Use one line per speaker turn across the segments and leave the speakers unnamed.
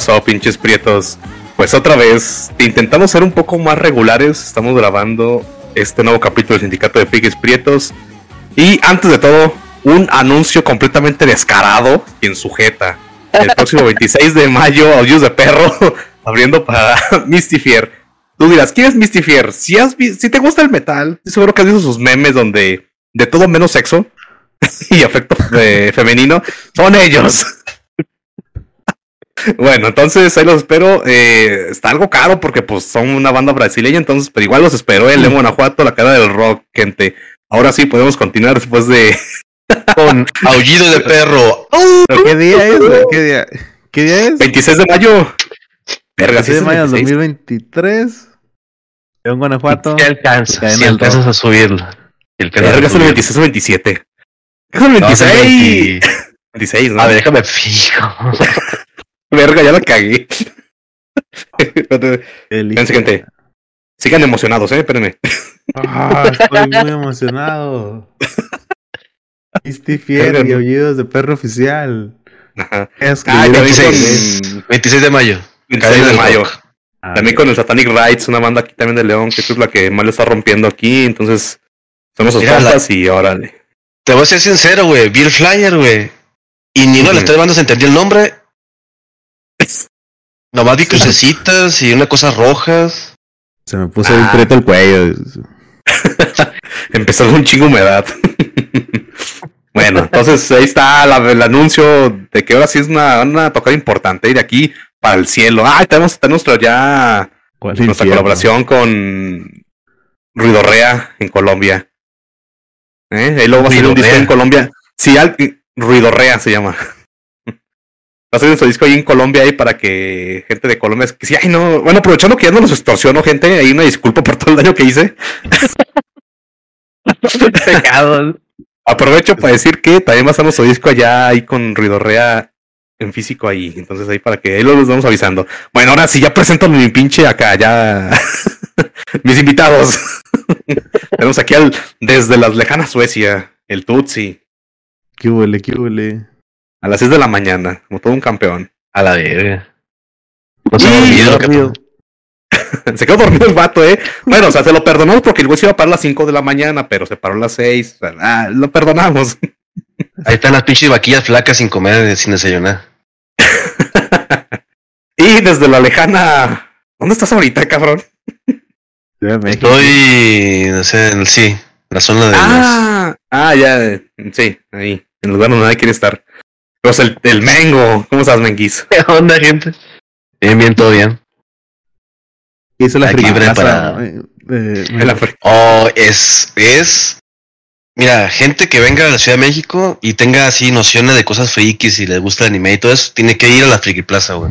pasó, pinches prietos? Pues otra vez, intentamos ser un poco más regulares. Estamos grabando este nuevo capítulo del Sindicato de Frikis Prietos. Y antes de todo, un anuncio completamente descarado y en sujeta. El próximo 26 de mayo, Audios de Perro, abriendo para Mistifier. Tú dirás, ¿quién es Mistifier? Si, has si te gusta el metal, estoy seguro que has visto sus memes donde de todo menos sexo y afecto eh, femenino son ellos. Bueno, entonces ahí los espero. Eh, está algo caro porque pues son una banda brasileña, entonces, pero igual los espero en León, Guanajuato, la cara del rock, gente. Ahora sí podemos continuar después de
Con aullido de perro.
¿Pero qué día es? ¿Qué día, ¿Qué día es?
26 de mayo. Verga, sí
26 de mayo del
26.
2023. León, Guanajuato.
Si alcanzas, si alcanzas a subirlo. El canal
Verga, es el
subió.
26 o 27. Es el
No, es el
26.
20.
26, ¿no?
A ver, déjame fijo.
Verga, ya la cagué. Gente. Sigan emocionados, eh, espérenme.
Ah, estoy muy emocionado. Misty Fier y aullidos de perro oficial.
Ajá.
Es que
Ah,
yo-
también
26.
con
26 de mayo.
26
Cadena
de mayo.
Ah,
También con el Satanic Rights, una banda aquí también de León, que es la que más lo está rompiendo aquí. Entonces, somos sus
Mira, la-
compas y órale.
Te voy a ser sincero, güey. Vi el flyer, güey. Y ni una de las tres bandas entendí el nombre. Nomás vi crucecitas y unas cosas rojas.
Se me puso
Ah.
bien prieto el cuello.
Empezó un chingo humedad. bueno, entonces ahí está la- el anuncio de que ahora sí es una, una tocada importante de aquí para el cielo. Ah, tenemos, tenemos ya
¿Cuál
nuestra
infierno?
colaboración con Ruidorrea en Colombia. ¿Eh? Ahí luego va a salir un disco en Colombia. Sí, al, Ruidorrea se llama. Va a salir nuestro disco ahí en Colombia ahí para que gente de Colombia que sí, ay no, bueno, aprovechando que ya no los extorsiono, gente, ahí una disculpa por todo el daño que hice. Aprovecho para decir que también va a estar nuestro disco allá ahí con Ruidorrea en físico ahí. Entonces ahí para que ahí lo los vamos avisando. Bueno, ahora sí ya presento a mi pinche acá, ya. Mis invitados. Tenemos aquí al desde las lejanas Suecia, el Tutsi,
¿Qué huele? ¿Qué huele?
A las 6 de la mañana, como todo un campeón.
A la verga. No se olvidó
Dormido.
se quedó dormido el vato, eh. Bueno, o sea, se lo perdonamos porque el güey se iba a parar a las 5 de la mañana, pero se paró a las 6. O sea, ah, lo perdonamos.
Ahí están las pinches vaquillas flacas sin comer, sin desayunar.
y desde la lejana. ¿Dónde estás ahorita, cabrón?
Estoy, no sé, en el sí, en la zona de las-
Ah, ah, ya, eh, sí, ahí, en el lugar donde nadie quiere estar. Pues el, el Mengo, ¿cómo estás, Menguis?
¿Qué onda, gente? Bien, bien, todo bien.
¿Qué hizo la
Aquí
fricasa?
preparado.
Eh, eh,
la
Oh, es, es, mira, gente que venga a la Ciudad de México y tenga así nociones de cosas frikis y le gusta el anime y todo eso, tiene que ir a la Friki Plaza, güey.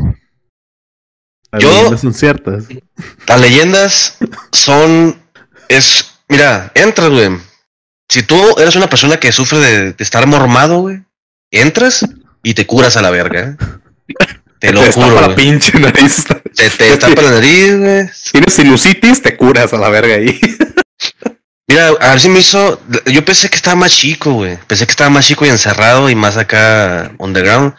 las
yo-
leyendas son ciertas.
Las leyendas son, es, mira, entras, güey. Si tú eres una persona que sufre de, de estar mormado, güey, entras y te curas a la verga. ¿eh? Te lo
Te
juro,
la
güey.
pinche nariz.
Te, te tapa la nariz, güey.
Tienes sinusitis, te curas a la verga ahí.
Mira, a ver si me hizo. Yo pensé que estaba más chico, güey. Pensé que estaba más chico y encerrado y más acá underground.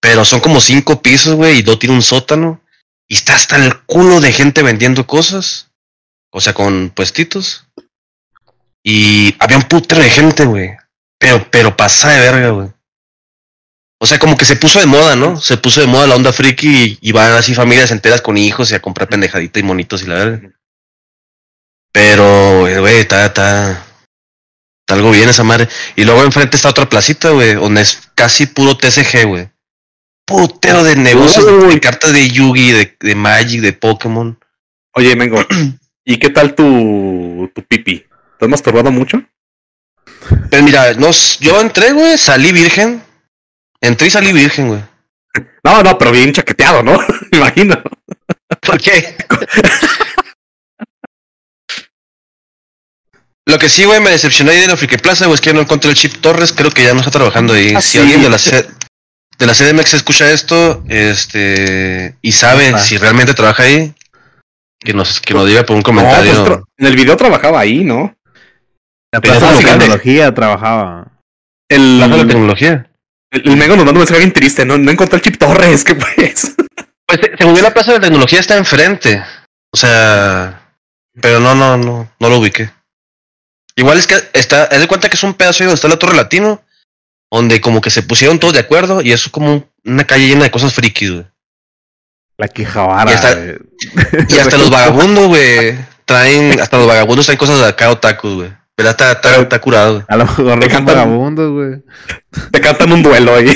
Pero son como cinco pisos, güey, y no tiene un sótano. Y está hasta el culo de gente vendiendo cosas. O sea, con puestitos. Y había un putero de gente, güey. Pero, pero pasa de verga, güey. O sea, como que se puso de moda, ¿no? Se puso de moda la onda friki y, y van así familias enteras con hijos y a comprar pendejadita y monitos y la verga. Pero, güey, está, está, está algo bien esa madre. Y luego enfrente está otra placita, güey, donde es casi puro TCG, güey. Putero de negocios, de, de cartas de Yugi, de, de Magic, de Pokémon.
Oye, Mengo, ¿y qué tal tu, tu pipi? ¿Te has masturbado mucho?
Pero mira, no, s- yo entré, güey, salí virgen. Entré y salí virgen, güey.
No, no, pero bien chaqueteado, ¿no? Me imagino.
¿Por qué? Lo que sí, güey, me decepcionó ahí de la Friki Plaza, güey, es que no encontré el Chip Torres, creo que ya no está trabajando ahí.
Ah,
si
sí.
alguien de la, C- de la CDMX escucha esto, este, y sabe si realmente trabaja ahí, que nos, que nos diga por un
No,
comentario.
pues, en el video trabajaba ahí, ¿no?
La plaza de tecnología trabajaba.
El,
¿Trabaja la tecnología?
El, el Mengo nos manda un mensaje bien triste, no, no encontré el chip Torres, que pues.
Pues según yo la plaza de tecnología está enfrente. O sea, pero no, no, no, no lo ubiqué. Igual es que está, haz de cuenta que es un pedazo donde está la Torre Latino, donde como que se pusieron todos de acuerdo y es como una calle llena de cosas frikis, güey.
La quijabara.
Y hasta,
güey.
y hasta los vagabundos, güey, traen, hasta los vagabundos traen cosas de acá otakus, güey. Pero está, está, está curado, güey.
A lo mejor son
cantan-
vagabundos, güey.
Te cantan un duelo ahí.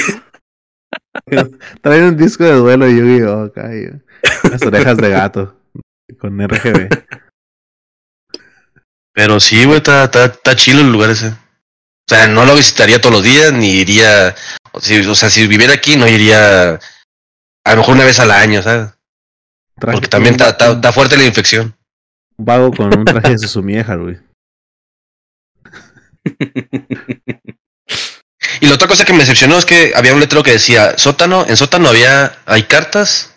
Traen un disco de duelo de Yu-Gi-Oh! acá. Las orejas de gato. Con RGB.
Pero sí, güey, está, está, está chido el lugar ese. O sea, no lo visitaría todos los días, ni iría. O sea, si viviera aquí, no iría a lo mejor una vez al año, ¿sabes? Porque también
un-
está, está, está fuerte la infección.
Un vago con un traje de Susumieja, güey.
Y la otra cosa que me decepcionó es que había un letrero que decía sótano. En sótano había, hay cartas,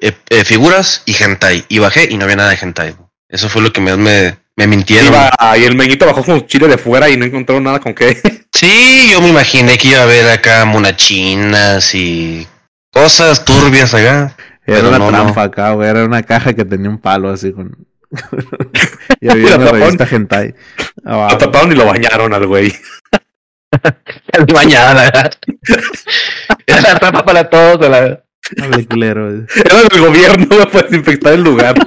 eh, eh, figuras y hentai. Y bajé y no había nada de hentai. Eso fue lo que más me, me mintieron.
Iba, y el meñito bajó con chile de fuera y no encontró nada con qué.
Sí, yo me imaginé que iba a haber acá monachinas y cosas turbias acá.
Era una
no,
trampa acá, güey. Era una caja que tenía un palo así con. Y había una
taparon.
revista hentai. abajo.
Lo taparon y lo bañaron al güey.
Verdad. Era la trampa para todos. de la-
Hable culero.
Era del gobierno güey, para desinfectar el lugar.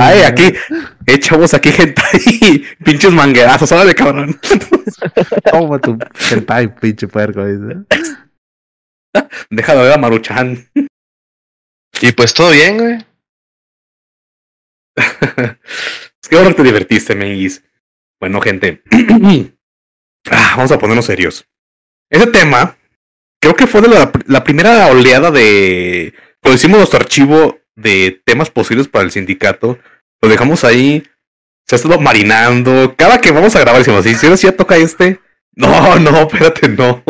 Ay, aquí, eh, chavos, aquí gente ahí. Pinches manguerazos, órale, cabrón.
Toma tu hentai, pinche puerco. dice.
Deja de ver a Maruchan.
Y pues todo bien, güey.
es que ahora te divertiste, Menguis. Bueno, gente. Ah, vamos a ponernos serios. Ese tema, creo que fue de la, primera oleada de. Cuando hicimos nuestro archivo de temas posibles para el sindicato, lo dejamos ahí. Se ha estado marinando. Cada que vamos a grabar, decimos, ¿sí, sí, ya toca este? No, no, espérate, no.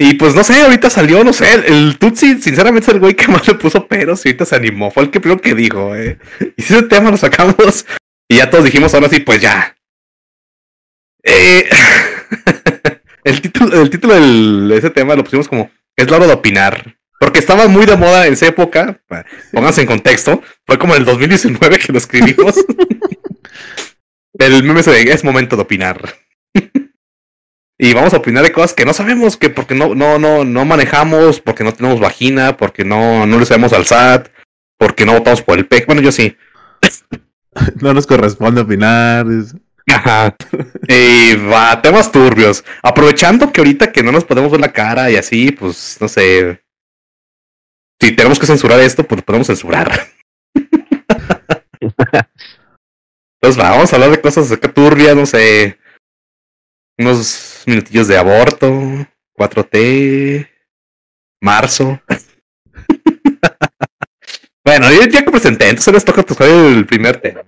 Y pues no sé, ahorita salió, no sé, el, el Tutsi, sinceramente es el güey que más le puso peros y ahorita se animó. Fue el que primero que dijo, eh. Y si ese tema lo sacamos y ya todos dijimos, ahora sí, pues ya. Eh, el título, el título del- de ese tema lo pusimos como Es la hora de opinar. Porque estaba muy de moda en esa época. Pónganse en contexto. Fue como en el 2019 que lo escribimos. el meme se es momento de opinar. Y vamos a opinar de cosas que no sabemos, que porque no, no, no, no manejamos, porque no tenemos vagina, porque no, no le sabemos al SAT, porque no votamos por el PEC. Bueno, yo sí.
No nos corresponde opinar.
Ajá. Y va, temas turbios. Aprovechando que ahorita que no nos podemos ver la cara y así, pues, no sé. Si tenemos que censurar esto, pues lo podemos censurar. Entonces, va, vamos a hablar de cosas acá turbias, no sé. Unos minutillos de aborto, 4T, marzo. bueno, yo ya que presenté, entonces les toca tocar el primer tema.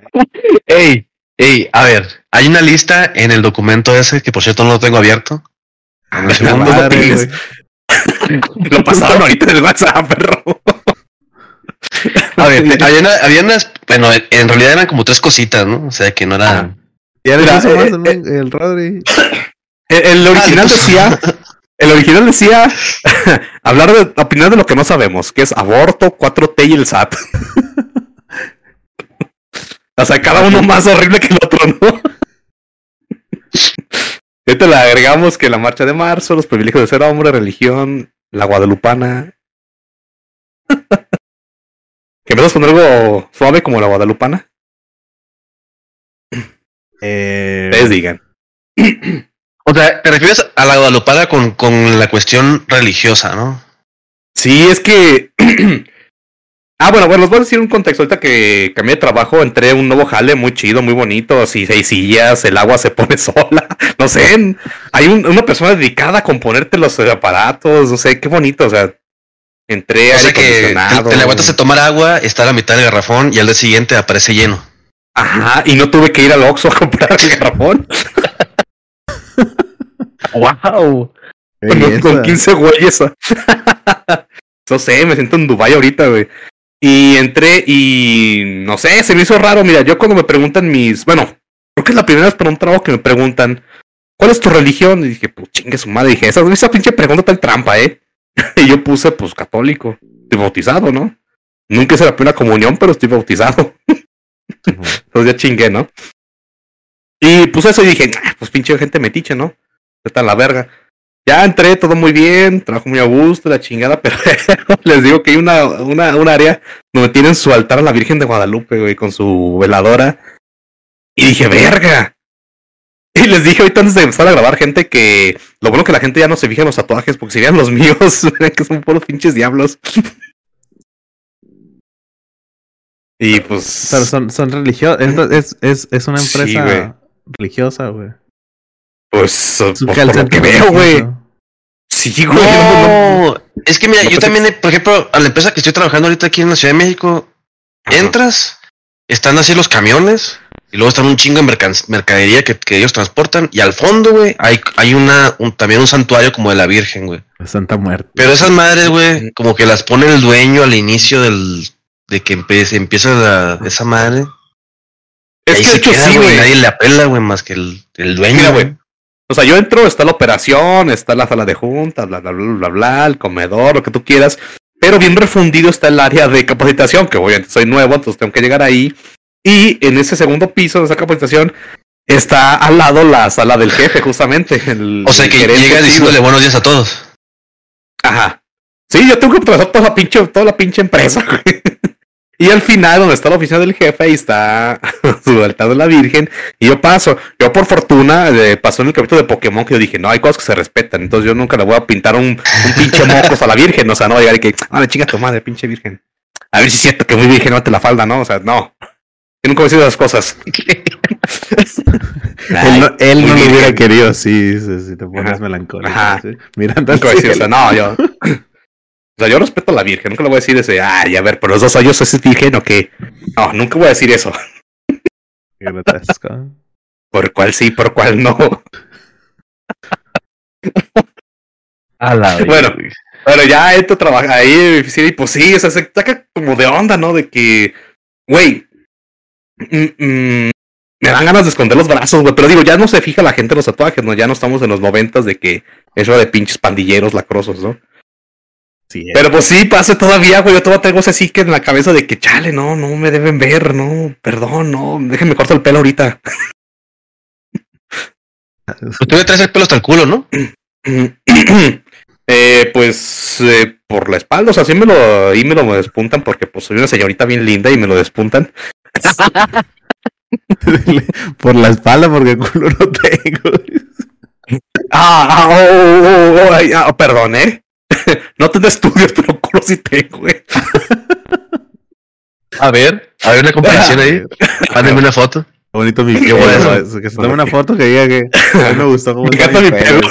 Ey, ey, a ver, hay una lista en el documento ese, que por cierto no lo tengo abierto.
Ah, tienes. Lo pasaron ahorita en el WhatsApp, perro.
A ver, había, una- había unas, bueno, en, realidad eran como tres cositas, ¿no? O sea, que no eran...
Ya le hizo
eh,
más
eh,
el, el Rodri.
El, el original
Ah,
decía, el original decía hablar de opinar de lo que no sabemos, que es aborto, 4T y el SAT. o sea, cada uno más horrible que el otro, ¿no? Ahorita le agregamos que la marcha de marzo, los privilegios de ser hombre, religión, la guadalupana. que empezamos con algo suave como la guadalupana.
Eh,
Ustedes digan.
O sea, te refieres a la guadalupana con, con la cuestión religiosa, ¿no?
Sí, es que. ah, bueno, bueno, les voy a decir un contexto. Ahorita que cambié de trabajo, entré a un nuevo jale muy chido, muy bonito. Así, seis sillas, el agua se pone sola. No sé, hay un- una persona dedicada a componerte los aparatos. No sé, qué bonito. O sea, entré
O
a
sea que te, te levantas a tomar agua, está a la mitad del garrafón y al día siguiente aparece lleno.
Ajá, y no tuve que ir al Oxxo a comprar el garrafón.
¡Wow!
belleza.
con 15 güeyes. no sé, me siento en Dubai ahorita, güey. Y entré y no sé, se me hizo raro. Mira, yo cuando me preguntan mis. Bueno, creo que es la primera vez para un trabajo que me preguntan. ¿Cuál es tu religión? Y dije, pues chingue su madre. Dije, esa, esa pinche pregunta tan trampa, ¿eh? y yo puse, pues, católico. Estoy bautizado, ¿no? Nunca hice la primera comunión, pero estoy bautizado. Entonces ya chingué, ¿no? Y pues eso y dije, pues pinche gente metiche, ¿no? Está en la verga. Ya entré, todo muy bien, trabajo muy a gusto, la chingada, pero les digo que hay una, una, un área donde tienen su altar a la Virgen de Guadalupe, güey, con su veladora. Y dije, verga. Y les dije ahorita antes de empezar a grabar, gente, que lo bueno que la gente ya no se fija en los tatuajes, porque serían los míos, que son puros pinches diablos. Y pues.
Pero son, son religiosos. Es, es, es una empresa
Sí,
religiosa, güey.
Pues,
Su
pues, por lo que veo, güey. Sí, güey. no,
es que mira,
No,
yo
pues,
también, por ejemplo, a la empresa que estoy trabajando ahorita aquí en la Ciudad de México,
Ajá.
entras, están así los camiones, y luego están un chingo de mercadería que, que ellos transportan, y al fondo, güey, hay, hay una, un- también un santuario como de la Virgen, güey.
Santa Muerte.
Pero esas madres, güey, como que las pone el dueño al inicio del, de que empe- empieza la, esa madre.
Es que de hecho
queda,
sí, güey.
Nadie le apela, güey, más que el, el dueño,
Mira,
güey.
O sea, yo entro, está la operación, está la sala de juntas, bla, bla, bla, bla, bla, el comedor, lo que tú quieras. Pero bien refundido está el área de capacitación, que obviamente soy nuevo, entonces tengo que llegar ahí. Y en ese segundo piso de esa capacitación está al lado la sala del jefe, justamente. el-
O sea que llega diciéndole buenos días a todos.
Ajá. Sí, yo tengo que atravesar toda la pinche, toda la pinche empresa, güey. Y al final, donde está la oficina del jefe, ahí está su altar de la Virgen. Y yo paso. Yo, por fortuna, eh, pasó en el capítulo de Pokémon que yo dije, no, hay cosas que se respetan. Entonces yo nunca le voy a pintar un, un pinche mocos a la Virgen. O sea, no va a llegar y que, ah, chinga tu madre, pinche Virgen. A ver si es cierto que muy virgen no te la falda, ¿no? O sea, no. Yo nunca voy a decir esas cosas.
él no, él no
muy
lo hubiera querido, sí, sí, si te pones melancólico. ¿sí? Mirando
Nunca voy a decir, o sea,
cielo.
no, yo. O sea, yo respeto a la Virgen. Nunca le voy a decir ese, ay, a ver, por los dos años es virgen o qué. No, nunca voy a decir eso.
Qué grotesco.
Por cuál sí, por cuál no.
A la
Bueno. Pero ya entro a trabajar ahí en mi oficina y pues sí, o sea, se saca como de onda, ¿no? De que, güey, mm, mm, me dan ganas de esconder los brazos, güey. Pero digo, ya no se fija la gente en los tatuajes, ¿no? Ya no estamos en los noventas de que eso de pinches pandilleros lacrosos, ¿no?
Sí,
Pero pues sí, pasa todavía, güey. Yo todavía tengo ese así que en la cabeza de que, chale, no, no me deben ver, no, perdón, no, déjenme corto el pelo ahorita.
Pues tú le traes el pelo hasta el culo, ¿no?
eh, pues eh, por la espalda, o sea, sí me lo, ahí me lo despuntan porque pues soy una señorita bien linda y me lo despuntan.
Por la espalda, porque culo no tengo.
Ah, ah, oh, oh, oh, oh, ah, perdón, ¿eh? no tengo estudios, pero culo sí tengo, güey.
A ver, a ver una comparación ahí. Mándenme una foto.
Qué bonito mi
Qué
pelo.
bueno.
eso, Que se tome una foto que diga que a mí me gustó cómo
Me encanta
mi pelo.
pelo.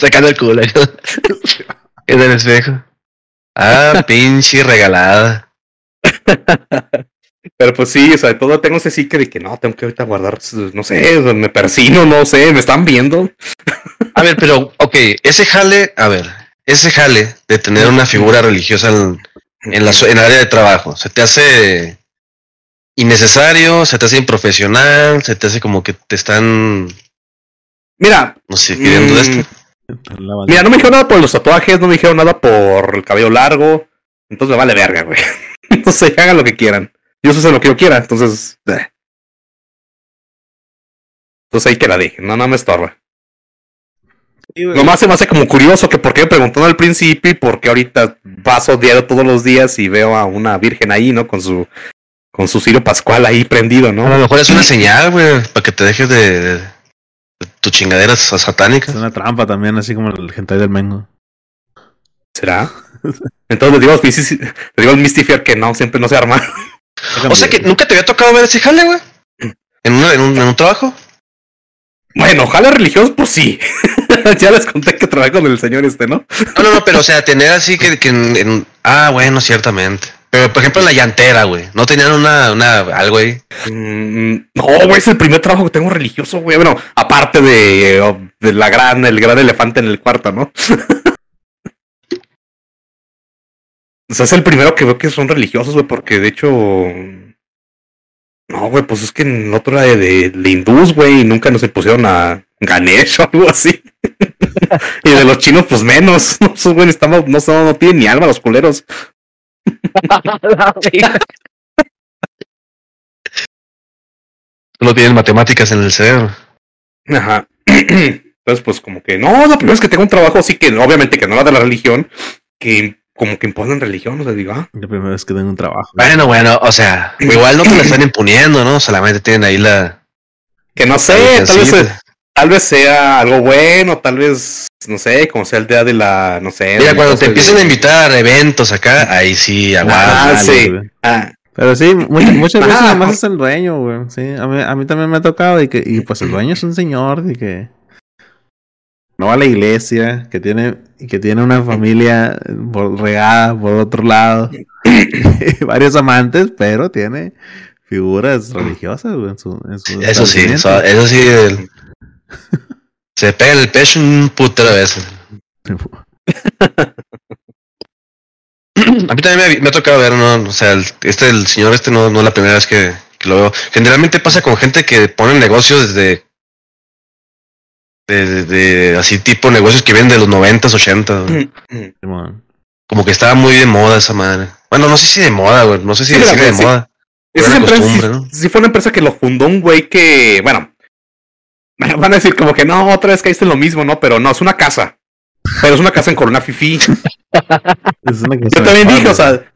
Sacando el culo. en el espejo. Ah, pinche regalada.
Pero pues sí, o sea, de todo tengo ese sí que de que no, tengo que ahorita guardar, no sé, o sea, me persino, no sé, me están viendo.
A ver, pero, ok, ese jale, a ver, ese jale de tener una figura religiosa en, en la, en el área de trabajo, ¿se te hace innecesario? ¿Se te hace improfesional? ¿Se te hace como que te están,
Mira,
no sé, pidiendo
mm,
esto?
Mira, no me dijeron nada por los tatuajes, no me dijeron nada por el cabello largo. Entonces me vale verga, güey. Entonces hagan lo que quieran. Yo sé lo que yo quiera, entonces. eh. Entonces ahí que la dije, no, no me estorba.
Sí.
Nomás se me hace como curioso que por qué me preguntaron al principio y por qué ahorita paso diario todos los días y veo a una virgen ahí, ¿no? Con su con su cirio pascual ahí prendido,
A lo
¿no?
mejor es una señal, güey, para que te dejes de, de tu chingadera sa- satánica.
Es una trampa también, así como el hentai del Mengo.
¿Será? Entonces le digo, al Misty- le digo al Mystifier que no, siempre no se arma.
O sea que nunca te había tocado ver ese jale, güey. En, una- en, un, en un trabajo.
Bueno, ojalá religiosos, pues sí. ya les conté que trabajé con el señor este, ¿no?
No, no, no, pero o sea, tener así que, que en, en- Ah, bueno, ciertamente. Pero por ejemplo en la llantera, güey. No tenían una, una, algo ahí.
Mm, no, güey, es el primer trabajo que tengo religioso, güey. Bueno, aparte de, eh, de la gran, el gran elefante en el cuarto, ¿no? o sea, es el primero que veo que son religiosos, güey, porque de hecho. No, güey, pues es que en otro era de, de, de hindús, güey, y nunca nos pusieron a Ganesh o algo así. y de los chinos, pues menos. Esos güeyes estamos, no, son- no tienen ni alma los culeros.
Solo tienen matemáticas en el cerebro.
Ajá. Entonces, pues como que, no, lo primero es que tengo un trabajo así que obviamente que no la de la religión, que como que imponen religión, o sea, digo, ah,
La primera vez que tengo un trabajo.
Bueno, bueno, o sea, igual no te la están imponiendo, ¿no? Solamente tienen ahí la.
que no sé, tal vez,
virgencita.
tal vez sea algo bueno, tal vez, no sé, como sea el día de la, no sé.
Mira, cuando te empiezan a
de-
invitar a eventos acá, ahí sí,
Ah,
aguanta.
sí.
güey.
Ah,
Pero sí, muchas, muchas veces además es el dueño, güey. Sí, a mí, a mí también me ha tocado y que, y pues el dueño es un señor y que no va a la iglesia, que tiene, que tiene una familia por- regada por otro lado, varios amantes, pero tiene figuras religiosas, en su, en su
Eso sí, eso, eso sí. el- se pega el pecho un putero de veces. A mí también me, ha- me ha tocado ver, ¿no? O sea, el- este, el señor este no, no es la primera vez que, que lo veo. Generalmente pasa con gente que pone negocios desde. De, de- de- así tipo negocios que vienen de los 90s, 80 güey.
Simón.
Como que estaba muy de moda esa madre. Bueno, no sé si de moda, güey. No sé si
Sí,
de
sí.
moda.
Esa empresa sí,
¿no?
sí fue una empresa que lo fundó un güey que, bueno, van a decir como que no, otra vez caíste en lo mismo, ¿no? Pero no, es una casa. Pero es una casa en Corona Fifi.
Es una cosa
Yo también dije, o sea,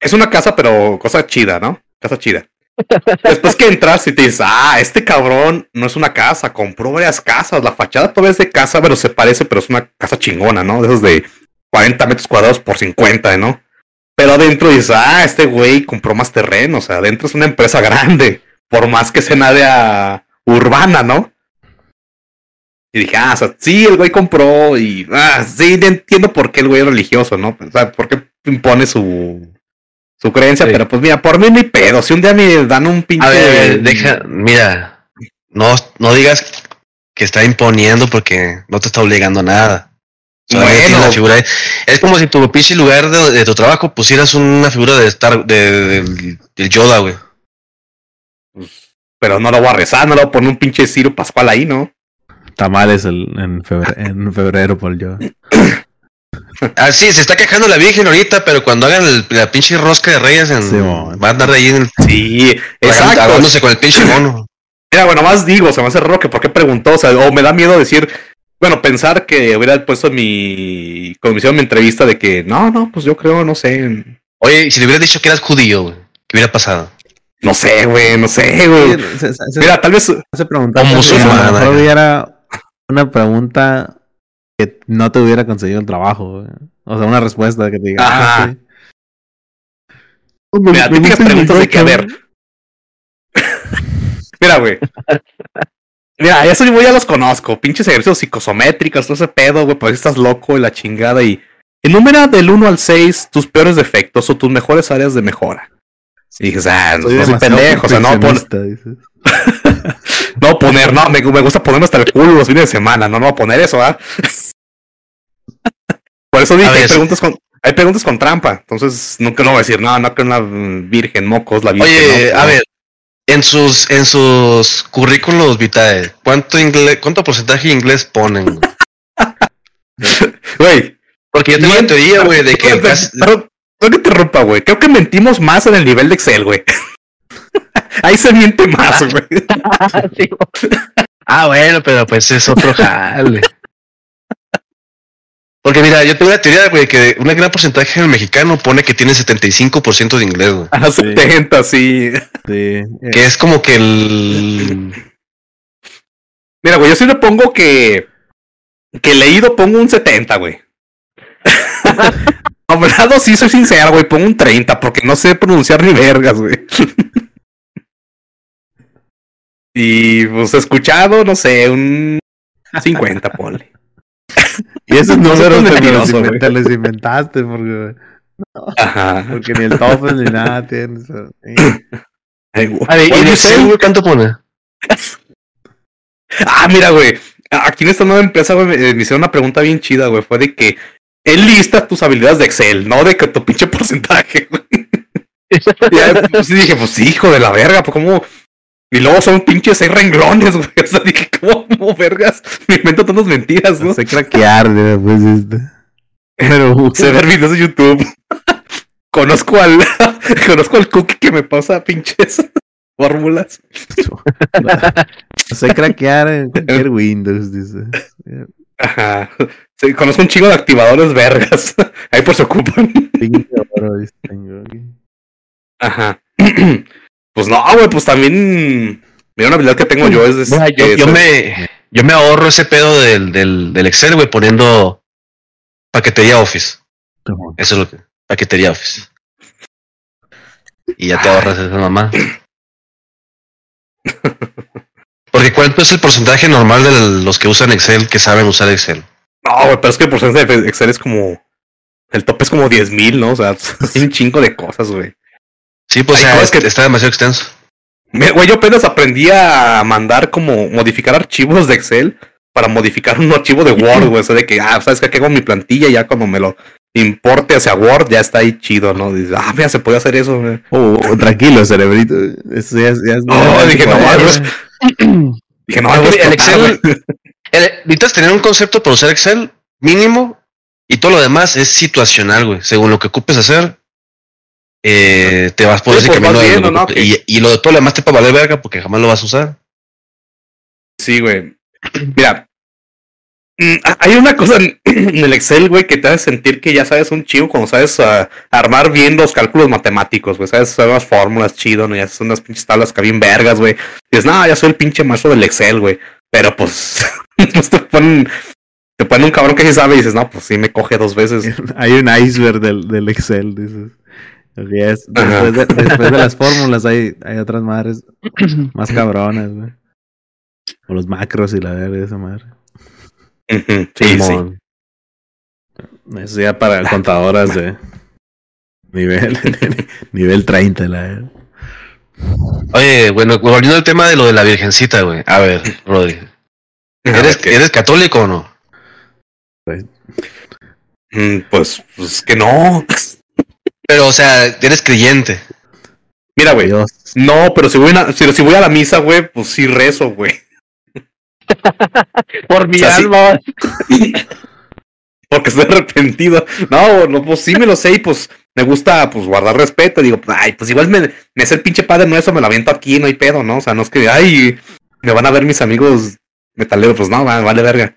es una casa, pero cosa chida, ¿no? Casa chida. Después que entras y te dices, ah, este cabrón no es una casa, compró varias casas. La fachada todavía es de casa, pero se parece, pero es una casa chingona, ¿no? De esos de 40 metros cuadrados por 50, ¿no? Pero adentro dices, ah, este güey compró más terreno, o sea, adentro es una empresa grande, por más que sea en urbana, ¿no? Y dije, ah, sí, el güey compró y, ah, sí, entiendo por qué el güey es religioso, ¿no? O sea, por qué impone su, su creencia,
Sí.
pero pues mira, por mí ni pedo. Si un día me dan un pinche.
A ver, a ver, deja, mira, no, no digas que está imponiendo porque no te está obligando a nada.
Bueno.
la figura. Es como si tu pinche lugar de, de tu trabajo pusieras una figura de Star, de, del- Yoda, güey.
Pero no lo voy a rezar, no le voy a poner un pinche Ciro Pascual ahí, ¿no?
Tamales el- en, febrero, en febrero por yo.
Ah, sí, se está quejando la Virgen ahorita, pero cuando hagan el- la pinche rosca de reyes, en,
Sí,
va a andar ahí en el,
Sí, exacto.
con el pinche mono.
Mira, bueno, más digo, se me hace raro que por qué preguntó, o sea, o me da miedo decir, bueno, pensar que hubiera puesto mi, cuando me hicieron mi entrevista de que, no, no, pues yo creo, no sé,
Oye, si le hubieras dicho que eras judío, güey, ¿qué hubiera pasado?
no sé, güey, no sé, güey. Mira, tal vez,
se preguntaba
musulmana.
hubiera una pregunta que no te hubiera conseguido el trabajo, güey. O sea, una respuesta que te diga.
Ajá.
ah, sí.
mira, típicas preguntas de que, a ver, Mira, güey. Mira, eso yo ya los conozco. Pinches ejercicios psicosométricos, todo ese pedo, güey. Pues estás loco y la chingada. Y enumera del 1 al 6 tus peores defectos o tus mejores áreas de mejora. Y dices, ah, no soy pendejo. O sea, no, pon-. no poner, no, me, me gusta ponerme hasta el culo los fines de semana. No, no poner eso, ¿ah? Por eso dije, hay preguntas con. Hay preguntas con trampa, entonces nunca no voy a decir, no, no que una virgen, mocos, la virgen.
Oye,
no,
a
no.
ver, en sus, en sus currículos vitae, ¿cuánto inglés, cuánto porcentaje de inglés ponen? güey? Porque yo tengo una teoría, güey, de que
no que te rompa, güey. Creo que mentimos más en el nivel de Excel, güey. Ahí se miente más, güey.
Ah, bueno, pero pues es otro jale. Porque mira, yo tengo una teoría, güey, que un gran porcentaje del mexicano pone que tiene 75% de inglés, güey.
A 70, sí.
Sí.
Que es como que el...
Mira, güey, yo sí le pongo que. Que leído pongo un 70, güey. Hablado, sí soy sincero, güey. Pongo un 30 porque no sé pronunciar ni vergas, güey. Y pues escuchado, no sé, un 50, ponle.
Y esos
No
números te los,
mentiroso,
inven-
güey.
te los inventaste porque,
Ajá.
porque ni el TOEFL ni nada tienes. sí.
Ay, güey.
A ver, ¿y güey, cuánto pone?
Ah, mira, güey. Aquí en esta nueva empresa, güey, me hicieron una pregunta bien chida, güey. Fue de que él lista tus habilidades de Excel, no de que tu pinche porcentaje, güey. Y pues, sí dije, pues hijo de la verga, pues cómo. Y luego son pinches seis renglones, güey. O sea, dije, ¿cómo, vergas? Me invento tantas mentiras, ¿no?
sé craquear, pues este.
Pero sé ver videos de YouTube. conozco al conozco al cookie que me pasa pinches fórmulas.
No sé craquear en cualquier Windows, dice.
Ajá. Sí, conozco un chingo de activadores vergas. Ahí pues se ocupan. Ajá. Pues no, güey, pues también. Mira, una habilidad que tengo yo es.
Mira, yo, me, yo me ahorro ese pedo del, del, del Excel, güey, poniendo paquetería Office. Eso es lo que. Paquetería Office. Y ya te ahorras esa mamá. Porque ¿cuánto es el porcentaje normal de los que usan Excel que saben usar Excel?
No, güey, pero es que el porcentaje de Excel es como. El tope es como 10.000, ¿no? O sea, es un chingo de cosas, güey.
Sí, pues
Hay
o sea,
cosas que-
está demasiado extenso.
Me- Güey, yo apenas aprendí a mandar como modificar archivos de Excel para modificar un archivo de Word, güey. O sea, de que, ah, ¿sabes qué? Aquí hago mi plantilla y ya cuando me lo importe hacia Word ya está ahí chido, ¿no? Dices, ah, mira, se puede hacer eso, güey.
Oh, oh, tranquilo, cerebrito. Eso ya, es- ya es-
No,
es
dije, no,
güey.
Dije, no,
El
explotar,
Excel-
güey.
El- Necesitas tener un concepto para usar Excel mínimo y todo lo demás es situacional, güey. Según lo que ocupes hacer, eh, te vas por
Sí,
ese
pues,
camino.
vas
de y, y lo de todo lo demás te va a valer verga porque jamás lo vas a usar.
Sí, güey. Mira. mm, Hay una cosa en el Excel, güey, que te hace sentir que ya sabes un chivo cuando sabes ah, armar bien los cálculos matemáticos, güey. Sabes usar las fórmulas chido, ¿no? Ya son unas pinches tablas que bien vergas, güey. Dices, no, ya soy el pinche maestro del Excel, güey. Pero pues, pues te ponen, te ponen un cabrón que sí sabe y dices, no, pues sí me coge dos veces.
Hay un iceberg del, del Excel, dices. Así es.
Ajá.
Después, de, después de las fórmulas hay, hay otras madres más cabronas, güey. O los macros y la verga de esa madre.
Sí, sí.
Eso ya para contadoras de nivel, nivel 30, la verga.
Oye, bueno, volviendo al tema de lo de la virgencita, güey. A ver, Rodri. ¿Eres. ¿Eres católico o no?
Mm, Pues, pues que no.
Pero, o sea, eres creyente.
Mira, güey. No, pero si voy, a, si, si voy a la misa, güey, pues sí rezo, güey.
Por mi
O sea, sí.
alma.
Porque estoy arrepentido. No, no, pues sí me lo sé y pues me gusta pues guardar respeto. Digo, ay, pues igual me, me es el pinche padre nuestro, me lo aviento aquí, no hay pedo, ¿no? O sea, no es que, ay, me van a ver mis amigos metaleros, pues no, va- vale verga.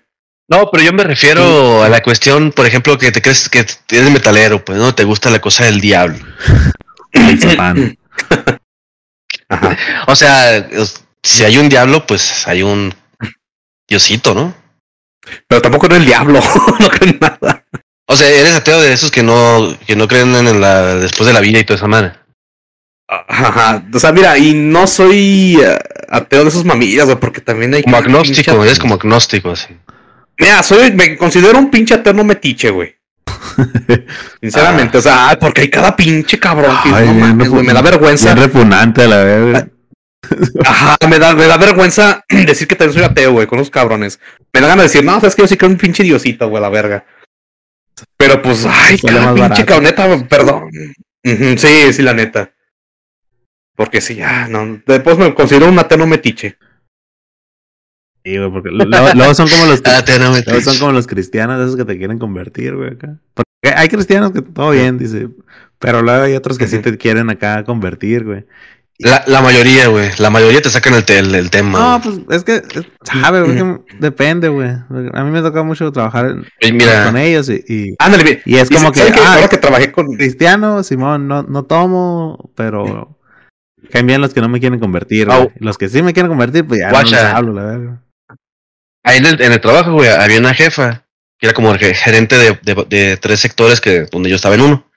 No, pero yo me refiero a la cuestión, por ejemplo, que te crees que eres metalero, pues no te gusta la cosa del diablo.
Ajá.
O sea, si hay un diablo, pues hay un diosito, ¿no?
Pero tampoco no el diablo, no creo en nada.
O sea, eres ateo de esos que no, que no creen en la después de la vida y toda esa madre.
Ajá. O sea, mira, y no soy eh, ateo de esos mamillas, porque también hay.
Como agnóstico, eres como agnóstico, así.
Mira, soy, me considero un pinche eterno metiche, güey. Sinceramente, o sea, porque hay cada pinche cabrón que
Ay,
no mames, güey, me da vergüenza.
repugnante a la verga.
Ajá, me da, me da vergüenza decir que también soy ateo, güey, con los cabrones. Me da ganas de decir, no, sabes que yo sí creo un pinche diosito, güey, la verga. Pero pues, ay, cada pinche
barato.
cabrón, neta, perdón. Sí, sí, la neta. Porque sí, ya, no. Después me considero un ateo metiche.
Sí, güey, porque luego, luego son como los
Ah,
luego son como los cristianos esos que te quieren convertir, güey, acá. Porque hay cristianos que todo bien, dice, pero luego hay otros que sí te quieren acá convertir, güey.
La, la mayoría, güey. La mayoría te sacan el, te- el, el tema.
No, pues es que, sabe, que depende, güey. A mí me toca mucho trabajar en-
Oye, mira,
con ellos y, y
Ándale.
Y es
Y
como que,
¿saben qué?
ah,
ahora que trabajé con.
cristiano, Simón, no, no tomo, pero caen bien los que no me quieren convertir. Los que sí me quieren convertir, pues ya no les hablo, la verdad.
Ahí en el, en el trabajo, güey, había una jefa que era como el ge- gerente de, de- de tres sectores que donde yo estaba en uno.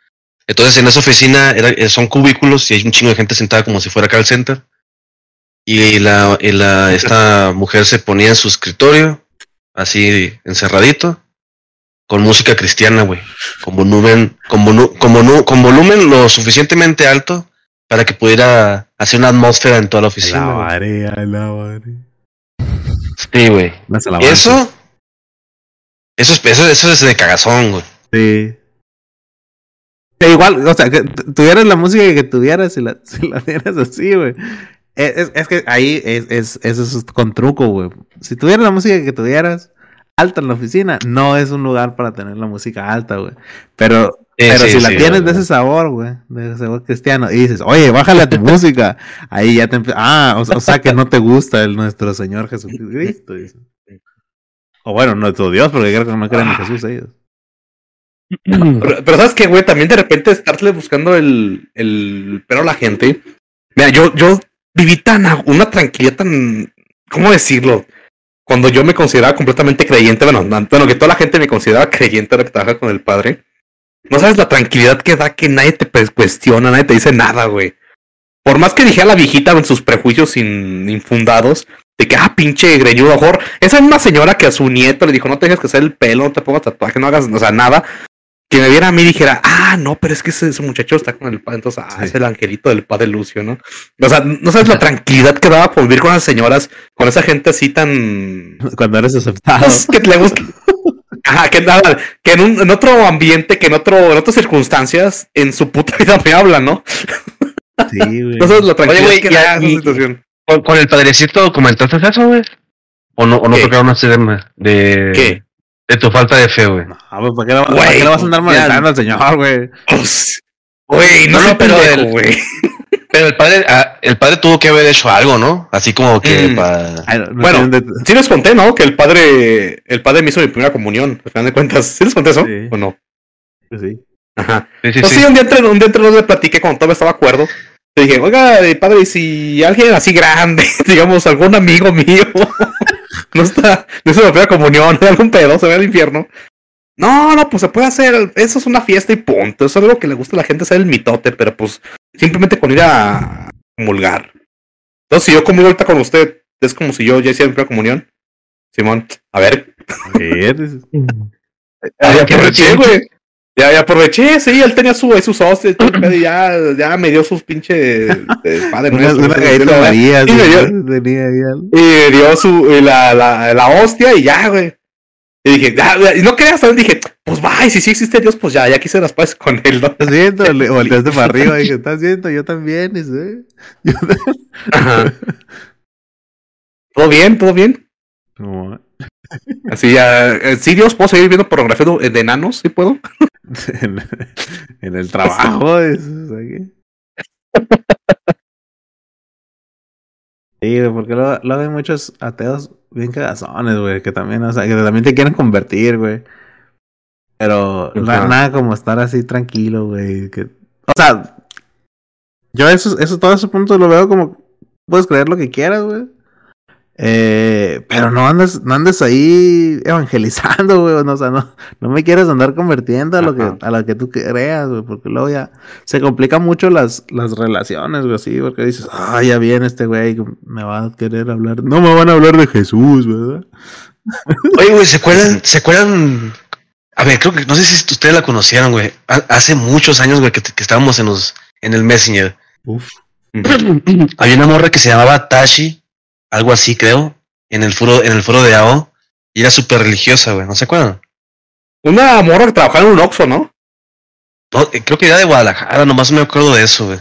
Entonces, en esa oficina era, eh, son cubículos y hay un chingo de gente sentada como si fuera call center. Y la, y la esta mujer se ponía en su escritorio, así encerradito, con música cristiana, güey, con volumen, con, volu- con, volu- con volumen lo suficientemente alto para que pudiera hacer una atmósfera en toda la oficina. güey.
Alabaré, alabaré.
Sí, güey.
Las alabanzas.
Eso, eso es, eso, eso es de cagazón, güey.
Sí. E igual, o sea, que tu- tuvieras la música que tuvieras si la, si la dieras así, güey. Es, es que ahí es, es, eso es con truco, güey. Si tuvieras la música que tuvieras alta en la oficina, no es un lugar para tener la música alta, güey. Pero,
Sí,
pero
sí,
si la
sí,
tienes de ese sabor, güey, de ese sabor cristiano, y dices, oye, bájale a tu música, ahí ya te ah, o, o sea que no te gusta el nuestro Señor Jesucristo. O bueno, nuestro Dios, porque creo que no creen en Jesús ellos.
Pero, pero sabes que, güey, también de repente estarle buscando el, el pero a la gente. Mira, yo, yo viví tan una tranquilidad tan, ¿cómo decirlo? Cuando yo me consideraba completamente creyente, bueno, no- bueno, que toda la gente me consideraba creyente ahora que trabaja con el padre. No sabes la tranquilidad que da que nadie te pues, cuestiona, nadie te dice nada, güey. Por más que dijera la viejita en sus prejuicios infundados, de que, ah, pinche greñudo, a mejor, esa misma señora que a su nieto le dijo, no te dejes que hacer el pelo, no te pongas tatuaje, no hagas, o sea, nada, que me viera a mí y dijera, ah, no, pero es que ese, ese muchacho está con el padre, entonces, ah,
Sí.
es el angelito del padre Lucio, ¿no? O sea, no sabes la tranquilidad que daba por vivir con las señoras, con esa gente así tan...
Cuando eres aceptado.
pues, que le gusta... Ajá, que nada, que en, un, en otro ambiente, que en otro, en otras circunstancias, en su puta vida me hablan, ¿no?
Sí, güey.
No sabes la tranquilidad
güey,
que
y-
da esa
y-
situación.
¿Con, con el padrecito comentaste eso, güey? ¿O no, o no
¿Qué?
tocaron ese tema de,
¿Qué?
de tu falta de fe, güey?
No, pues, ¿para qué, le,
Güey,
¿para qué le vas a andar molestando al Señor, güey?
Pues, Güey, no,
no, pero
pendejo, güey.
Pero el padre, ah, el padre tuvo que haber hecho algo, ¿no? Así como que
Mm.
para...
Bueno, Sí les conté, ¿no? Que el padre, el padre me hizo mi primera comunión, al final de cuentas. ¿Sí les conté eso?
Sí.
¿O no?
sí.
Ajá.
Sí, sí,
Pues sí,
sí.
un día entre, un día entre nos le platiqué cuando todavía estaba acuerdo. Le dije, oiga, eh, padre, ¿y si alguien así grande, digamos, algún amigo mío, no está, no hizo la primera comunión, algún pedo, se ve al infierno. No, no, pues se puede hacer, eso es una fiesta y punto. Eso es algo que le gusta a la gente hacer el mitote, pero pues simplemente con ir a comulgar. Entonces, si yo comulgo ahorita con usted, es como si yo ya hiciera mi primera comunión. Simón, a ver,
A ver, es-
Ah, ya aproveché, güey. Ya, ya aproveché, sí, él tenía su, sus pedo, y ya, ya me dio sus pinches de padre nuestro,
María,
Y me dio su, y la, la, la hostia y ya, güey. Y dije, ya, ya, y no creas, también dije, pues va, y si sí existe Dios, pues ya, ya quise las paces con él, ¿no?
¿Estás viendo? Le volteaste para arriba y dije, ¿estás viendo? Yo también. Yo
Ajá. Todo bien, todo bien.
Como-
Así ya, eh, sí, Dios, puedo seguir viendo pornografía de, enanos, ¿sí puedo?
en, en el trabajo. dices, o sea que- Sí, porque luego, luego hay muchos ateos bien cagazones, güey, que también, o sea, que también te quieren convertir, güey. Pero na-
Ajá.
nada como estar así tranquilo, güey. Que, o sea, yo eso, eso, todo ese punto lo veo como puedes creer lo que quieras, güey. Eh, pero no andes, no andes ahí evangelizando, güey. No, o sea, no, no me quieres andar convirtiendo a lo
Ajá.
que, a lo que tú creas, güey. Porque luego ya se complican mucho las, las relaciones, güey, así, porque dices, ah, ya viene este güey, me va a querer hablar. No me van a hablar de Jesús, ¿verdad?
Oye, güey, ¿se acuerdan? ¿Se acuerdan? A ver, creo que no sé si ustedes la conocieron, güey. Ha- Hace muchos años, güey, que, que estábamos en los en el Messenger.
Uf.
Había una morra que se llamaba Tashi, algo así, creo, en el foro en el foro de AO y era súper religiosa, güey. ¿No se acuerdan?
Una morra que trabajaba en un Oxxo, ¿no?
No, eh, creo que era de Guadalajara, nomás me acuerdo de eso, güey.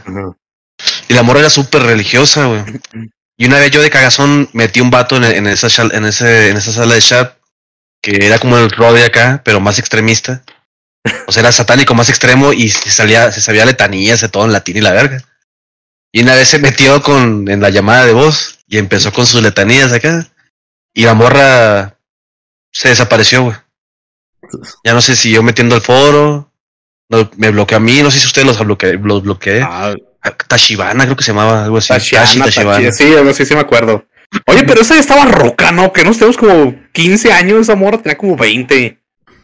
Y la morra era súper religiosa, güey. Y una vez yo de cagazón metí un vato en, en esa, en, ese, en esa sala de chat que era como el Rode acá, pero más extremista. O sea, era satánico más extremo y se salía, se sabía letanías de todo en latín y la verga. Y una vez se metió con, en la llamada de voz y empezó con sus letanías acá. Y la morra se desapareció, güey. Ya no sé si yo metiendo al foro, no, me bloqueó a mí, no sé si ustedes los bloqueé. Los bloqueé.
Ah,
Tashibana, creo que se llamaba algo así. Tashibana.
Tashi- sí, algo así sí me acuerdo. Oye, pero esa ya estaba roca, ¿no? Que nos tenemos como 15 años, esa morra tenía como 20. ¿No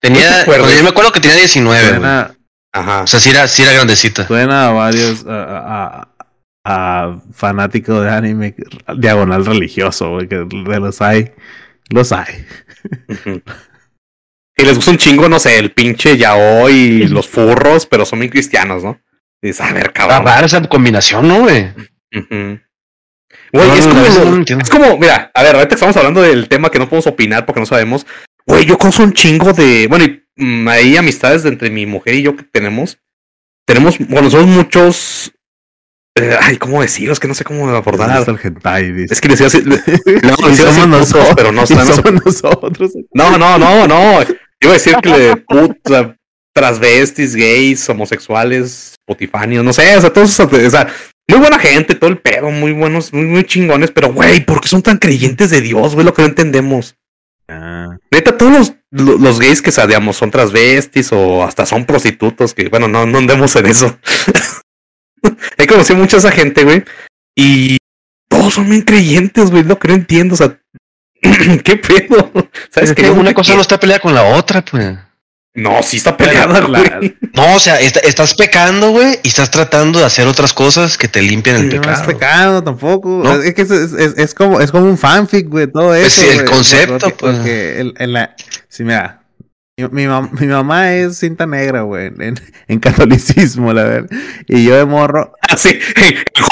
te
Tenía, yo me acuerdo que tenía 19, güey.
Suena,
Aja.
O sea, sí era, sí era grandecita.
suena a varios, a, a- a- fanático de anime diagonal religioso, güey, que de los hay. Los hay.
Y les gusta un chingo, no sé, el pinche yaoi y los furros, pero son bien cristianos, ¿no? Y dices, a ver,
Está
cabrón.
rara esa combinación, ¿no, güey?
Güey,
No,
es,
no,
como,
no, no
es como, mira, a ver, ahorita estamos hablando del tema que no podemos opinar porque no sabemos. Güey, yo conozco un chingo de. Bueno, y mm, hay amistades de entre mi mujer y yo que tenemos. Tenemos, bueno, somos muchos eh, ay, ¿cómo decirlo? Es que no sé cómo abordar.
Es el hentai, dice.
Es que decía así, no,
somos
putos,
nosotros,
pero no, no,
somos nosotros.
no, no, no, no. Iba a decir que le puta, transvestis, gays, homosexuales, potifanios, no sé, o sea, todos esos, o sea, muy buena gente, todo el pedo, muy buenos, muy, muy chingones, pero güey, ¿por qué son tan creyentes de Dios, güey? Lo que no entendemos.
Ah,
Neta, todos los, lo- los gays que, digamos, son transvestis o hasta son prostitutos, que bueno, no, no andemos en eso. He conocido mucha esa gente, güey, y todos son bien creyentes, güey, lo que no entiendo, o sea, ¿qué pedo? ¿Sabes
Es que
qué?
una cosa no está peleada con la otra, pues.
No, sí está peleada,
la-
güey.
No, o sea, est- estás pecando, güey, y estás tratando de hacer otras cosas que te limpian el
no es
pecado.
pecado tampoco.
No.
Es que es, es- es- es como, es como un fanfic, güey, todo
Pues
eso.
sí, el concepto,
Porque,
pues.
porque el- la. Sí, mira. Mi, mi mam- mi mamá es cinta negra, güey, en, en catolicismo, la verdad. Y yo de morro.
Así,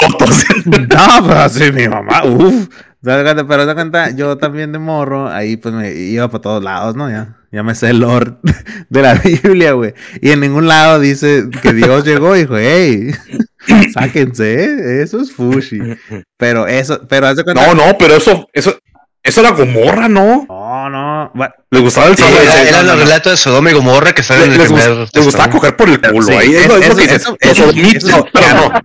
jotos.
No, pero sí, mi mamá, uff. Pero te cuenta, yo también de morro, ahí pues me iba para todos lados, ¿no? Ya, ya me sé el lore de la Biblia, güey. Y en ningún lado dice que Dios llegó y dijo, hey, sáquense, ¿eh? eso es fushi. Pero eso, pero haz de cuenta.
No, no, pero eso, eso, eso era Gomorra, ¿no?
no, no. va-
Les gustaba el
Sí,
sabor.
era,
no, no,
el
no.
relato de Sodoma y Gomorra que sale en el primer.
les gustaba coger por el culo.
Sí,
ahí es,
eso-
lo- es lo
eso-
que no, pero no. No,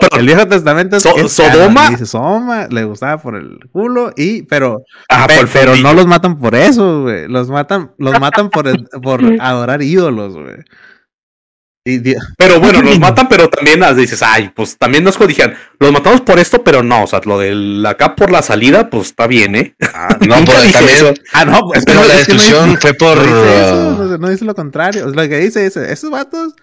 pero-
El Viejo Testamento es,
So-
es
Sodoma-
Dice Sodoma, le gustaba por el culo y, pero,
el
pero no los matan por eso, güey. Los matan, los matan por, por adorar ídolos, güey.
Pero bueno, los matan, pero también las dices, ay, pues también nos dijeron, los matamos por esto, pero no, o sea, lo de acá por la salida, pues está bien, ¿eh?
No,
Nunca
pues, también.
eso.
Ah, no, pues
Pero
no,
la
no
destrucción
dice-
fue por.
no dice eso, no, no dice lo contrario. Lo que dice es, esos vatos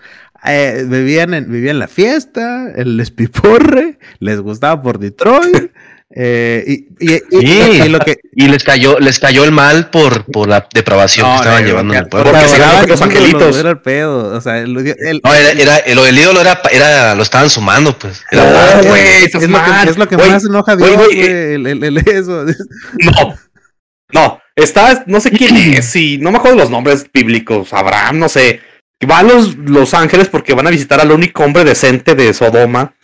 eh, vivían, en, vivían la fiesta, el despiporre, les gustaba por Detroit. eh, y, y, y-
Sí.
y lo que
Y les cayó, les cayó el mal por, por la depravación que
No,
estaban
no,
llevando en
que-
el pueblo.
Porque se cogen los angelitos.
Era el pedo. O sea, el, el-
No, era, era, lo del ídolo era, era, lo estaban sumando, pues. Era parte.
güey,
es,
estás
lo que, es lo que
Güey,
más enoja a
güey,
Dios, güey.
eh,
el, el- el- eso.
No, no, está, no sé quién es, y no me acuerdo los nombres bíblicos, Abraham, no sé. Van los, los ángeles porque van a visitar al único hombre decente de Sodoma.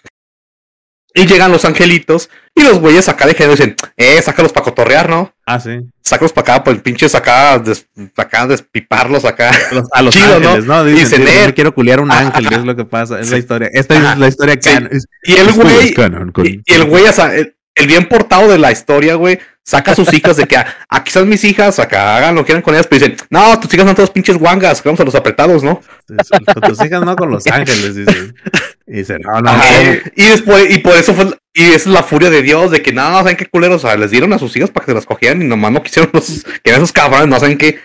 Y llegan los angelitos y los güeyes acá de género dicen, eh, sácalos para cotorrear, ¿no?
Ah, sí.
Sácalos para acá, pues pinches acá, des, acá despiparlos acá.
Los- a los
Chido,
ángeles, ¿no? Dicen,
Dicen,
"Yo
eh,
quiero culiar un
ah,
ángel,
ajá.
es lo que pasa. Es
Sí.
la historia. Esta es la historia
Sí.
es-
Y el güey, y, y el güey, o sea, el, el bien portado de la historia, güey, saca a sus hijas de que aquí están mis hijas, acá hagan lo que quieran con ellas, pero dicen, no, tus hijas son todos pinches guangas, vamos a los apretados, ¿no?
Tus hijas, no con los ángeles, dice. Y dice, no, no,
Ajá,
no.
y después, y por eso fue, y esa es la furia de Dios, de que no, ¿saben qué culeros? O sea, les dieron a sus hijas para que se las cogieran y nomás no quisieron los, que eran esos cabrones, no saben qué.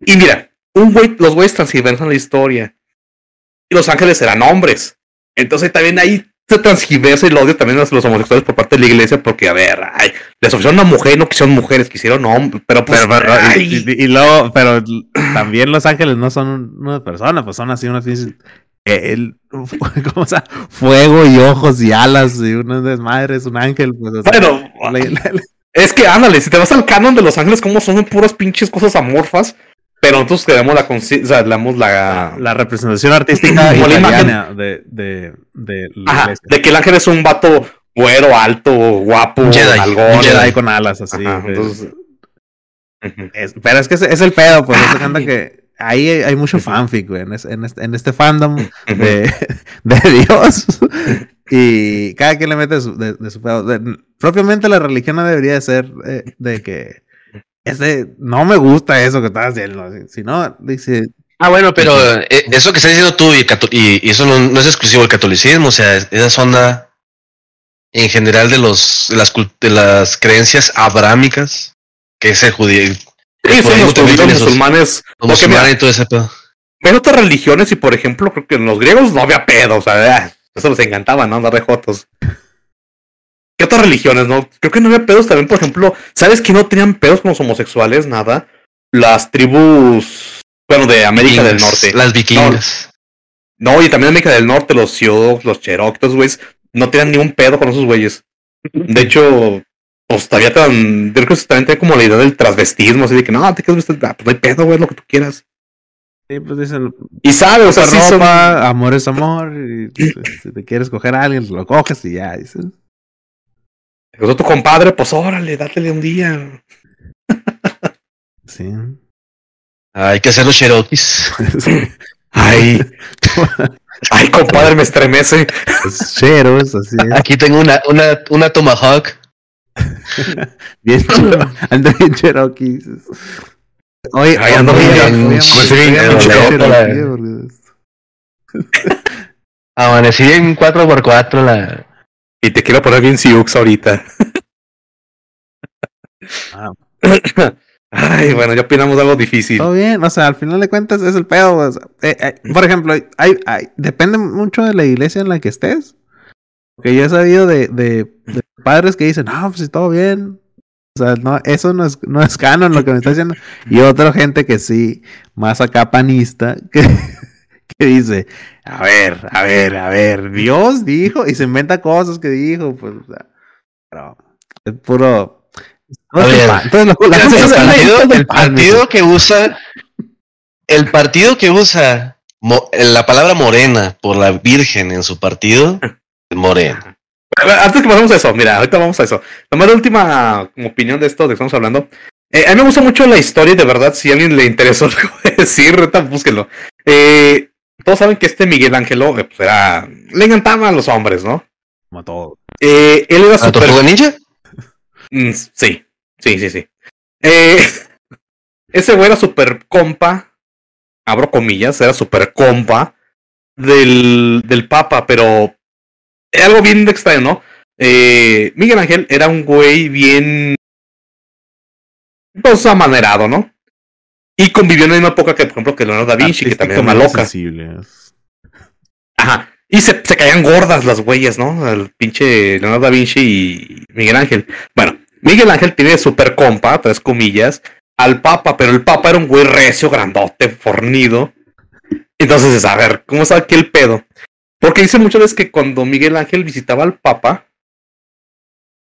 Y mira, un güey, los güeyes transgiversan la historia. Y los ángeles eran hombres. Entonces también ahí se transgiversa el odio también a los homosexuales por parte de la iglesia, porque a ver, ay, les ofrecieron una mujer, no quisieron mujeres, quisieron hombres, pero pues,
Pero, pero- y, y- y luego, pero también los ángeles no son una persona, pues son así unas eh, el, ¿cómo se? Fuego y ojos y alas y una desmadre es un ángel. Pues, o sea,
bueno,
la- la- la-
Es que ándale, si te vas al canon de Los Ángeles, como son puras pinches cosas amorfas, pero nosotros le damos la o sea, le damos la,
la representación artística
Como la
italiana de, de, de la
Ajá, de que el ángel es un vato güero, alto, guapo,
Un Jedi,
algón.
Un Jedi con alas así.
Ajá,
pues.
entonces-.
Es- pero es que es, es el pedo, pues. se cuenta que ahí hay, hay mucho fanfic, güey, en, es- en este, en este fandom de, de Dios. y cada quien le mete su- de, de su pedo. De- propiamente la religión no debería de ser eh, de que este no me gusta eso que estás haciendo. Si, si no, dice.
Ah, bueno, pero eh, eso que estás diciendo tú y, y- y eso no, no es exclusivo del catolicismo, o sea, es- esa zona en general de los de las, cult- de las creencias abrámicas, que es el judío,
Sí, son los judíos musulmanes.
los
mira,
musulmanes y todo ese pedo.
ven otras religiones y, por ejemplo, creo que en los griegos no había pedo, o sea, eso les encantaba, ¿no? Andar de jotos. ¿Qué otras religiones, no? Creo que no había pedos también, por ejemplo, ¿sabes que no tenían pedos con los homosexuales? Nada. Las tribus, bueno, de América del Norte.
Las vikingas.
No, y también América del Norte, los Sioux, los Cherokee, esos güeyes, no tenían ni un pedo con esos güeyes. De hecho, pues todavía tan, yo creo que también tiene como la idea del transvestismo, así de que no, te vestir, ah, pues no hay pedo, güey, lo que tú quieras.
Sí, pues dicen,
Y sabe, o sea,
ropa,
sí son-
amor es amor. Y, pues, si te quieres coger a alguien, lo coges y ya. Dices.
Pues, tu compadre, pues órale, dátele un día.
Sí.
Hay que hacer los Cherokees.
Ay, ay, compadre, me estremece.
Los cheros, así es.
Aquí tengo una, una, una Tomahawk.
Bien ando bien Cherokee. dices. Oye,
Ay, ando bien- bien-
Amanecí en 4x4 la...
Y te quiero poner bien Siux ahorita.
Ah.
Ay, bueno, ya opinamos algo difícil.
Todo bien, o sea, al final de cuentas es el pedo. o sea, eh, eh, por ejemplo, hay, hay- depende mucho de la iglesia en la que estés. Porque yo he sabido de, de, de padres que dicen, no, pues todo bien. O sea, no, eso no es, no es canon lo que me está diciendo. Y otra gente que sí, más acá panista, que, que dice, a ver, a ver, a ver, Dios dijo, y se inventa cosas que dijo, pues, o sea, pero es puro...
A ver,
entonces, lo- la
El partido, el que usa... El partido que usa mo- la palabra morena por la Virgen en su partido, morena.
Antes que pasemos a eso, mira, ahorita vamos a eso. Nomás la última como opinión de esto de que estamos hablando. Eh, a mí me gusta mucho la historia y de verdad, si a alguien le interesó lo que voy a decir, búsquenlo. Eh, todos saben que este Miguel Ángelo eh, pues era, le encantaban los hombres, ¿no?
Como todo.
Eh, él era
¿A
súper
Tortuga Ninja?
Mm, sí, sí, sí, sí. Eh, ese güey era super compa, abro comillas, era super compa del, del Papa, pero era algo bien extraño, ¿no? Eh, Miguel Ángel era un güey bien, pues, amanerado, ¿no? Y convivió en la misma época que, por ejemplo, que Leonardo da Vinci, que también era loca.
sensibles.
Ajá. Y se, se caían gordas las güeyes, ¿no? El pinche Leonardo da Vinci y Miguel Ángel. Bueno, Miguel Ángel tiene super compa, tres comillas, al Papa, pero el Papa era un güey recio, grandote, fornido. Entonces, a ver, ¿cómo está aquí el pedo? Porque dice muchas veces que cuando Miguel Ángel visitaba al Papa,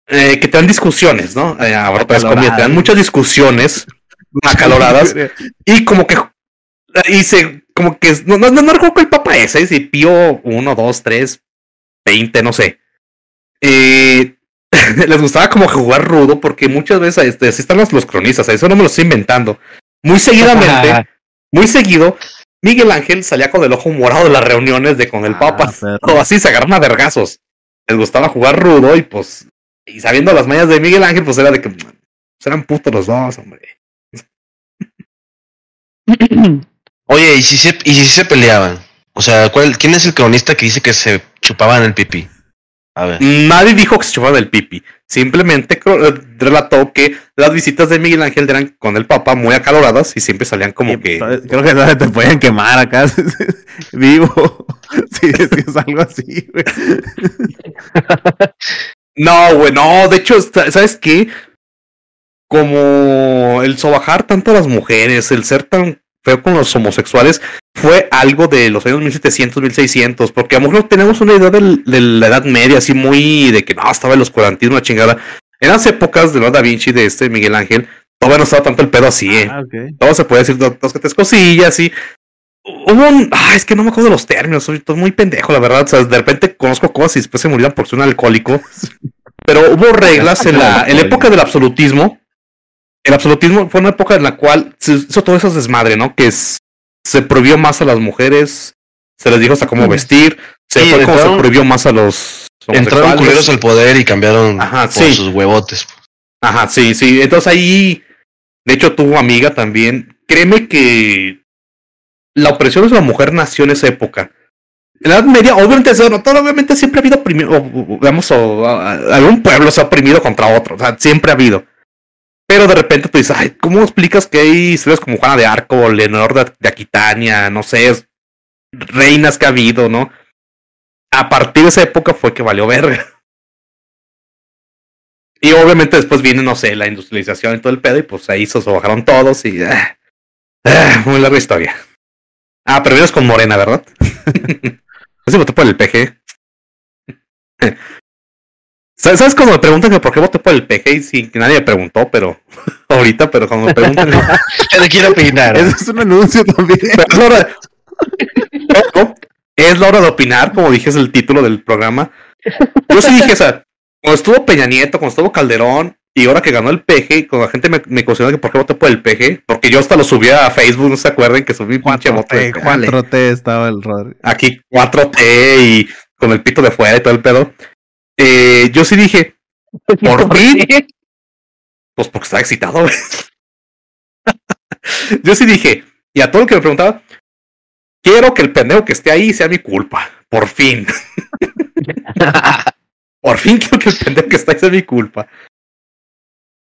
eh, que te dan discusiones, ¿no? Eh, ahora te dan muchas discusiones acaloradas. Y como que. Y se. Como que. No, no, no, no recuerdo cuál papa es, ¿eh? Si Pío 1, 2, 3, 20, no sé. Eh, les gustaba como jugar rudo porque muchas veces este, así están los, los cronistas, eso no me lo estoy inventando. Muy seguidamente, muy seguido, Miguel Ángel salía con el ojo morado de las reuniones de con el papa.
Ah,
O así se agarran a vergazos. Les gustaba jugar rudo y pues. Y sabiendo las mañas de Miguel Ángel, pues era de que. pues, eran putos los dos, hombre.
Oye, ¿y si, se, ¿y si se peleaban? O sea, ¿cuál, ¿quién es el cronista que dice que se chupaban el pipí? A ver.
Nadie dijo que se chupaban el pipi. Simplemente eh, relató que las visitas de Miguel Ángel eran con el Papa muy acaloradas y siempre salían como
Sí,
que.
Creo que te pueden quemar acá vivo. Si decías algo así, güey.
No, güey, no. De hecho, ¿sabes qué? Como el sobajar tanto a las mujeres, el ser tan feo con los homosexuales, fue algo de los años 1700, 1600. Porque a lo mejor tenemos una idea del- de la Edad Media, así muy de que no, estaba el oscurantismo, la chingada. En las épocas de Leonardo da Vinci, de este Miguel Ángel, todavía no estaba tanto el pedo así, ¿eh?
Ah,
todo se puede decir dos, que tres cosillas y hubo un ah, es que no me acuerdo de los términos soy muy pendejo la verdad o sea de repente conozco cosas y después se murieron por ser un alcohólico pero hubo reglas en la, en la época del absolutismo el absolutismo fue una época en la cual se hizo todo eso desmadre no que es- se prohibió más a las mujeres se les dijo hasta cómo vestir se
Sí,
fue como se
entraron-
prohibió más a los
Entraron culeros al poder y cambiaron
Ajá,
por
sí.
sus huevotes.
Ajá, sí, sí. Entonces ahí, de hecho, tuvo amiga también. Créeme que la opresión de la mujer nació en esa época. En la Edad Media, obviamente, obviamente siempre ha habido, oprimi- o- o- digamos, o, a- a- algún pueblo se ha oprimido contra otro. O sea, siempre ha habido. Pero de repente tú dices, ay, ¿cómo explicas que hay historias como Juana de Arco, Leonor de, de Aquitania, no sé, reinas que ha habido, ¿no? A partir de esa época fue que valió verga. Y obviamente después viene, no sé, la industrialización y todo el pedo, y pues ahí se bajaron todos y. ah, ah, muy larga historia. Ah, pero vienes con Morena, ¿verdad? Así votó por el PG. ¿Sabes, ¿Sabes cuando me preguntan que por qué voté por el PG? Y que nadie me preguntó, pero ahorita, pero cuando me preguntan,
Ya te quiero opinar.
Eso es un anuncio también.
pero es la hora de- es la hora de opinar, como dije, es el título del programa. Yo sí dije, o sea, cuando estuvo Peña Nieto, cuando estuvo Calderón, y ahora que ganó el PG, cuando la gente me, me cuestionó que por qué voté por el PG, porque yo hasta lo subí a Facebook, no se acuerdan que subí pinche voto de
4T,
Dale.
4T estaba el Rodri.
aquí 4T y con el pito de fuera y todo el pedo. Eh, yo sí dije, por fin, pues porque estaba excitado. Yo sí dije, y a todo el que me preguntaba, quiero que el pendejo que esté ahí sea mi culpa. Por fin. Por fin quiero que el pendejo que está ahí sea mi culpa.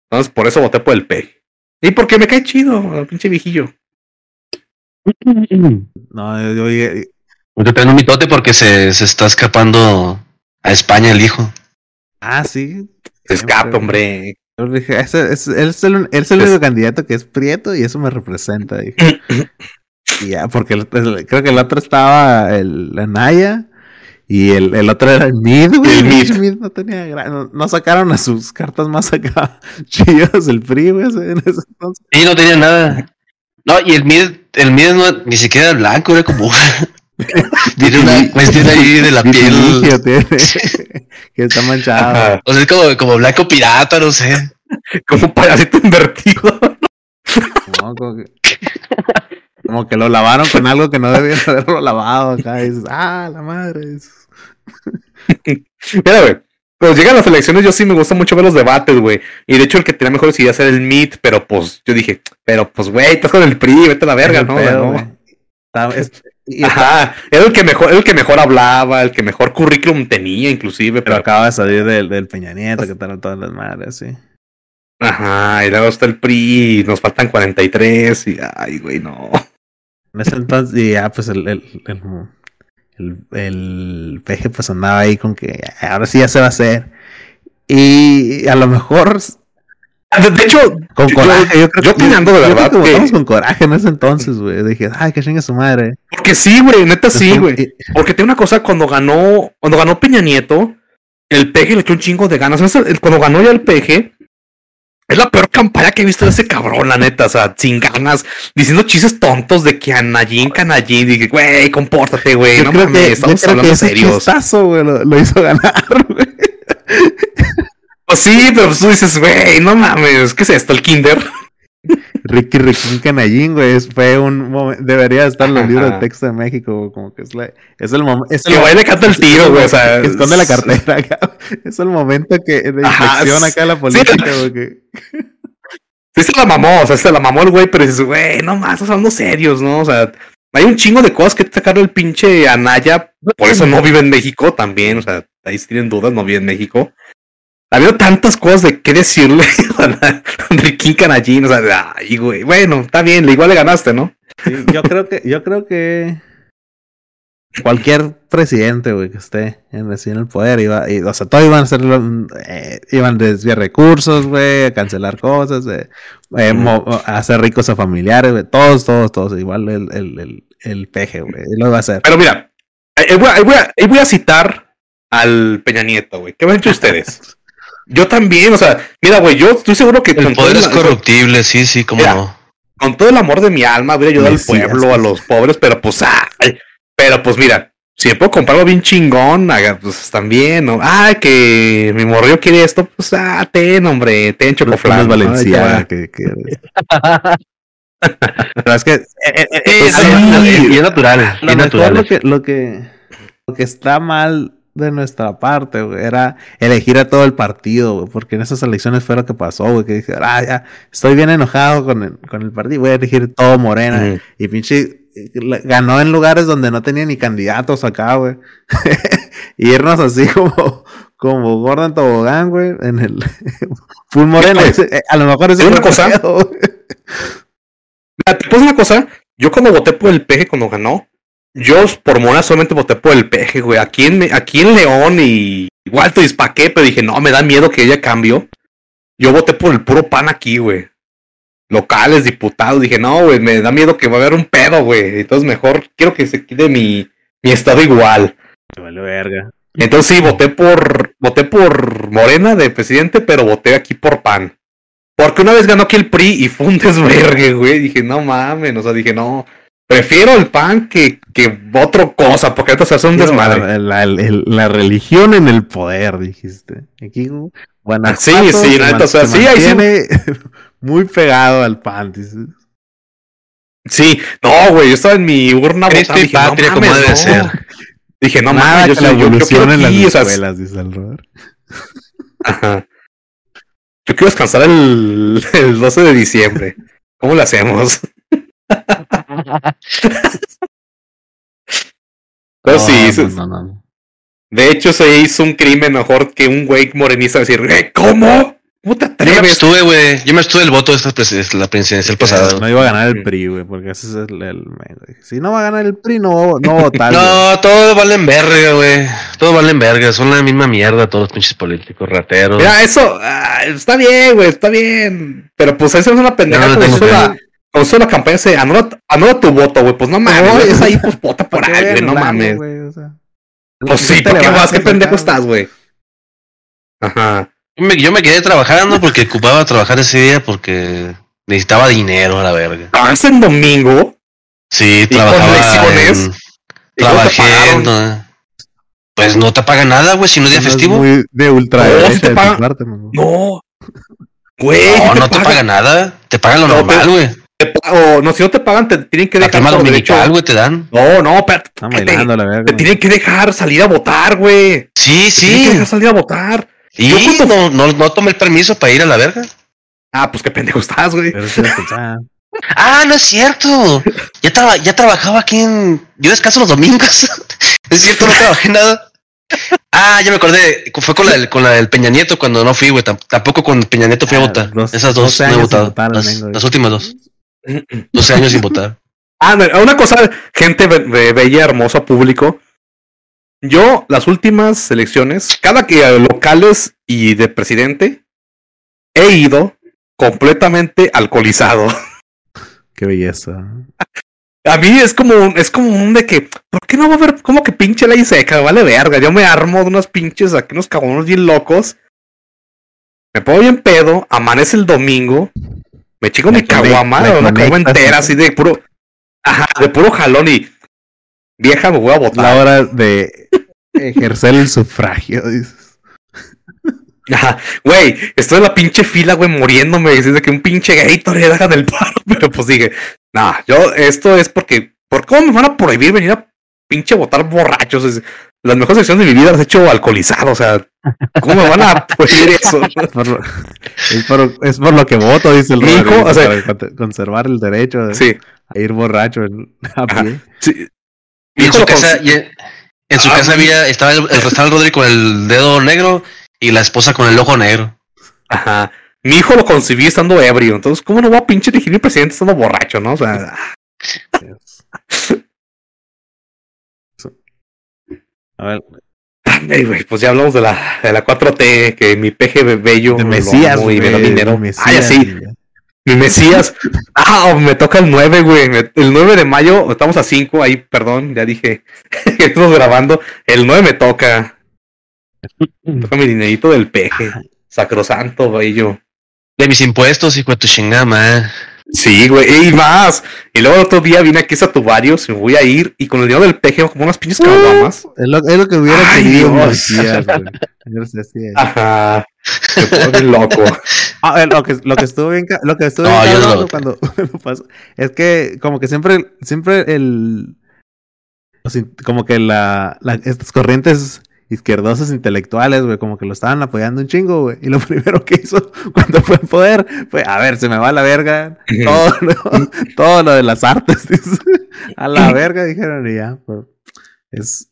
Entonces, por eso voté por el P. Y porque me cae chido, el pinche viejillo.
No, yo, yo llegué-
Te traen un mitote porque se, se está escapando a España el hijo.
Ah, sí.
Escape,
pero-
hombre.
Yo dije, es, él es el, él es el
Es-
único candidato que es prieto y eso me representa. dije. y ya, porque el- el- creo que el otro estaba el, la Naya y el, el otro era el Mid, güey.
El Mid.
No tenía gran- no, no sacaron a sus cartas más acá chidas el PRI, güey, en ese entonces.
Y no tenía nada. No, y el mid, el mid no, ni siquiera era blanco, era como. tiene una cuestión ahí de la piel.
que está manchado.
Ajá,
O sea, es como, como blanco pirata, no sé.
Como un payasito invertido.
¿no? Como, que, como que lo lavaron con algo que no debían haberlo lavado acá. Y dices, ah, la madre. es-
Mira, güey. Cuando llegan las elecciones, yo sí me gusta mucho ver los debates, güey. Y de hecho, el que tenía mejor ideas era el MIT, pero pues yo dije, pero pues, güey, estás con el PRI, vete a la verga,
el
¿no?
pedo,
¿no?
güey. Está- es- y
Ajá, era el que mejor, el que mejor hablaba, el que mejor currículum tenía, inclusive,
pero
pero
acaba de salir del, del Peña Nieto, que están todas las madres, sí.
ajá, y luego está el PRI, y nos faltan 43, y ay, güey, no.
En ese entonces, y ya, pues el, el, el, el, el peje pues andaba ahí con que ahora sí ya se va a hacer. Y a lo mejor
De, hecho,
con
yo-
coraje, yo, creo
yo opinando de verdad
que- votamos con coraje en ese entonces, güey. Dije, ay, que chingue su madre.
porque sí, güey, neta sí,
Entonces,
güey. Porque tiene una cosa, cuando ganó, cuando ganó Peña Nieto, el peje le echó un chingo de ganas. Cuando ganó ya el peje, es la peor campaña que he visto de ese cabrón, la neta. O sea, sin ganas, diciendo chistes tontos de que Anayín, Canallín. Dije, güey, compórtate, güey. No mames,
que,
estamos hablando serios.
chistazo, güey, lo, lo hizo ganar, güey.
Pues sí, pero tú dices, güey, no mames, ¿qué es esto? El Kinder.
Ricky Ricky Canallín, güey, fue un momento, debería estar en los libros de texto de México, güey, como que es, la, es el momento, es el
Que le canta el tiro, güey. O sea,
que esconde la cartera acá, es el momento que, de
es-
acá la
sí.
política, que-
Sí se la mamó, o sea, se la mamó el güey, pero dices, güey, no más, estamos hablando serios, ¿no? O sea, hay un chingo de cosas que sacar el pinche Anaya, por eso no vive en México también, o sea, ahí si tienen dudas, no vive en México. Ha habido tantas cosas de qué decirle a Riquín Canallín, o sea, ay, güey, bueno, está bien, igual le ganaste, ¿no?
Sí, yo creo que, yo creo que cualquier presidente, güey, que esté en, en el poder, iba, y, o sea, todos iban a hacer, eh, iban a desviar recursos, güey, a cancelar cosas, eh, eh, mo- a hacer ricos a familiares, güey, todos, todos, todos, igual el, el, el, el peje, güey, lo iba a hacer.
Pero mira, ahí voy, a- ahí voy a, ahí voy a citar al Peña Nieto, güey. ¿Qué han hecho ustedes? Yo también, o sea, mira, güey, yo estoy seguro que
El
con todo
poder es corruptible, sí, sí, cómo
Mira,
no.
con todo el amor de mi alma, hubiera ayudado al
Mesías,
pueblo, a los pobres, pero pues, ay, pero pues mira, si me puedo comprar algo bien chingón, haga, pues también, ¿no? Ay, que mi morrillo quiere esto, pues, ah, ten, hombre, ten chocoflan.
es
¿no?
Que, que- Pero es que eh, eh, eh, pues,
sí, bien natural,
Lo
natural.
lo que, lo que lo que está mal de nuestra parte, güey, era elegir a todo el partido, güey, porque en esas elecciones fue lo que pasó, güey, que dije, ah, ya, estoy bien enojado con el, con el partido, voy a elegir todo Morena, y pinche, ganó en lugares donde no tenía ni candidatos acá, güey, y irnos así como, como Gordon Tobogán, güey, en el full Morena,
Güey,
ese- eh, a lo mejor es
¿te digo una cosa? Mira, te puedo una cosa, yo cuando voté por el peje cuando ganó, yo por Mona solamente voté por el peje, güey. Aquí en, aquí en León y igual te dispaqué, pero dije, no, me da miedo que ella cambio. Yo voté por el puro pan aquí, güey. Locales, diputados, dije, no, güey, me da miedo que va a haber un pedo, güey. Entonces mejor quiero que se quede mi, mi estado igual.
Me valió verga.
Entonces sí, voté por, voté por Morena de presidente, pero voté aquí por PAN. Porque una vez ganó aquí el PRI y fue un desvergue, güey. Dije, no mames, o sea, dije, no. Prefiero el PAN que, que otra cosa, porque esto se hace un
Quiero
desmadre.
La, la- el- la religión en el poder, dijiste. Aquí, Guanajuato
Sí, sí,
se
la neta, o sea,
se
sí, ahí sí-
muy pegado al pan, dices.
Sí, no, güey, yo estaba en mi urna votando. Dije, no
como
mames,
debe
no.
ser.
Dije, no
Nada
mames, yo,
la
soy- yo, yo
evolución en las
aquí, o sea,
escuelas, dice el.
Ajá. Yo quiero descansar el, el 12 de diciembre. ¿Cómo lo hacemos? Pero sí,
No,
se-
no, no, no.
de hecho se hizo un crimen mejor que un güey morenista decir, "Eh, ¿cómo? ¿Cómo te
Yo me
atreves?
abstuve, güey. Yo me abstuve del voto de esta la presidencial pasada.
No iba a ganar el. PRI, güey, porque ese es el, el- Si no va a ganar el PRI, no, va- no votar.
No, todos valen verga, güey. Todos valen verga. Son la misma mierda todos los pinches políticos, rateros.
Mira, eso ah, está bien, güey, está bien. Pero pues eso es una pendeja.
No, no fe.
la, campaña, se anula, anula tu voto, güey. Pues no mames,
No,
güey,
es-
ahí, pues vota por
¿Para qué
alguien, no mames.
güey? O sea,
Pues sí,
¿qué te
¿por qué vas? ¿Qué
a
pendejo estás, güey? Ajá.
Yo me, yo me quedé trabajando porque ocupaba trabajar ese día porque necesitaba dinero a la verga.
¿Trabajas en domingo?
Sí, trabajaba en-
¿Y te
Trabajé en- Pues no te pagan nada, güey, si no es día festivo.
muy de ultraderecha
No, si te
de.
No. Güey,
No,
¿qué
no te pagan nada. Te pagan lo
No,
normal, güey.
te o no, si no te pagan, te tienen que
La
dejar derecho.
dominical, güey, te dan.
No, no, espérate. Te-
la verga.
Te tienen que dejar salir a votar, güey.
Sí,
Te tienen que
sí.
dejar salir a votar.
Y
Yo cuando-
no, no, no tomé el permiso para ir a la verga.
Ah, pues qué pendejo estás, güey.
Pero sí.
Ah, no es cierto. Ya, traba- ya trabajaba aquí en. Yo descanso los domingos. es cierto, no trabajé nada. Ah, ya me acordé. Fue con la, del- con la del Peña Nieto cuando no fui, güey. Tam- Tampoco con Peña Nieto fui a
Ah,
votar.
dos-
Esas dos
12
no he votado.
votar,
las, últimas dos. 12 años sin votar.
Ah, no, una cosa, gente be- be- bella, hermosa, público. Yo, las últimas elecciones, cada que a locales y de presidente, he ido completamente alcoholizado.
Qué belleza.
A mí es como un, es como un de que, ¿por qué no va a haber como que pinche ley seca? Vale verga, yo me armo de unos pinches aquí, unos cagones bien locos. Me pongo bien pedo, amanece el domingo, me chico
La
mi
conec-
caguama,
la
una caguama entera, así de puro, ajá, de puro jalón y vieja, me voy a votar.
La hora de ejercer el sufragio, dices.
Ajá, Güey, estoy en la pinche fila, güey, muriéndome. Dice que un pinche Gatorade hagan el paro. Pero pues dije, nah, yo, esto es porque, ¿por cómo me van a prohibir venir a pinche votar borrachos? Es- las mejores secciones de mi vida las he hecho alcoholizado. O sea, ¿cómo me van a prohibir eso?
Por lo- es, por, es por lo que voto, dice el Robert,
o sea-
para conservar el derecho de-
Sí,
a ir borracho en- a
Ajá.
pie.
sí.
Y en
Hijo,
su casa, y en, en su
Ah,
casa había, estaba el, el restaurante Rodri con el dedo negro y la esposa con el ojo negro.
Ajá. Mi hijo lo concibí estando ebrio. Entonces, ¿cómo no va a pinche elegir mi presidente estando borracho, no? O sea,
A ver,
ay, güey, pues ya hablamos de la, de la 4T, que mi peje bello.
de
lo
Mesías,
amo y me da
güey,
dinero.
Mesías,
Ah, ya sí.
güey.
Mi Mesías. Ah, me toca el 9, güey. El 9 de mayo, estamos a 5 ahí, perdón, ya dije que estamos grabando. El 9 me toca. Me toca mi dinerito del peje. Sacrosanto, bello.
De mis impuestos, hijo de tu.
Sí, güey, y más. Y luego el otro día vine aquí a Tubarios, me voy a ir y con el dinero del peje como unas pinches caguamas.
Es lo, es lo que hubiera
Ay,
querido
Dios.
Güey.
Ajá. Loco.
Ah, lo que, lo que estuvo bien, lo que estuvo
No,
bien
no
cuando pasó, es que como que siempre, siempre el, como que la, la- estas corrientes izquierdosas intelectuales, güey, como que lo estaban apoyando un chingo, güey, y lo primero que hizo cuando fue en poder fue, a ver, se me va a la verga, todo, lo, todo lo de las artes, dice, a la verga, dijeron, y ya, pues, es,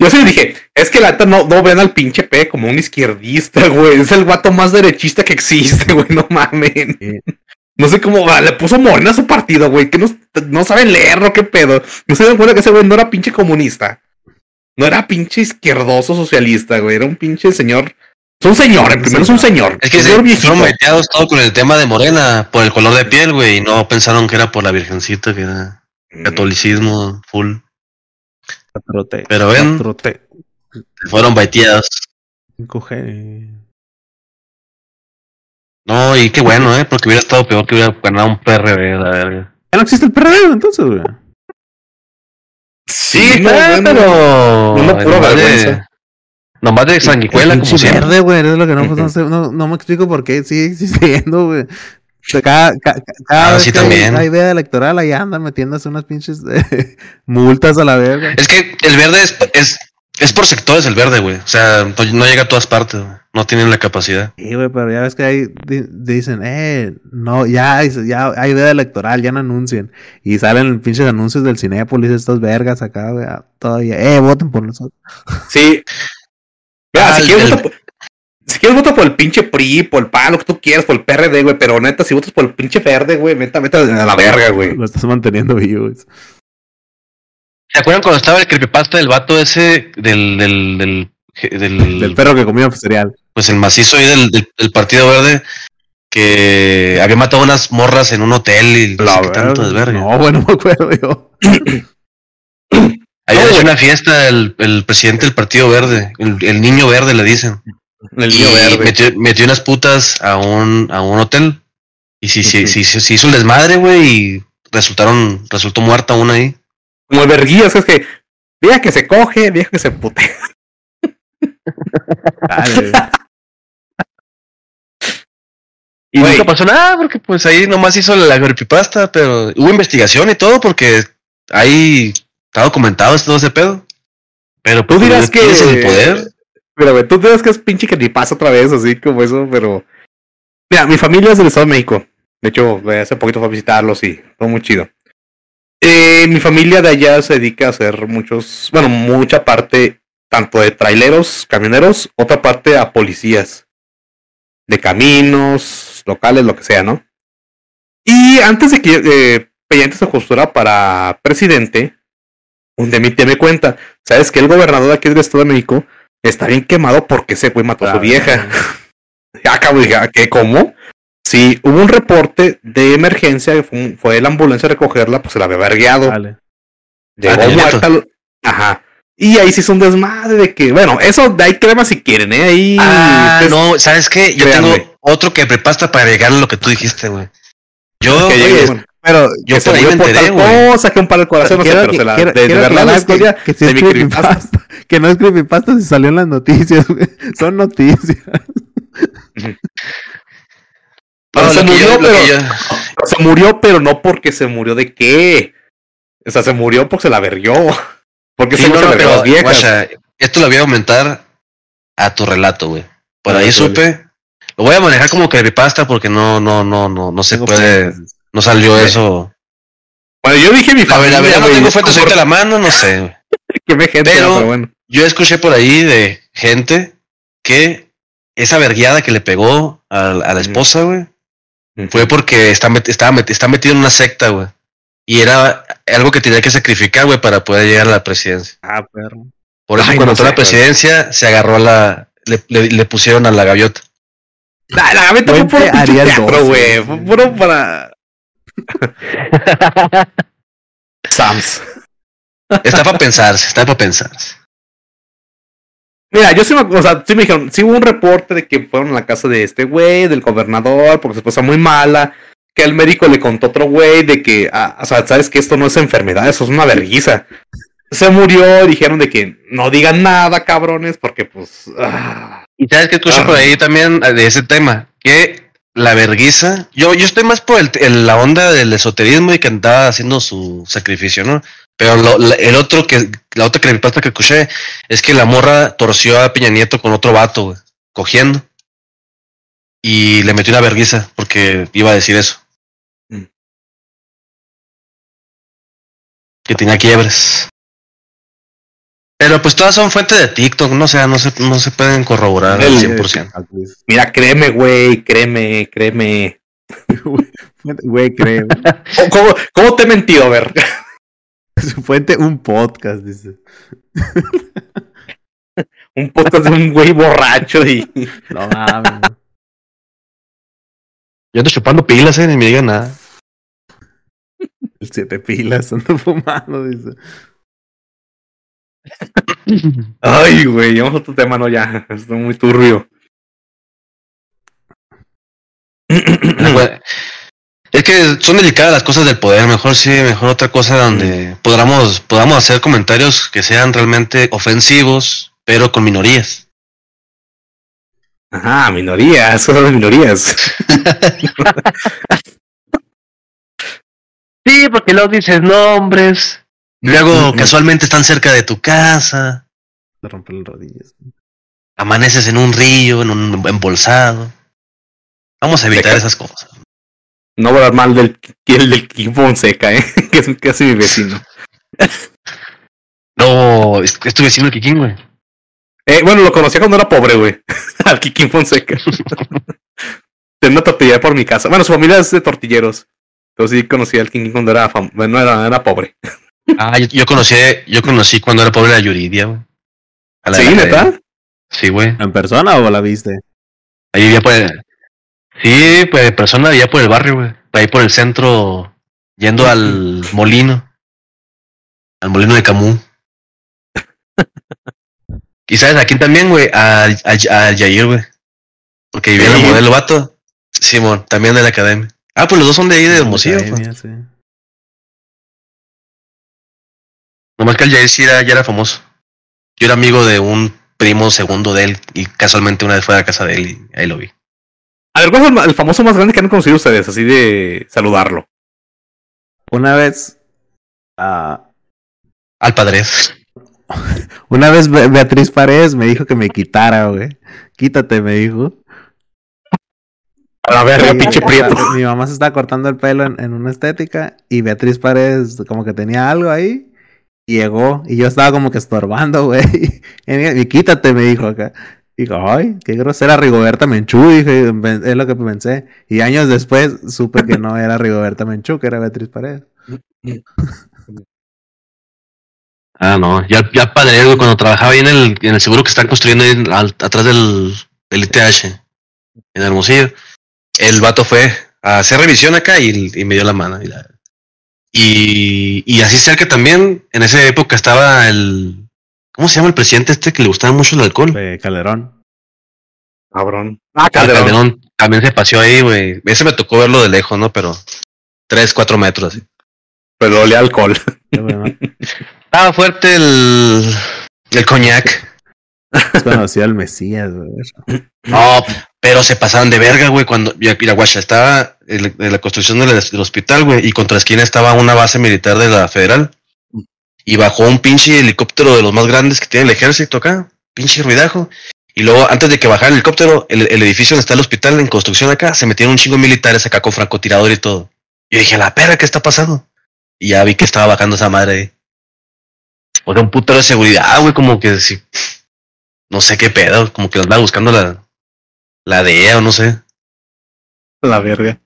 Yo sí dije, es que la neta no, no ven al pinche P como un izquierdista, güey. Es el guato más derechista que existe, güey. No mamen.
Sí.
No sé cómo ah, le puso morena a su partido, güey. Que no, no saben leerlo, qué pedo. No se dan cuenta que ese güey no era pinche comunista. No era pinche izquierdoso socialista, güey. Era un pinche señor. Es un señor, en primero es un señor.
Es que
un
se
señor viejito.
fueron meteados todo con el tema de Morena por el color de piel, güey, y no pensaron que era por la virgencita, que era catolicismo full.
patrote,
Pero ven,
patrote.
fueron baiteados.
5G.
No, y qué bueno, ¿eh? Porque hubiera estado peor que hubiera ganado un PRD, la verga.
Ya no existe el PRD entonces, güey.
Sí, bueno,
pero.
una pura
nomás de-. Nomás de sanguijuela,
El
como siempre.
verde, güey, es lo que no, pues, no, sé, no, no me explico por qué sigue existiendo, güey. Cada, ca- ca- cada
Ah,
vez
sí,
que hay-
también.
hay idea electoral, ahí andan metiéndose unas pinches eh, multas a la verga.
Es que el verde es, es, es por sectores el verde, güey. O sea, no, no llega a todas partes, güey. No tienen la capacidad.
Sí, güey, pero ya ves que ahí di- dicen, eh, no, ya, hay- ya hay idea electoral, ya no anuncien. Y salen pinches anuncios del Cinépolis, estos vergas acá, güey, ah, todavía, eh, voten por nosotros.
Sí. Mira,
Ah,
si, quieres,
el-
vota por, si quieres, vota por el pinche PRI, por el PAN, lo que tú quieras, por el PRD, güey. Pero neta, si votas por el pinche verde, güey, neta, vete a la verga, güey.
Lo estás manteniendo vivo, güey.
¿Se acuerdan cuando estaba el creepypasta del vato ese del, del, del, del,
Del perro que comía cereal.
pues el macizo ahí del, del, del Partido Verde que había matado unas morras en un hotel y no sé tanto.
No, güey, no me acuerdo yo.
Había hecho una fiesta el, el presidente del Partido Verde, el, el niño verde le dicen.
El
y
niño verde.
Metió, metió unas putas a un, a un hotel. Y sí, sí, se hizo el desmadre, güey, y resultaron, resultó muerta una ahí.
Como el verguillas, es que vieja que se coge, vieja que se putea.
Dale.
Y nunca pasó nada, porque pues ahí nomás hizo la creepypasta, pero hubo investigación y todo, porque ahí está documentado todo ese pedo. Pero
Tú
pues,
dirás que.
el poder.
Pero, tú dirás que es pinche que ni pasa otra vez, así como eso, pero. Mira, mi familia es del Estado de México. De hecho, hace poquito fue a visitarlos y todo muy chido. Eh, mi familia de allá se dedica a hacer muchos, bueno, mucha parte, tanto de traileros, camioneros, otra parte a policías. De caminos, locales, lo que sea, ¿no? Y antes de que eh, Peña Nieto se para presidente, un de mi tía me cuenta, ¿sabes que el gobernador de aquí del Estado de México está bien quemado porque ese güey mató a su
Ah,
vieja? Acabo de decir, ¿qué? ¿Cómo? Sí, hubo un reporte de emergencia, fue, fue la ambulancia a recogerla, pues se la había vergueado.
Dale.
Llegó
Ah,
muerta. al- Ajá. Y ahí se hizo un desmadre de que, bueno, eso de ahí crema si quieren, ¿eh? Ahí.
Ah,
ustedes-
no, ¿sabes qué? Yo
Créanme.
tengo otro que prepasta para agregar lo que tú dijiste, güey. Yo,
que
oye,
bueno,
Pero
yo
que se
por ahí me enteré, güey.
cosa, que un par de corazón, no sé, pero
que-
se la,
quiero-
de, de
quiero
verdad la historia
que, que sí
de
es
mi creepypasta.
creepypasta, que no es creepypasta si salió en las noticias, güey. Son noticias.
Pero
no,
se murió,
que
pero-
yo-
Se murió, pero no porque se murió de qué. O sea, se murió porque se la verguió. Porque
Sí,
se
no,
no, las viejas.
guacha, esto lo voy a aumentar a tu relato, güey. Por
Ah,
ahí supe. Lo voy a manejar como creepypasta porque no, no, no, no, no se
Tengo
puede,
fuentes.
no salió
Sí.
eso.
Bueno, yo dije mi
A ver,
familia.
a ver, ya no tengo
es
fuentes ahorita la mano, no sé.
que me gente,
Pero-
pero bueno.
Yo escuché por ahí de gente que esa vergueada que le pegó a, a la esposa, güey, fue porque está, met- estaba met- está metido en una secta, güey. Y era algo que tenía que sacrificar, güey, para poder llegar a la presidencia.
Ah, perro.
Por eso
Ay,
cuando
no
entró a la presidencia, se agarró a la... Le, le- le pusieron a la gaviota.
La, la gaveta fue puro teatro,
12,
güey.
sí.
Fue puro para. Sams.
Está para pensarse, está para pensarse.
Mira, yo sí me, o sea, sí me dijeron, sí hubo un reporte de que fueron a la casa de este güey, del gobernador, porque su esposa muy mala, que el médico le contó a otro güey de que, ah, o sea, sabes que esto no es enfermedad, eso es una vergüenza. Se murió, dijeron de que no digan nada, cabrones, porque pues... ah,
Y sabes que escuché
Ah.
por ahí también de ese tema, que la verguiza, yo, yo estoy más por el, el- la onda del esoterismo y que andaba haciendo su sacrificio, ¿no? Pero lo- la- el otro que, la otra creepypasta que escuché es que la morra torció a Peña Nieto con otro vato, güey, cogiendo. Y le metió una verguiza porque iba a decir eso.
Mm.
Que tenía quiebres. Pero pues todas son fuentes de TikTok, no o sea, no se, no se pueden corroborar al
El-
100%.
mira, créeme, güey, créeme, créeme.
Güey, creo.
¿Cómo, cómo, te he mentido?
Su fuente, un podcast, dice.
Un podcast de un güey borracho y...
No mames.
Yo ando chupando pilas, eh, ni me digan nada.
El siete pilas ando fumando, dice.
Ay, güey, vamos a otro tema, no ya. Es muy turbio.
Es que son delicadas las cosas del poder. Mejor sí, mejor otra cosa donde podamos, podamos hacer comentarios que sean realmente ofensivos, pero con minorías.
Ajá, minorías, son las minorías.
sí, porque luego dices nombres. Luego casualmente están cerca de tu casa.
De romper las rodillas.
Amaneces en un río, en un embolsado. Vamos a evitar esas cosas.
No voy a hablar mal del, el del Fonseca, ¿eh? que es casi mi vecino.
no, es, tu vecino el Kikín, güey.
Eh, bueno, lo conocía cuando era pobre, güey. Al Kikín Fonseca. Tenía una tortillería por mi casa. Bueno, su familia es de tortilleros. Entonces sí conocía al Kikín cuando era, bueno, era, era pobre.
ah, yo, conocí, yo conocí cuando era pobre a Yuridia, güey.
¿Sí, neta?
Sí, güey.
¿En persona o la viste?
Ahí vivía por el... Sí, pues de persona vivía por el barrio, güey. Ahí por el centro, yendo al molino. Al molino de Camus. y sabes, aquí también, güey, a, a, Yair, güey. Porque vivía en el modelo vato. Simón, también de la academia. Ah, pues los dos son de ahí de Hermosillo. Pues. Sí. Nomás que el Yair sí era, ya era famoso. Yo era amigo de un primo segundo de él y casualmente una vez fue a la casa de él y ahí lo vi.
A ver, ¿cuál es el, famoso más grande que han conocido ustedes? Así de saludarlo.
Una vez. Uh,
Al padres.
Una vez Beatriz Paredes me dijo que me quitara, güey. Quítate, me dijo.
A la verga, pinche prieto.
Mi mamá se estaba cortando el pelo en, una estética y Beatriz Paredes como que tenía algo ahí. Y llegó y yo estaba como que estorbando, güey. Y, quítate, me dijo acá. Digo, ay, qué grosera Rigoberta Menchú, dije, es lo que pensé. Y años después supe que no era Rigoberta Menchú, que era Beatriz Paredes.
Ah, no, ya, ya padre, cuando trabajaba ahí en el, en el seguro que están construyendo ahí atrás del, del ITH, en Hermosillo, el vato fue a hacer revisión acá y, me dio la mano. Y, y, así cerca también, en esa época estaba el, ¿Cómo se llama el presidente este que le gustaba mucho el alcohol?
Calderón.
Cabrón.
Ah, ah Calderón. También se paseó ahí, güey. Ese me tocó verlo de lejos, ¿no? Pero tres, cuatro metros así.
Pero olía alcohol.
Estaba fuerte el, el coñac.
Conocía al Mesías, güey.
No, pero se pasaban de verga, güey, cuando Iraguacha estaba en la construcción del, del hospital, güey, y contra esquina estaba una base militar de la federal y bajó un pinche helicóptero de los más grandes que tiene el ejército acá, pinche ruidajo. Y luego, antes de que bajara el helicóptero, el, edificio donde está el hospital en construcción acá, se metieron un chingo de militares acá con francotirador y todo. Yo dije, la perra, ¿qué está pasando? Y ya vi que estaba bajando esa madre ahí. O sea, un putero de seguridad, güey, como que si, no sé qué pedo, como que los va buscando la, la DEA o no sé.
La verga.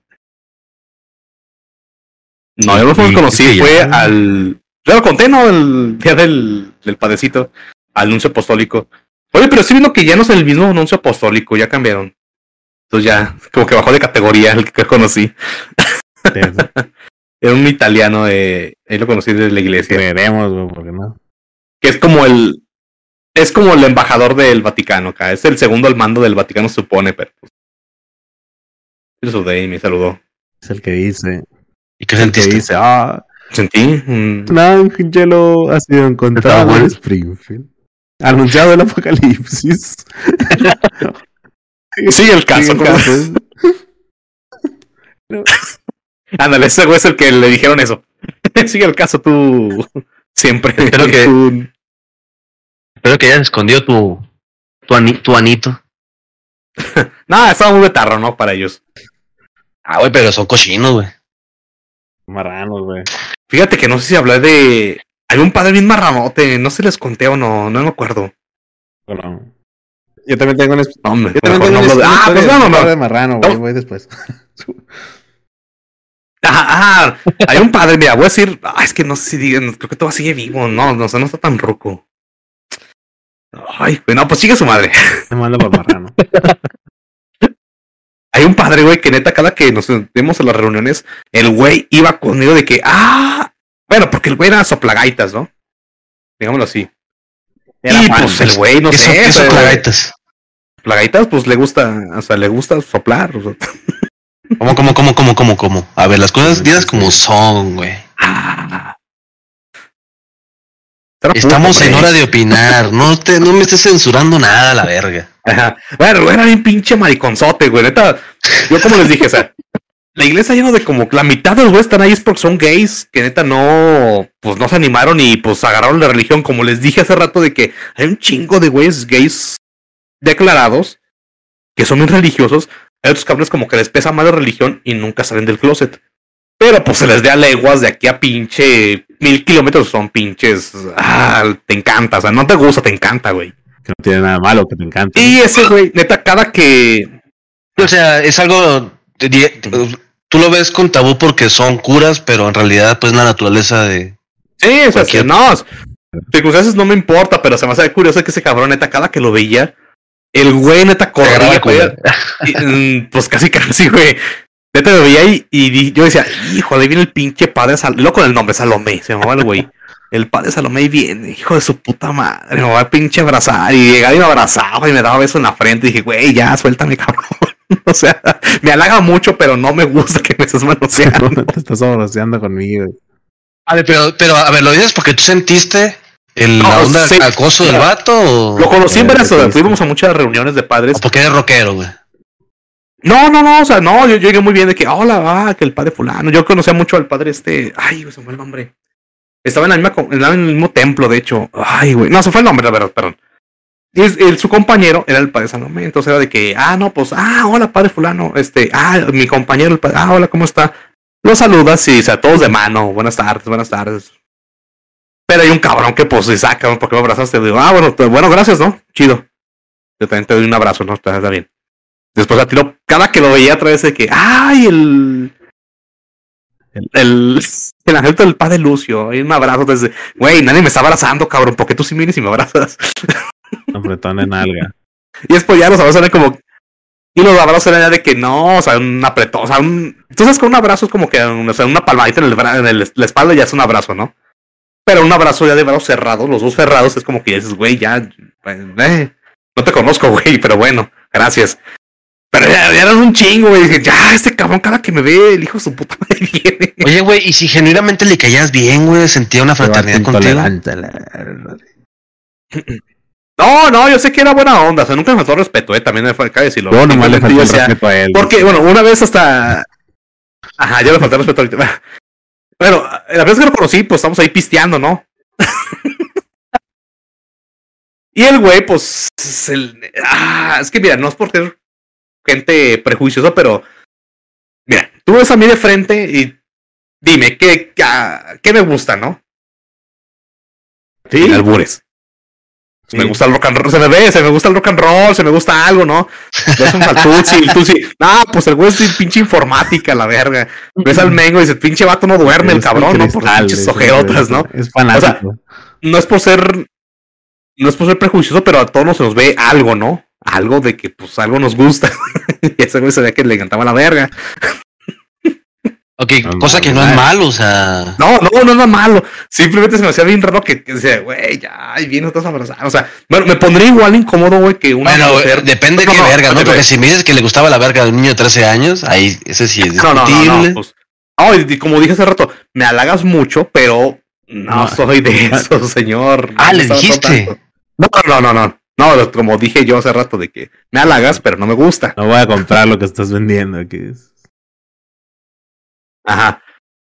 No, yo lo conocí, fue al, yo lo conté, ¿no? El día del, del padecito, anuncio apostólico. Oye, pero estoy viendo que ya no es el mismo anuncio apostólico, ya cambiaron. Entonces ya, como que bajó de categoría el que conocí. Era un italiano, eh, ahí lo conocí desde la iglesia.
Veremos, güey, ¿por qué no?
Que es como el. Es como el embajador del Vaticano acá. Es el segundo al mando del Vaticano, supone, pero. Pues, de y me saludó.
Es el que dice.
¿Y qué sentiste?
Que dice, ah,
Sentí un...
Un ángelo ha sido encontrado en Springfield. Anunciado el apocalipsis.
Sigue el caso. Sigue el caso. Ándale, ese güey es el que le dijeron eso. Sigue el caso tú siempre.
Espero que, espero que hayas escondido tu, tu, tu anito.
no, estaba muy betarro, ¿no? Para ellos.
Ah, güey, pero son cochinos, güey.
Marranos, güey.
Fíjate que no sé si hablé de. Hay un padre bien marranote, no se les conté o no, no me acuerdo.
Bueno, yo también tengo un.
Hombre,
yo también tengo
no
de...
Ah, pues no, no.
de marrano, güey, voy después.
Ah, hay un padre, mira, voy a decir, ah, es que no sé si digan, creo que todavía sigue vivo, no, no, no está tan roco. Ay, bueno, pues sigue su madre.
Me manda por marrano.
Hay un padre, güey, que neta, cada que nos vemos en las reuniones, el güey iba conmigo de que, ah, bueno, porque el güey era soplagaitas, ¿no? Digámoslo así.
Era
y pues el güey, no
¿Qué son,
sé.
qué son
o sea,
plagaitas?
Plagaitas, pues le gusta, o sea, le gusta soplar. o sea.
¿Cómo, cómo, cómo, cómo, cómo, cómo? A ver, las cosas digas como son, güey.
Ah.
Estamos en hora de opinar. No te, no me estés censurando nada, la verga.
Ajá. Bueno, era bien pinche mariconzote, güey. Neta, yo como les dije, o sea, la iglesia lleno de como la mitad de los güeyes están ahí es porque son gays, que neta no, pues no se animaron y pues agarraron la religión. Como les dije hace rato de que hay un chingo de güeyes gays declarados que son bien religiosos. Hay otros cabrones como que les pesa más la religión y nunca salen del closet. Pero pues se les dé a leguas de aquí a pinche mil kilómetros son pinches. Ah, te encanta, o sea, no te gusta, te encanta, güey.
Que no tiene nada malo, que te encanta.
Y ese güey, neta, cada que.
O sea, es algo. Tú lo ves con tabú porque son curas, pero en realidad, pues la naturaleza de.
Sí, o sea,
Cualquier-
sí, no. Circunstancias no me importa, pero se me hace curioso que ese cabrón, neta, cada que lo veía, el güey, neta, corría. güey, mm, pues casi, casi, güey. Neta, me veía y, y di- yo decía, hijo, ahí viene el pinche padre Salomé. Loco con el nombre, Salomé, se llamaba el güey. El padre Salomé y viene, hijo de su puta madre, me va a pinche abrazar. Y llegaba y me abrazaba y me daba beso en la frente. Y dije, güey, ya, suéltame, cabrón. o sea, me halaga mucho, pero no me gusta que me estés manoseando.
te estás abroceando conmigo.
A ver, pero, pero, a ver, ¿lo dices porque tú sentiste el
No,
la onda
sí.
acoso del vato o,
Lo conocí en
sí.
fuimos a muchas reuniones de padres.
o porque eres rockero, güey?
No, no, no, o sea, no, yo, llegué muy bien de que, hola, ah, que el padre fulano. Yo conocía mucho al padre este, ay, güey, se fue el nombre. Estaba en, la misma, en el mismo templo, de hecho. Ay, güey, no, se fue el nombre, la verdad, perdón. Y es- el- su compañero era el padre Salomé, entonces era de que, ah, no, pues, ah, hola, padre fulano, este, ah, mi compañero, el padre, ah, hola, ¿cómo está? Lo saludas y, o sea, todos de mano, buenas tardes, buenas tardes. Pero hay un cabrón que, pues, se saca, ¿por qué me abrazaste? Digo, ah, bueno, bueno, gracias, ¿no? Chido. Yo también te doy un abrazo, ¿no? Está bien. Después a tiro, cada que lo veía a través de que, ay, el. El, el, el angelito del padre Lucio, hay un abrazo desde, güey, nadie me está abrazando, cabrón, porque tú sí vienes y me abrazas.
Apretón en alga.
Y después ya los abrazos eran como, y los abrazos eran ya de que no, o sea, un apretón, o sea, un, tú sabes que un abrazo es como que, o sea, una palmadita en, el, bra- en el- la espalda ya es un abrazo, ¿no? Pero un abrazo ya de brazos cerrados, los dos cerrados, es como que dices, güey, ya, eh, no te conozco, güey, pero bueno, gracias. Pero ya, ya eran un chingo, güey. Dije, ya, este cabrón, cada que me ve, el hijo de su puta madre viene.
Oye, güey, y si genuinamente le caías bien, güey, sentía una fraternidad contigo.
No, no, yo sé que era buena onda. O sea, nunca me faltó respeto, eh. También me fue, cabe decirlo.
Yo nomás le falté
yo
respeto a él.
Porque, bueno, una vez hasta. Ajá, ya le falté respeto ahorita. Bueno, la vez que lo conocí, pues estamos ahí pisteando, ¿no? y el güey, pues. Es, el- ah, es que mira, no es por ser gente prejuiciosa, pero. Mira, tú ves a mí de frente y dime, ¿qué, qué, qué me gusta, no?
Sí.
Albures.
Sí.
Me gusta el rock and roll, se me ve, se me gusta el rock and roll, se me gusta algo, ¿no? Ves un Faltucci, el Tucci. No, pues el güey es pinche informática, la verga. Ves al Mengo y dices, pinche vato no duerme el cabrón, ¿no? Por pinches
es-
ojerotas, ¿no?
Es fanático.
No es por ser, no es por ser prejuicioso, pero a todos nos ve algo, ¿no? Algo de que, pues, algo nos gusta. y ese güey ve que le encantaba la verga.
Ok,
No,
cosa que no es malo, o sea.
No, no, no es nada malo. Simplemente se me hacía bien raro que, que decía, güey, ya, ahí viene otras abrazadas. O sea, bueno, me pondría igual incómodo, güey, que una
Bueno,
mujer-
depende
No,
qué
no,
verga, ¿no? Porque si me dices que le gustaba la verga de un niño de 13 años, ahí ese sí es
No, no,
discutible.
no, no, pues, no, y- y como dije hace rato, me halagas mucho, pero no,
No.
soy de eso, señor.
Ah,
No
¿le dijiste?
No, no, no, no. No, como dije yo hace rato, de que me halagas, pero no me gusta.
No voy a comprar lo que estás vendiendo aquí.
Ajá.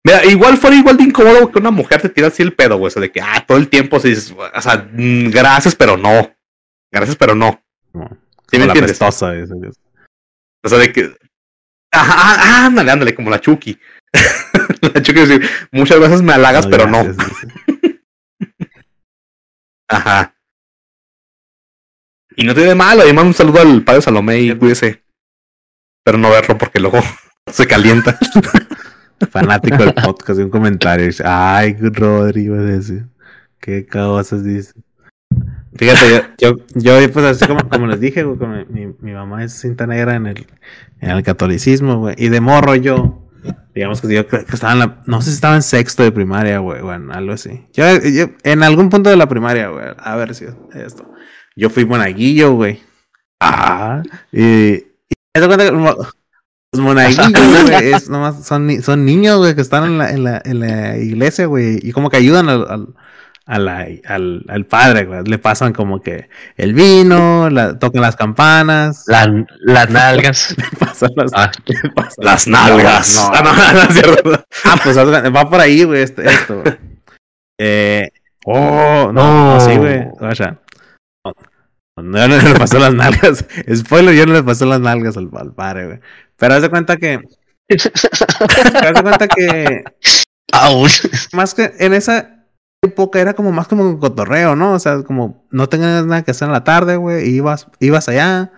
Mira, igual fuera igual de incómodo que una mujer te tira así el pedo, güey. O sea, de que, ah, todo el tiempo se dices, o sea, mm, gracias, pero no. Gracias, pero no.
Como,
¿Sí me entiendes?
pestosa. esa que es.
O sea, de que. Ajá, ah, ándale, ándale, como la Chucky. la Chucky decir, muchas veces me halagas, pero no. Ajá. Y no tiene de malo. Y mando un saludo al padre Salomé y cuídese. Pero no verlo porque luego se calienta.
Fanático del podcast y un comentario. Dice, Ay, Rodri, iba a decir. Qué cosas dice. Fíjate, yo, yo, yo, pues así como, como les dije, güey, como mi, mi mamá es cinta negra en el, en el catolicismo, güey. Y de morro yo, digamos que yo que estaba en la, no sé si estaba en sexto de primaria, güey, bueno, algo así. Yo, yo, en algún punto de la primaria, güey, a ver si esto. Yo fui monaguillo, güey. Ah, y, los monaguillos, güey, es nomás, son, son niños, güey, que están en la, en la, en la iglesia, güey, y como que ayudan al, al a la, al, al, padre, güey. Le pasan como que el vino, la, tocan las campanas.
La, las nalgas.
le pasan las,
ah, pasan las nalgas. No, ah, no,
no, ah, pues va por ahí, güey, este, esto. Eh, oh, no, no, sí, güey. O sea, no, no, le pasó las nalgas. Spoiler, yo no le pasó las nalgas al, al padre, güey. Pero haz de cuenta que. haz de cuenta que. Más que en esa época era como más como un cotorreo, ¿no? O sea, como no tenías nada que hacer en la tarde, güey, ibas, ibas allá,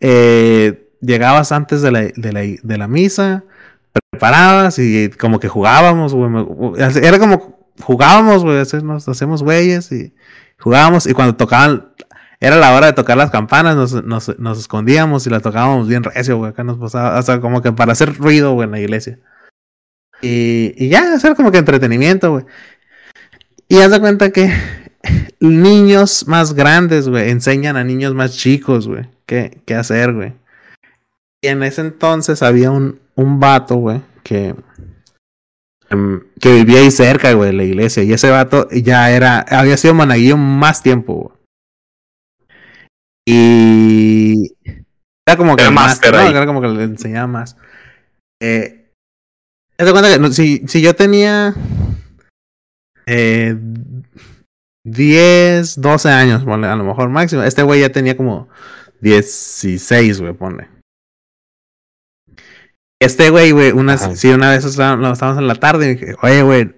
eh, llegabas antes de la, de, la, de la misa, preparabas y como que jugábamos, güey. Era como jugábamos, güey, nos hacemos güeyes y jugábamos y cuando tocaban, era la hora de tocar las campanas, nos, nos, nos escondíamos y las tocábamos bien recio, güey. Acá nos pasaba, sea, como que para hacer ruido, güey, en la iglesia. Y, y ya, hacer como que entretenimiento, güey. Y haz de cuenta que niños más grandes, güey, enseñan a niños más chicos, güey, qué, qué hacer, güey. Y en ese entonces había un, un vato, güey, que, em, que vivía ahí cerca, güey, de la iglesia. Y ese vato ya era, había sido monaguillo más tiempo, güey. Y era como que más, no, era como que le enseñaba más. Eh, cuenta que si, si yo tenía eh, 10, 12 años, ponle, a lo mejor máximo. Este güey ya tenía como 16, güey, ponle. Este güey, güey, una, sí, una vez estábamos en la tarde y dije, oye, güey,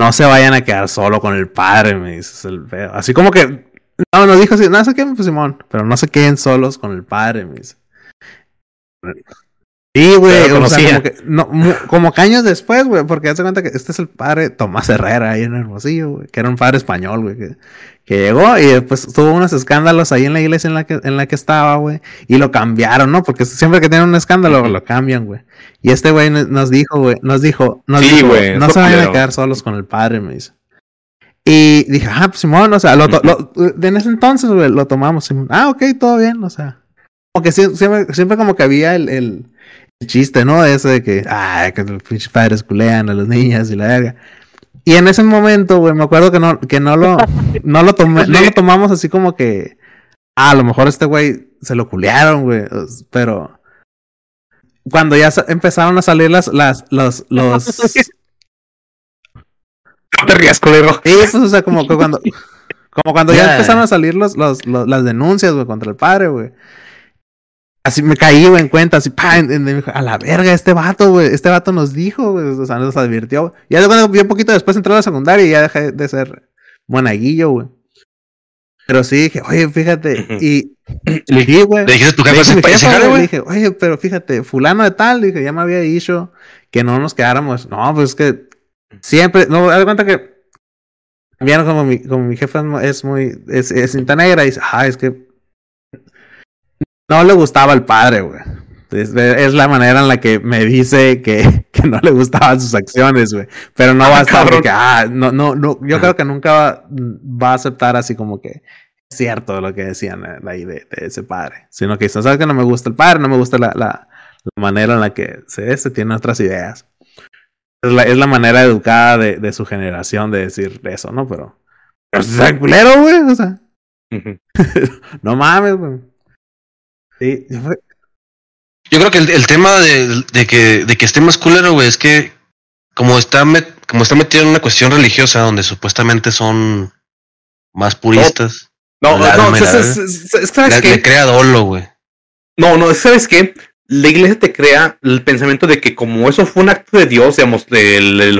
no se vayan a quedar solo con el padre, me dices el feo. Así como que, no, nos dijo así, no sé qué, pues Simón, pero no se queden solos con el padre, me dice. Sí, güey, o sea, como, que, no, como que años después, güey, porque hace cuenta que este es el padre Tomás Herrera ahí en Hermosillo, güey, que era un padre español, güey, que, que, llegó y después tuvo unos escándalos ahí en la iglesia en la que, en la que estaba, güey, y lo cambiaron, ¿no? Porque siempre que tienen un escándalo lo cambian, güey. Y este güey nos dijo, güey, nos dijo, nos sí, dijo, no se vayan a quedar solos con el padre, me dice. Y dije, ah, pues Simón, o sea, lo, lo, en ese entonces, lo tomamos. Ah, ok, todo bien, o sea. Como que siempre, siempre como que había el, el chiste, ¿no? Ese de que, ah, que los pinches padres culean a los niños y la verga. Y en ese momento, güey, me acuerdo que no, que no lo, no lo tomé, no lo tomamos así como que, ah, a lo mejor este güey se lo culearon, güey, pero cuando ya empezaron a salir las, las, los, los...
No te rías, culero.
Sí, pues, o sea, como que cuando, como cuando ya empezaron a salir los, los, los, las denuncias, güey, contra el padre, güey. Así me caí, güey, en cuenta, así, pa, a la verga, este vato, güey, este vato nos dijo, güey, o sea, nos advirtió. Ya cuando yo un poquito después entré a la secundaria y ya dejé de ser monaguillo, güey. Pero sí dije, oye, fíjate, y le dije, güey. Le
dijiste tu jefe
güey. Le dije, oye, pero fíjate, fulano de tal, dije, ya me había dicho que no nos quedáramos. No, pues es que siempre, no, haz cuenta que vieron como mi, como mi jefe es muy, es, es cinta negra y dice, ah, es que no le gustaba al padre, güey. Es, la manera en la que me dice que, que no le gustaban sus acciones, güey. Pero no va a estar porque, ah, no, no, no. Yo creo que nunca va, va, a aceptar así como que es cierto lo que decían eh, ahí de, de, ese padre. Sino que dice, ¿sabes que no me gusta el padre? No me gusta la, la, la manera en la que se, se tiene otras ideas. Es la, es la manera educada de, de, su generación de decir eso, ¿no? Pero. Pero es culero, güey. O sea. no mames, güey. Sí,
Yo creo que el, el tema de, de, que, de que esté más culero, güey, es que como está, met, como está metido en una cuestión religiosa donde supuestamente son más puristas.
No, no, no, es, es, es, ¿sabes
le, le crea dolo, güey.
No, no, ¿sabes qué? La iglesia te crea el pensamiento de que como eso fue un acto de Dios, digamos, de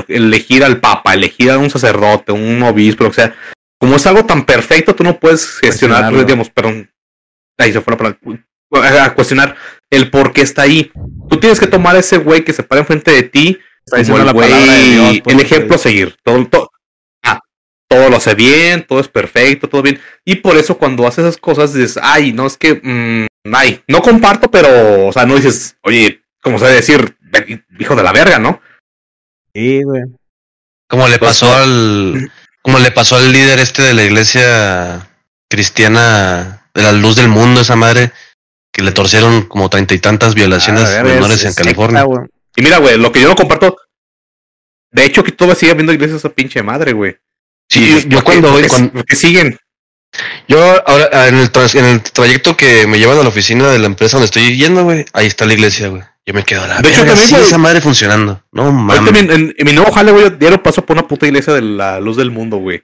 elegir al papa, elegir a un sacerdote, un obispo, o sea, como es algo tan perfecto, tú no puedes gestionar, digamos, perdón, ahí se fue la palabra, a cuestionar el por qué está ahí. Tú tienes que tomar a ese güey que se para enfrente de ti como el, la güey, de Dios, el ejemplo a seguir. Todo, todo, todo, lo hace bien, todo es perfecto, todo bien. Y por eso cuando haces esas cosas dices, ay, no es que, mmm, ay, no comparto, pero, o sea, no dices, oye, como se debe decir, hijo de la verga, ¿no?
Sí, güey.
Como le
Pues,
pasó al. Como le pasó al líder este de la iglesia cristiana de la luz del mundo, esa madre, que le torcieron como treinta y tantas violaciones menores
es-
en
es
California.
secta.
Y mira, güey, lo que yo no comparto. De hecho, que todavía sigue habiendo iglesias esa pinche madre, güey.
Sí, yo,
dices,
yo
¿por qué-
cuando,
qué-
cuando-
siguen.
yo ahora ah, en el, tras- en el trayecto que me llevan a la oficina de la empresa donde estoy yendo, güey, ahí está la iglesia, güey. Yo me quedo a la
De hecho, también,
esa madre funcionando. No mames.
en, en- en mi nuevo jale, güey, diario paso por una puta iglesia de la luz del mundo, güey.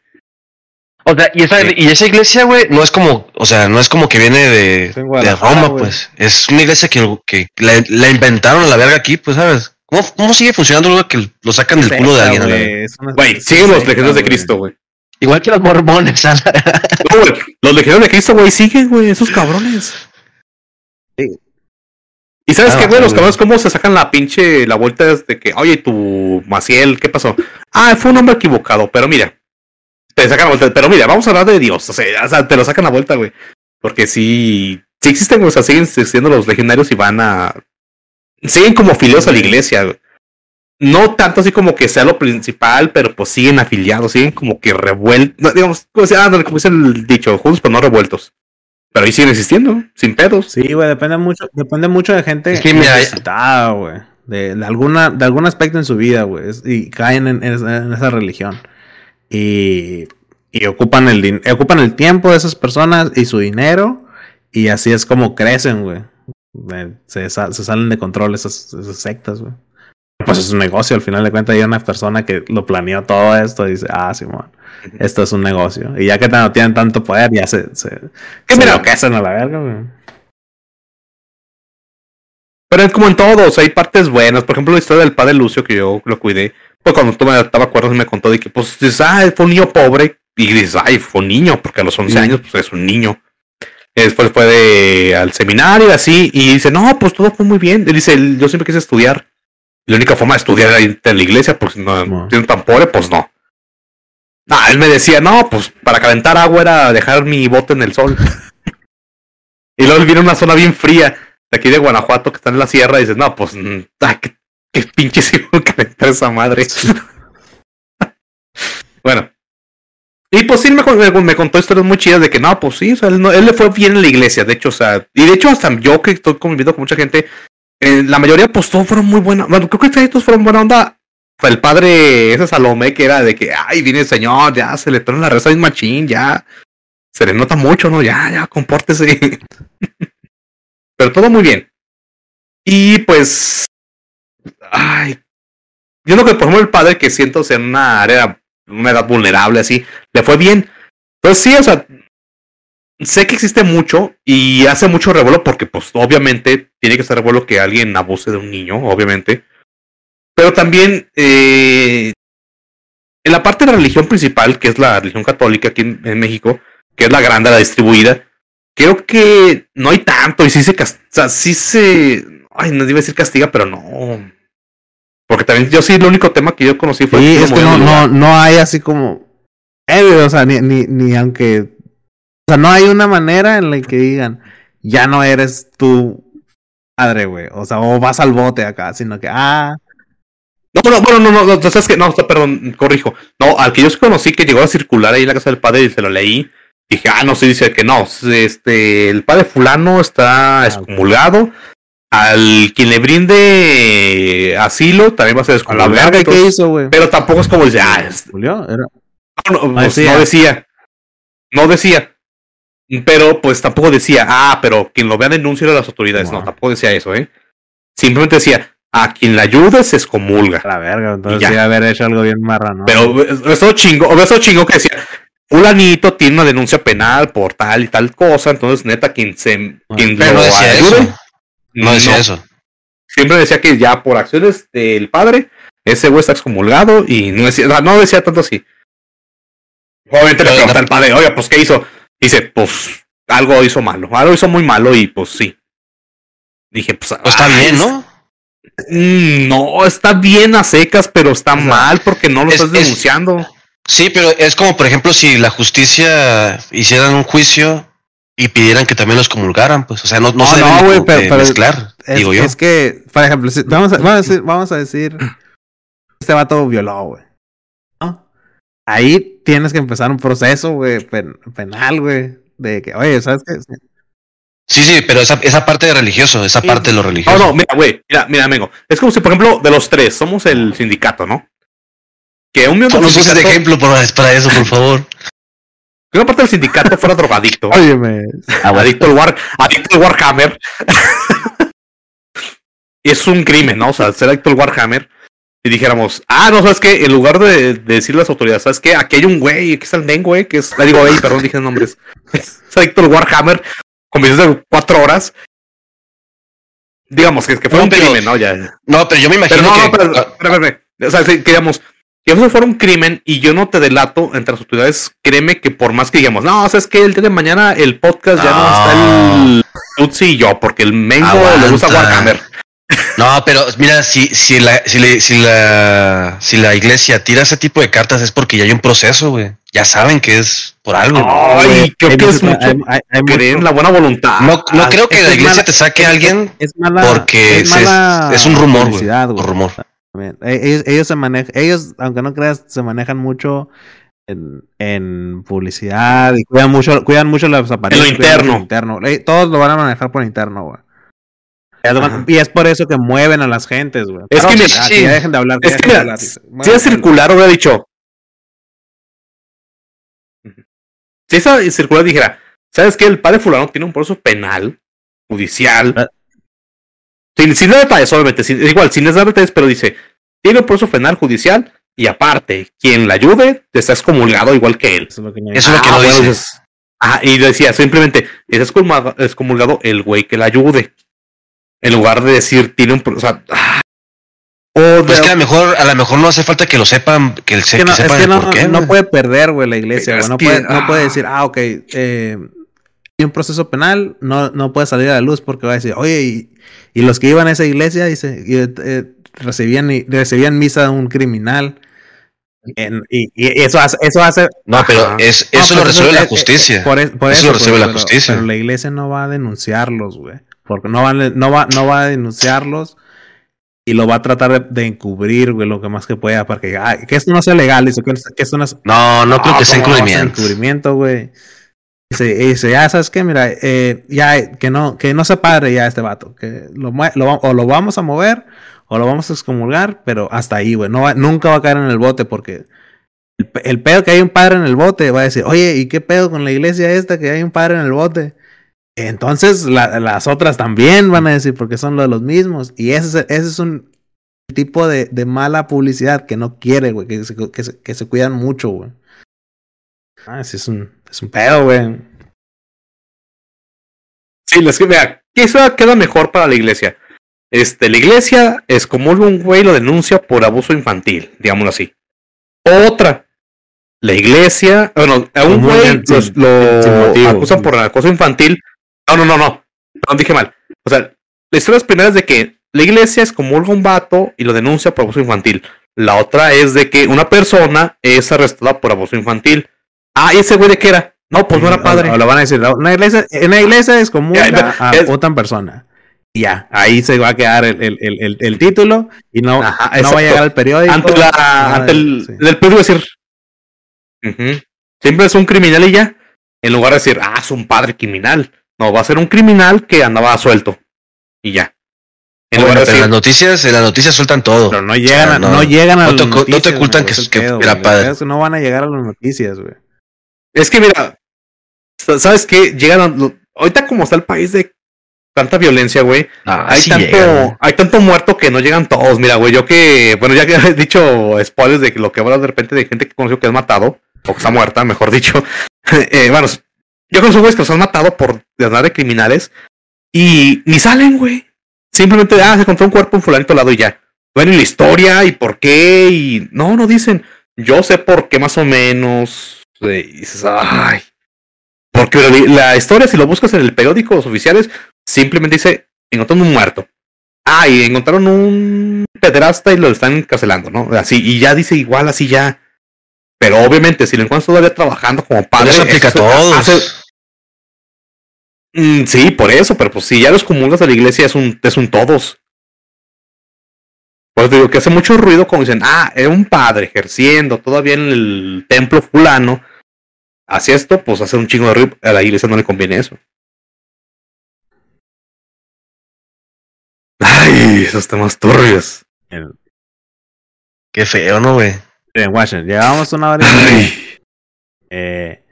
O sea, y esa,
Sí.
y esa iglesia, güey, no es como, o sea, no es como que viene de, Roma, pues. Es una iglesia que, que la, la inventaron a la verga aquí, pues, ¿sabes? ¿Cómo, cómo sigue funcionando algo que lo sacan del culo de alguien?
güey,
siguen los legionarios de. Cristo, güey.
Igual que los mormones,
No, güey, los legionarios de Cristo, güey, siguen, güey, esos cabrones.
Sí.
Y sabes
Ah,
qué, güey, los
güey.
cabrones, cómo se sacan la pinche, la vuelta de que, oye, tu Maciel, ¿qué pasó? Ah, fue un hombre equivocado, pero mira, te sacan la vuelta, pero mira, vamos a hablar de Dios, o sea, o sea, te lo sacan la vuelta, güey. Porque sí, sí existen, güey, o sea, siguen existiendo los legionarios y van a, siguen como afiliados a la iglesia, güey. No tanto así como que sea lo principal, pero pues siguen afiliados, siguen como que revueltos, digamos, como dice, ah, no, como dice el dicho, juntos pero no revueltos. Pero ahí siguen existiendo, sin pedos.
Sí, güey, depende mucho, depende mucho de gente
Es que mira,
necesitada, güey. De, de alguna, de algún aspecto en su vida, güey. Y caen en, en esa, en esa religión. Y, y ocupan el din- ocupan el tiempo de esas personas y su dinero. Y así es como crecen, güey. Eh, Se, sa- se salen de control esas, esas sectas, güey. Pues es un negocio, al final de cuentas hay una persona que lo planeó todo esto y dice, ah, Simón, esto es un negocio. Y ya que no tienen tanto poder, ya se, se,
Que mira,
enloquecen a la verga, güey.
Pero es como en todos, hay partes buenas. Por ejemplo, la historia del padre Lucio, que yo lo cuidé. Pues cuando tú me estaba acuerdas me contó de que, pues, dices, ah, fue un niño pobre. Y dices, ay, fue un niño, porque a los 11
Sí.
años, pues es un niño. Y después fue de, al seminario, así, y dice, no, pues todo fue muy bien. Él dice, yo siempre quise estudiar. Y la única forma de estudiar era irte a la iglesia, pues no,
No.
siendo tan pobre, pues no. Ah, él me decía, no, pues para calentar agua era dejar mi bote en el sol. y luego él viene a una zona bien fría de aquí de Guanajuato que está en la sierra y dices, no, pues, ah, qué, qué pinche se calentar esa madre. bueno. Y pues sí, me, me- contó historias muy chidas de que no, pues sí, o sea, él, no- él le fue bien en la iglesia, de hecho, o sea, y de hecho hasta yo que estoy conviviendo con mucha gente, eh, la mayoría pues todos fueron muy buenos, bueno, creo que todos fueron buena onda. Fue el padre, ese Salomé, que era de que, ay, viene el señor, ya se le torna la reza bien machín, ya se le nota mucho, ¿no? Ya, ya, compórtese. Pero todo muy bien. Y pues, ay, yo lo que por ejemplo el padre que siento ser en una área, una edad vulnerable así, le fue bien. Pues sí, o sea, sé que existe mucho y hace mucho revuelo porque pues obviamente tiene que ser revuelo que alguien abuse de un niño, obviamente. Pero también eh, en la parte de la religión principal, que es la religión católica aquí en, en México, que es la grande, la distribuida, creo que no hay tanto y sí se, cas- o sea, sí se, ay, no iba a decir castiga, pero no. Porque también yo sí, el único tema que yo conocí fue...
Sí, es que no,
modelo
no, no hay así como. Eh, o sea, ni, ni, ni aunque. O sea, no hay una manera en la que digan, ya no eres tu padre, güey. O sea, o vas al bote acá, sino que, ah,
No, no, bueno, no, no, no, sabes que no, perdón, corrijo. No, al que yo conocí que llegó a circular ahí en la casa del padre y se lo leí. Dije, ah, no, sí, dice que no. Este, el padre fulano está excomulgado. Al quien le brinde asilo también va a ser
a la
excomulgado.
verga, ¿qué
entonces-
hizo, güey?
Pero tampoco es como dice, ah, es-
Julio, era.
No, no, pues,
decía.
no decía. No decía. Pero pues tampoco decía, ah, pero quien lo vea denuncia a las autoridades. No,
No.
tampoco decía eso, ¿eh? Simplemente decía, a quien la ayude se excomulga.
La verga, entonces sí haber hecho algo bien marrano.
Pero eso chingo, eso chingo que decía, fulanito tiene una denuncia penal por tal y tal cosa, entonces neta quien se quien
Pero
lo
no decía
ayude,
eso. No decía eso.
Siempre decía que ya por acciones del padre, ese güey está excomulgado y no decía, no decía tanto así. Obviamente le pregunta al padre, oye, pues ¿qué hizo? Dice, pues algo hizo malo, algo hizo muy malo y pues sí. Dije, pues,
Pues está
ay,
bien, ¿no?
Mm, No, está bien a secas, pero está mal porque no lo
es-
estás
es-
denunciando.
Sí, pero es como, por ejemplo, si la justicia hiciera un juicio y pidieran que también los comulgaran, pues, o sea, no, no,
No,
se
no,
deben
pero- pero-
mezclar,
Es,
digo yo.
es que, por ejemplo, si- vamos, a, vamos, a decir, vamos a decir, este vato violó, güey. Ahí tienes que empezar un proceso, güey, pen- penal, güey. De que, oye, ¿sabes qué?
Sí, sí, pero esa, esa parte de religioso, esa
Sí.
parte de lo religioso.
No, no, mira, güey, mira, mira, amigo. Es como si, por ejemplo, de los tres, somos el sindicato, ¿no? Que un miembro
No
del
uses de
sindicato,
ejemplo para, para eso, por favor.
que una parte del sindicato fuera drogadicto.
Óyeme.
adicto al War, adicto al Warhammer. es un crimen, ¿no? O sea, ser adicto al Warhammer. Y dijéramos, ah, no, ¿sabes qué? En lugar de, de decirle a las autoridades, ¿sabes qué? Aquí hay un güey, aquí está el Den, güey, que es, le digo, güey, perdón, dije nombres. es adicto al Warhammer, con videos de cuatro horas. Digamos que, que fue
No,
un
pero-
crimen, ¿no? Ya.
No, pero yo me
Pero
imagino
no,
que.
no, pero, espera. O sea, sí, que digamos, que eso fuera un crimen y yo no te delato entre las autoridades, créeme que por más que digamos, no, sabes que el día de mañana el podcast ya no
No.
está el Tutsi y yo, porque el Mengo le gusta. Warhammer.
No, pero mira, si, si, la, si, le- si, la, si la iglesia tira ese tipo de cartas es porque ya hay un proceso, güey. Ya saben que es por algo.
Ay, creo
hay
que es
mucho-
mucho
hay- hay- hay
creer en
mucho-
la buena voluntad.
No, no creo que la iglesia
mala-
te saque a alguien
Es mala.
porque
es,
es-
mala
es un rumor, güey. un rumor.
También. E- Ellos, ellos se manejan, ellos, aunque no creas, se manejan mucho en, en publicidad y cuidan mucho, cuidan mucho las apariencias. cuidan
interno.
lo interno. Eh, Todos lo van a manejar por interno, güey. Y es por eso que mueven a las gentes, güey.
Es que mira,
ah, ya dejen de hablar.
Es que mira,
hablar.
Si es circular hubiera dicho. Si esa circular dijera, ¿sabes qué? El padre fulano tiene un proceso penal, judicial.
Ah.
Sin, sin dar detalles, obviamente. sin- igual, sin dar detalles, pero dice, tiene un proceso penal, judicial, y aparte, quien la ayude, está excomulgado igual que él.
Eso es lo que no
es lo que
Ah,
no
bueno,
dice.
dices, ajá, y decía simplemente, es excomulgado, excomulgado el güey que la ayude. En lugar de decir, tiene un... O sea, ah. o de-
Pues que a lo mejor, a lo mejor no hace falta que lo sepan, que, se,
Es que no,
que
es que
el
no,
por qué.
no
güey.
puede perder, güey, la iglesia,
Es
güey. No,
que,
puede, no puede
ah.
decir, ah, ok, eh, hay un proceso penal, no, no puede salir a la luz porque va a decir, oye, y, y los que iban a esa iglesia, dice, y, eh, recibían, y- recibían misa de un criminal. En- y, y eso hace, eso hace,
No, pero es,
No,
eso
pero
lo resuelve
es-
la justicia.
Por, es- por
Eso
eso,
lo
pues,
resuelve la
pero-
justicia.
Pero la iglesia no va a denunciarlos, güey. Porque no va, no va, no va a denunciarlos y lo va a tratar de, de encubrir, güey, lo que más que pueda, para que, ah, que esto no sea legal, dice, que, que esto no es,
No, no creo
Ah,
que sea
¿cómo va a ser
encubrimiento.
encubrimiento, güey. Dice, y dice, ya sabes qué, mira, eh, ya que no, que no se padre ya este vato, que lo, lo o lo vamos a mover o lo vamos a excomulgar, pero hasta ahí, güey, no va- nunca va a caer en el bote porque el pedo que hay un padre en el bote va a decir, oye, ¿y qué pedo con la iglesia esta que hay un padre en el bote? Entonces la- las otras también van a decir porque son los, los mismos y ese, es- ese es un tipo de, de mala publicidad que no quiere, güey, que se, que se- que se cuidan mucho, güey. Ah, sí, es un, es un pedo, güey.
Sí, les que vea, eso queda mejor para la iglesia. Este, la iglesia es como un güey lo denuncia por abuso infantil, digámoslo así. Otra, la iglesia, bueno, a un güey lo
motivo.
acusan por acoso infantil. No, no, no, no, no dije mal. O sea, la historia es primera es de que la iglesia es como un vato y lo denuncia por abuso infantil. La otra es de que una persona es arrestada por abuso infantil. Ah, ¿y ese güey de qué era? No, pues no era padre.
O, o lo van a decir, una iglesia, en la iglesia es común
Ya,
a,
es-
otra persona. Ya, ahí se va a quedar el, el, el, el- título y no,
Ajá,
no va a llegar al periódico.
ante la
nada
ante el
sí.
del periódico decir siempre es un criminal y ya en lugar de decir ah es un padre criminal no va a ser un criminal que andaba suelto y ya en
Bueno, pero las noticias, en las noticias sueltan todo.
Pero no llegan,
O sea,
a, no,
no-
llegan a
no
las
te ocu- no te
noticias,
ocultan que-
es
que
pedo,
era padre.
Es que no van a llegar a las noticias, güey.
es que mira sabes qué llegan a- lo- ahorita como está el país de tanta violencia güey
Ah,
hay
sí
tanto
llegan.
hay tanto muerto que no llegan todos mira güey yo que bueno ya que he dicho spoilers de que lo que hablas de repente de gente que conoció que has matado o que está muerta mejor dicho eh, bueno yo conozco güeyes que los han matado por de andar de criminales y ni salen güey simplemente ah se encontró un cuerpo en fulanito al lado y ya bueno y la historia y por qué y no no dicen yo sé por qué más o menos y dices ay porque la- historia si lo buscas en el periódico los oficiales simplemente dice encontraron un muerto. Ah, y encontraron un pederasta y lo están encarcelando, ¿no? Así, y ya dice igual así ya. Pero obviamente, si lo encuentras todavía trabajando como padre,
eso aplica a
eso
todos.
hace- Mm, sí, por eso, pero pues si ya los comunas de la iglesia es un, es un todos. Pues digo que hace mucho ruido cuando dicen, ah, era un padre ejerciendo todavía en el templo fulano. Hacía esto, pues hace un chingo de ruido. A la iglesia no le conviene eso. Ay, esos temas turbios.
Qué feo, ¿no, güey?
Bien, Washington, llevamos una hora y. Eh,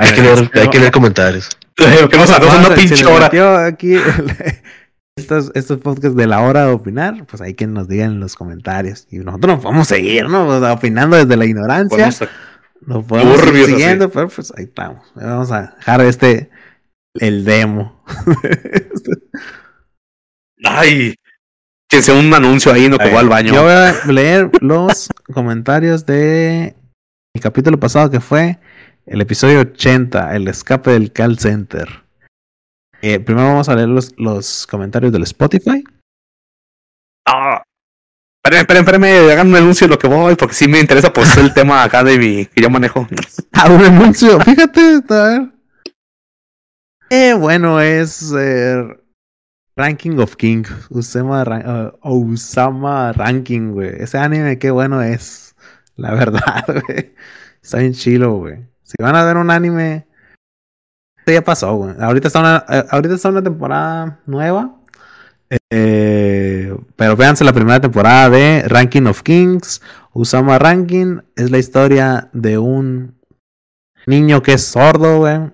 Hay que leer, hay que leer comentarios.
que nos una pinche hora.
aquí estos, estos podcasts de la hora de opinar, pues ahí que nos digan en los comentarios. Y nosotros nos podemos seguir, ¿no? O sea, opinando desde la ignorancia. Nos podemos ir
turbios así.
siguiendo, pero pues ahí estamos. Vamos a dejar este, el demo.
Ay, que sea un anuncio ahí, no que va al baño.
Yo voy a leer los comentarios de el capítulo pasado que fue el episodio 80, el escape del call center. Eh, primero vamos a leer los, los comentarios del Spotify.
Ah. Espérenme, espérenme, espérenme, hagan un anuncio de lo que voy, porque sí me interesa pues el tema acá de mi que yo manejo.
Ah, un anuncio, fíjate, a ver. Eh, bueno, es eh, Ranking of King. Usama, eh, Osama Ranking, güey. Ese anime, qué bueno es. La verdad, güey. Está bien chilo, güey. Si van a ver un anime, este ya pasó, güey. Ahorita está una, eh, ahorita está una temporada nueva. Eh, pero véanse la primera temporada de Ranking of Kings. Usama Ranking es la historia de un niño que es sordo, güey.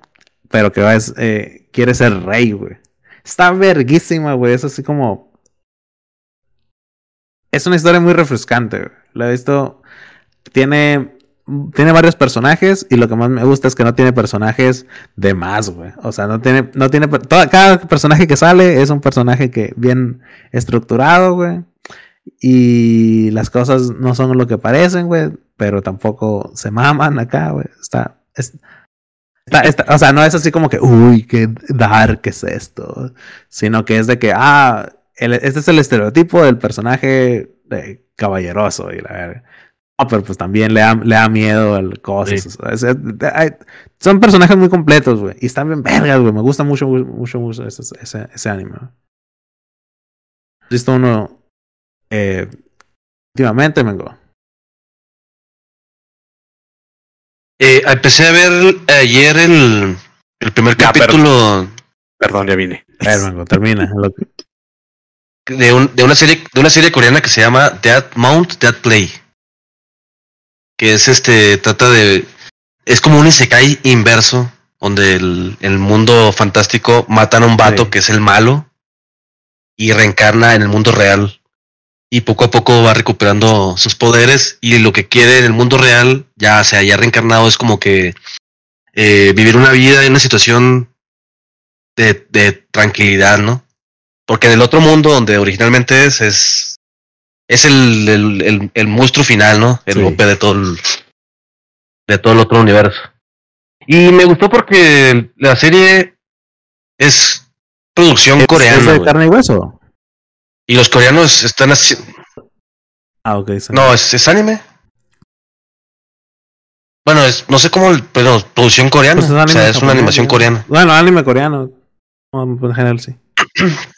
Pero que es, eh, quiere ser rey, güey. Está verguísima, güey. Es así como. Es una historia muy refrescante, güey. La he visto. Tiene. Tiene varios personajes. Y lo que más me gusta es que no tiene personajes de más, güey. O sea, no tiene. No tiene toda- cada personaje que sale es un personaje que bien estructurado, güey. Y las cosas no son lo que parecen, güey. Pero tampoco se maman acá, güey. Está. es- Está- o sea, no es así como que, uy, qué dark es esto. Sino que es de que, ah, este es el estereotipo del personaje caballeroso y la verga. No, pero pues también le da, le da miedo al cosas.
Sí.
o sea, es- es- hay- son personajes muy completos, güey. Y están bien vergas, güey. Me gusta mucho, mucho, mucho ese, ese, ese anime. güey. ¿Has visto uno eh, últimamente, Mengo?
Eh, empecé a ver ayer el, el primer
Ya,
capítulo
Perdón, ya vine.
A ver, Mengo, termina.
De, un- de una serie de una serie coreana que se llama Dead Mount Dead Play. Que es este, trata de. Es como un Isekai inverso, donde el, el mundo fantástico matan a un vato
Sí.
que es el malo y reencarna en el mundo real. Y poco a poco va recuperando sus poderes. Y lo que quiere en el mundo real, ya se haya reencarnado, es como que eh, vivir una vida en una situación de, de tranquilidad, ¿no? Porque en el otro mundo donde originalmente es, es, es el, el, el, el monstruo final, ¿no? El
Sí.
golpe de todo el, de todo el otro universo. Y me gustó porque la serie es producción
¿Es-
coreana.
¿Es de carne y hueso?
Y los coreanos están haciendo.
Ah, ok.
No, es, es anime. Bueno, es, no sé cómo, pero producción coreana.
Pues es
o sea, es una animación coreana.
Bueno, anime coreano. En general, sí.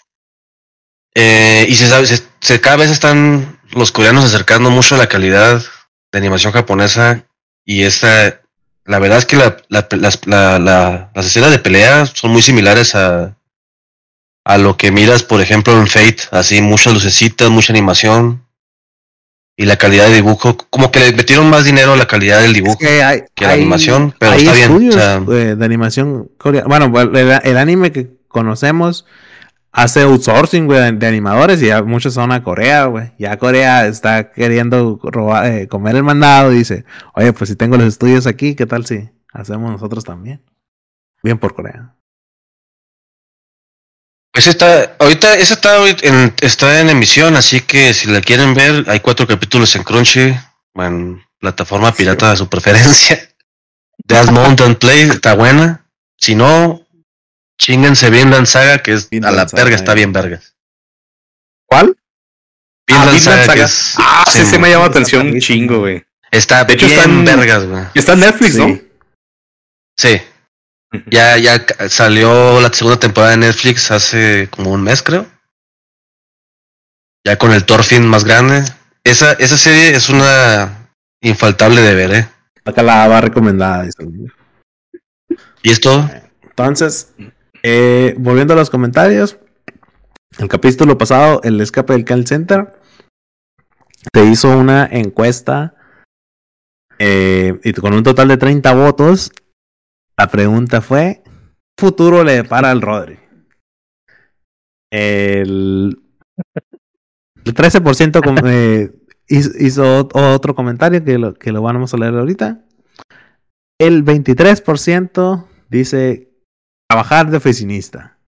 Eh, y se sabe, se, se- cada vez están los coreanos acercando mucho a la calidad de animación japonesa. Y esta, la verdad es que la, la- las, la- la- las escenas de pelea son muy similares a, a lo que miras, por ejemplo, en Fate. Así, muchas lucecitas, mucha animación. Y la calidad de dibujo, como que le metieron más dinero a la calidad del dibujo.
que hay,
que la
hay-
animación, pero
hay
está bien,
estudios
o sea-
eh, de animación coreana. Bueno, el, el anime que conocemos hace outsourcing, güey, de, animadores y ya muchos son a Corea, güey. Ya Corea está queriendo robar, eh, comer el mandado y dice, oye, pues si tengo los estudios aquí, ¿qué tal si hacemos nosotros también? Bien por Corea.
Ese está, ahorita, ese está, en, está en emisión, así que si la quieren ver, hay cuatro capítulos en Crunchy, en plataforma pirata de su preferencia. Death Mountain Play está buena. Si no, chinguense Vinland Saga, que es a la
Saga,
verga, está
eh.
bien vergas.
¿Cuál?
Vinland
Vinland
Saga, es,
Ah, sí,
sí,
se me llama atención un chingo, güey.
está
de hecho,
bien
está en-
vergas, güey.
Está en Netflix,
Sí.
¿no?
Sí, Ya, ya salió la segunda temporada de Netflix hace como un mes, creo. Ya con el Thorfinn más grande. Esa, esa serie es una infaltable de ver, ¿eh?
Acá la va recomendada.
¿Y esto?
Entonces, eh, volviendo a los comentarios, el capítulo pasado, el escape del call center, te hizo una encuesta eh, y con un total de 30 votos. La pregunta fue: ¿Futuro le depara al Rodri? El, el 13% com- eh, hizo, hizo ot- otro comentario que lo, que lo vamos a leer ahorita. El 23% dice trabajar de oficinista.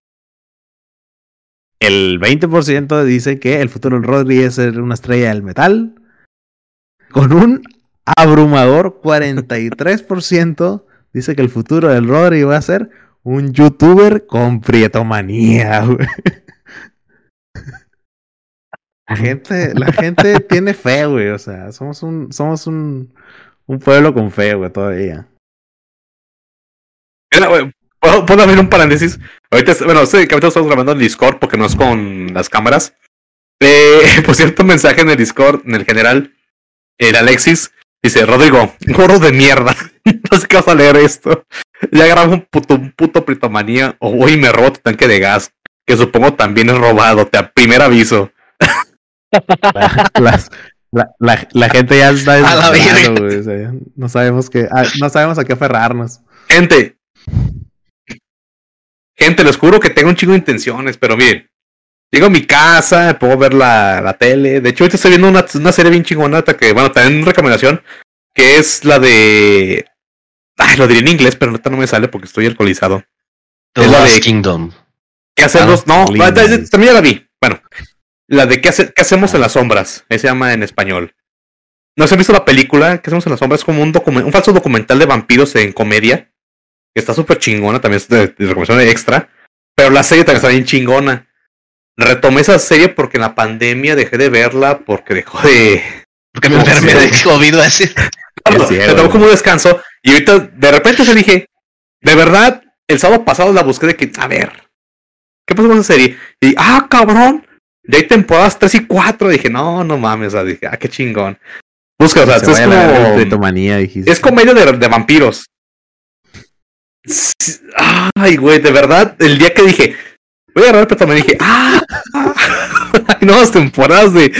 El 20% dice que el futuro del Rodri es ser una estrella del metal. Con un abrumador 43% dice que el futuro del Rodri va a ser un youtuber con prietomanía. güey. La gente, la gente tiene fe, güey. O sea, somos un, somos un, un pueblo con fe, güey, todavía.
Mira, güey, ¿Puedo, puedo abrir un paréntesis? Ahorita, bueno, este capítulo estamos grabando en Discord porque no es con las cámaras. Eh, por cierto, un mensaje en el Discord, en el general, el Alexis dice, Rodrigo, gorro de mierda. no sé qué vas a leer esto. Ya grabo un puto, un puto pritomanía o voy y me robo tu tanque de gas, que supongo también es robado, te a primer aviso.
La, las- la, la- la gente ya está
A la
o sea, ya no sabemos qué, ah, no sabemos a qué aferrarnos.
Gente, gente, les juro que tengo un chingo de intenciones, pero miren, llego a mi casa, puedo ver la, la tele. De hecho, ahorita estoy viendo una, una serie bien chingona hasta que, bueno, también una recomendación, que es la de. Ay, lo diré en inglés, pero ahorita no me sale porque estoy alcoholizado.
The
Es la de-
Kingdom.
¿Qué hacemos?
Ah,
no,
linda,
ah, también ya la vi. Bueno, la de ¿qué, hace- qué hacemos en las sombras? Ahí se llama en español. ¿No se han visto la película? ¿Qué hacemos en las sombras? Es como un, un falso documental de vampiros en comedia. Que está súper chingona, también es de, de recomendación extra. Pero la serie también está bien chingona. Retomé esa serie porque en la pandemia dejé de verla porque dejó de.
Porque me enfermé de COVID así.
Me tomó como un descanso. Y ahorita de repente se dije, de verdad, el sábado pasado la busqué de que, a ver, ¿qué pasó con esa serie? Y ah, cabrón, ya hay temporadas 3 y 4. Dije, no, no mames, o sea, dije, ah, qué chingón. Busca, o sea,
Se
esto es como. Es comedia de, de vampiros. Ay, güey, de verdad, el día que dije, voy a agarrar el petón, dije, ah, hay nuevas temporadas de.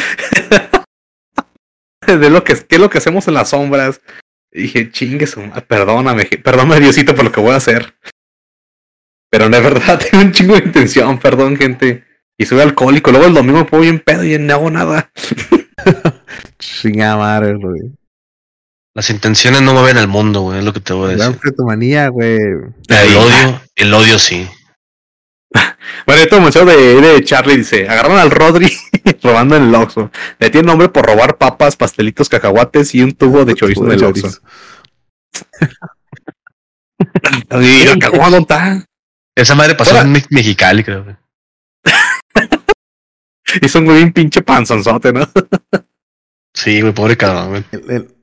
de lo que, qué es lo que hacemos en las sombras. Y dije, chingue perdóname, perdóname Diosito por lo que voy a hacer. Pero de verdad tengo un chingo de intención, perdón, gente. Y soy alcohólico, luego el domingo me pongo bien pedo y no hago nada.
Chingada madre, güey.
Las intenciones no mueven el mundo, güey, es lo que te voy a
La
decir.
pretomanía, güey.
El odio, el odio sí.
Bueno, esto mensaje de, de Charlie dice, agarraron al Rodri robando en el Oxxo. Le tiene nombre por robar papas, pastelitos, cacahuates y un tubo de chorizo en el Oxxo. La.
Esa madre pasó en Me- Mexicali, creo. güey.
Hizo un güey un pinche panzonzote, ¿no?
Sí, güey, pobre cabrón, güey.
El, el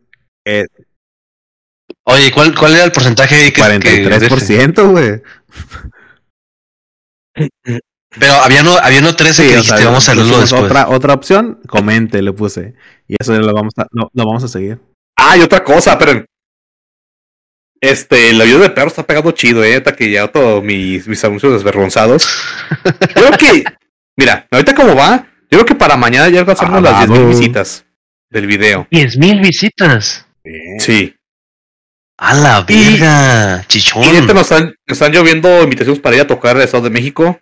Oye, ¿cuál, ¿cuál era el porcentaje que, que-
43%, güey.
Pero había no, había no 13 que
o
dijiste,
sea,
vamos a
pusimos
después.
Otra, otra opción, comente, le puse. Y eso lo vamos a, lo, lo vamos a seguir.
Ah, y otra cosa, pero este, el audio de perro está pegado chido, eh, hasta que ya todos mis, mis anuncios desvergonzados. Creo que, mira, ahorita como va, yo creo que para mañana ya alcanzamos
Ah,
las 10.000
vamos.
visitas del video.
10 mil
Sí.
A la
Y-
verga,
Y
chichón.
neta nos están, nos están lloviendo invitaciones para ir a tocar al Estado de México,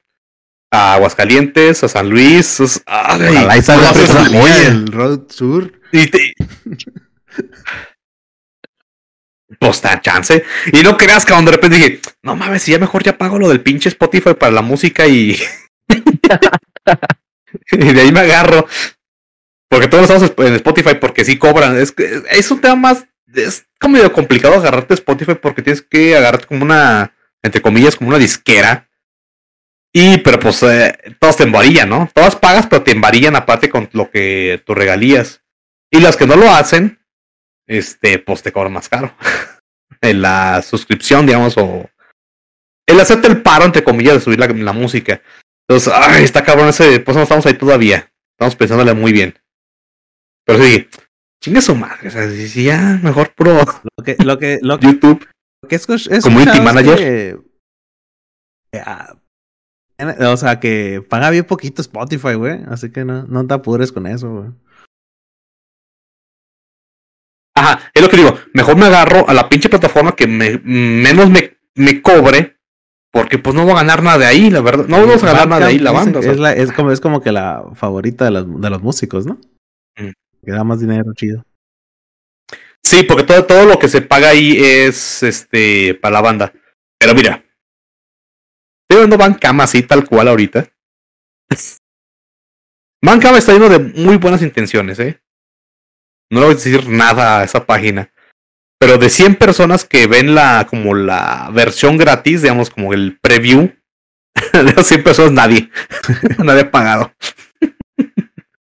a Aguascalientes, a San Luis. pues,
Pretomanía
oye,
del Road Sur.
y te- Pues da chance. Y no creas que de repente dije, no mames, si ya mejor ya pago lo del pinche Spotify para la música y. y de ahí me agarro. Porque todos estamos en Spotify porque sí cobran. Es, que es un tema más. Es como medio complicado agarrarte Spotify porque tienes que agarrarte como una. Entre comillas, como una disquera. Y, pero pues, eh, todos te embarillan, ¿no? Todas pagas, pero te embarillan aparte con lo que tú regalías. Y las que no lo hacen, este, pues te cobran más caro. en la suscripción, digamos, o él acepta el paro, entre comillas, de subir la, la música. Entonces, ay, está cabrón ese, pues no estamos ahí todavía. Estamos pensándole muy bien. Pero sí, chingue su madre, o sea, si ya, mejor pro
Lo que, lo que, lo que,
YouTube.
lo que
Community
es
manager.
que, eh, ah, o sea, que paga bien poquito Spotify, güey. Así que no, no te apures con eso, güey.
Ajá, es lo que digo. Mejor me agarro a la pinche plataforma que me, menos me, me cobre. Porque pues no voy a ganar nada de ahí, la verdad. No vamos a ganar nada de ahí la banda. o sea.
Es, la- es como, es como que la favorita de los, de los músicos, ¿no?
Mm.
Que da más dinero, chido.
Sí, porque todo, todo lo que se paga ahí es este para la banda. Pero mira, estoy viendo Bandcamp así tal cual ahorita. Bandcamp está lleno de muy buenas intenciones, ¿eh? No le voy a decir nada a esa página. Pero de 100 personas que ven la como la versión gratis, digamos como el preview, de las 100 personas nadie. nadie ha pagado.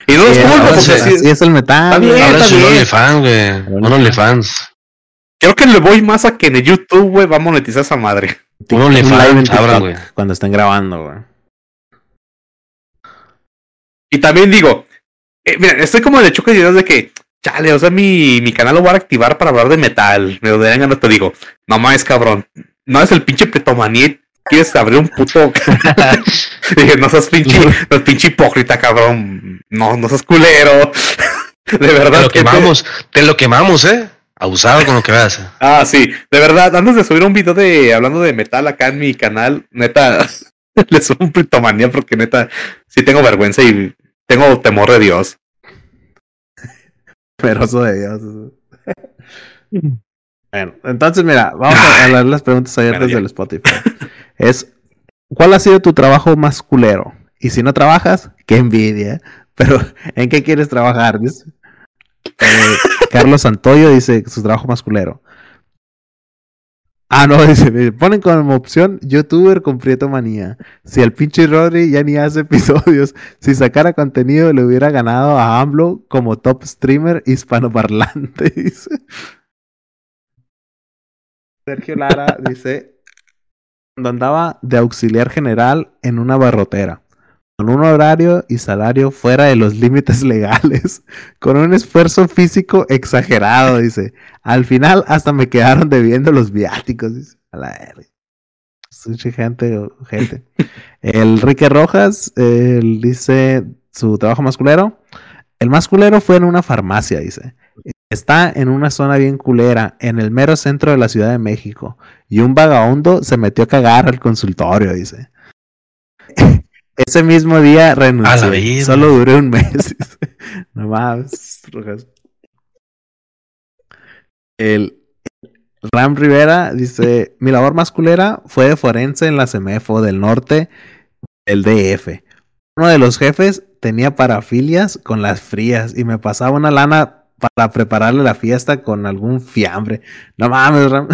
Y no es culpo, porque
así el metal.
Está bien,
güey.
Ahora
está
es un
bien.
OnlyFans, güey. Un OnlyFans.
creo que le voy más a que en el YouTube, güey, va a monetizar esa madre.
Un
Un live en
OnlyFans, abran, güey.
Cuando estén grabando, güey.
Y también digo, eh, mira, estoy como de choque de ideas de que, chale, o sea, mi, mi canal lo voy a activar para hablar de metal. Me lo den ganas, te digo, no mames, cabrón. No es el pinche pretomaní. Quieres abrir un puto. Dije, no seas pinche, no pinche hipócrita, cabrón. No, no seas culero. De
Te
verdad.
lo
que te-
quemamos, te lo quemamos, eh. Abusado con lo que veas.
Ah, sí, de verdad, antes de subir un video de hablando de metal acá en mi canal, neta, le subo un pritomanía porque neta, sí tengo vergüenza y tengo temor de Dios.
Temeroso de Dios. bueno, entonces mira, vamos a hablar las preguntas abiertas
Bueno,
del Spotify. Es, ¿cuál ha sido tu trabajo más culero? Y si no trabajas, qué envidia. Pero, ¿en qué quieres trabajar? Dice. Eh, Carlos Santoyo dice su trabajo más culero. Ah, no, dice, me ponen como opción youtuber con Prieto Manía. Si el pinche Rodri ya ni hace episodios, si sacara contenido le hubiera ganado a AMLO como top streamer hispanoparlante, dice. Sergio Lara dice, andaba de auxiliar general en una barrotera, con un horario y salario fuera de los límites legales, con un esfuerzo físico exagerado, dice. Al final hasta me quedaron debiendo los viáticos, dice. A la verga. Gente, gente. El Rique Rojas, dice su trabajo más culero. El más culero fue en una farmacia, dice. Está en una zona bien culera, en el mero centro de la Ciudad de México. Y un vagabundo se metió a cagar al consultorio, dice. Ese mismo día renuncié. Solo duré un mes. No más, Rojas. El Ram Rivera dice: Mi labor más culera fue de forense en la CEMEFO del norte, el DF. Uno de los jefes tenía parafilias con las frías y me pasaba una lana para prepararle la fiesta con algún fiambre. No mames, Ram.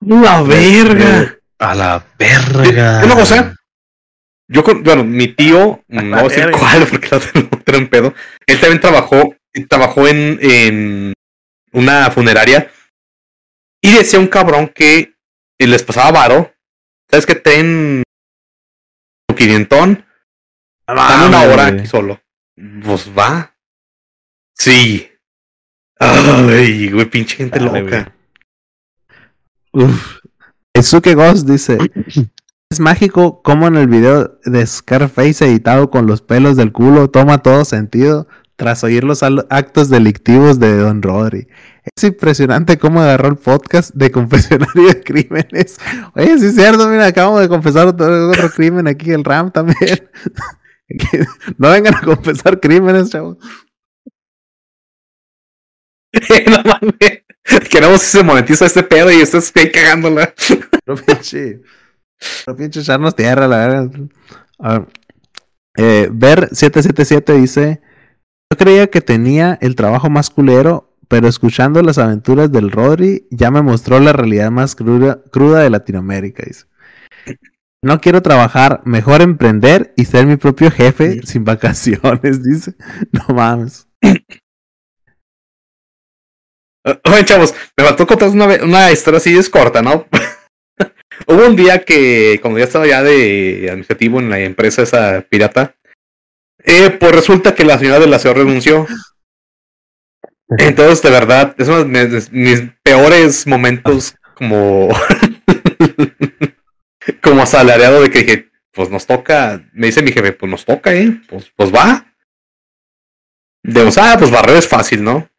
¡La verga!
A la verga.
Una cosa, yo con, bueno, mi tío, no voy a decir cuál porque no tengo en pedo, él también trabajó, trabajó en, en una funeraria y decía un cabrón que les pasaba varo, ¿sabes que ten un quinientón? Dame una hora aquí solo. Pues va. Sí. Ay, güey, pinche gente
Dale,
loca.
Uf. Esuke Ghost dice: Es mágico como en el video de Scarface editado con los pelos del culo toma todo sentido tras oír los actos delictivos de Don Rodri. Es impresionante cómo agarró el podcast de confesionario de crímenes. Oye, sí es cierto, mira, acabamos de confesar otro, otro crimen aquí, el Ram también. No vengan a confesar crímenes, chavos.
no mames. Queremos si se monetiza este pedo y estás ahí cagándola.
No pinche. No pinche echarnos tierra, la verdad. A ver. Eh, Ver 777 dice: Yo creía que tenía el trabajo más culero, pero escuchando las aventuras del Rodri ya me mostró la realidad más cruda, cruda de Latinoamérica. Dice. No quiero trabajar, mejor emprender y ser mi propio jefe sin vacaciones, dice. No mames.
Oye, chavos, me faltó contar una, una historia así, es corta, ¿no? Hubo un día que, cuando ya estaba ya de administrativo en la empresa esa pirata, eh, pues resulta que la señora de la CEO renunció. Entonces, de verdad, es uno de mis, peores momentos como, como asalariado de que dije, pues nos toca, me dice mi jefe, pues nos toca, eh, pues, pues va. De, o pues barrer es fácil, ¿no?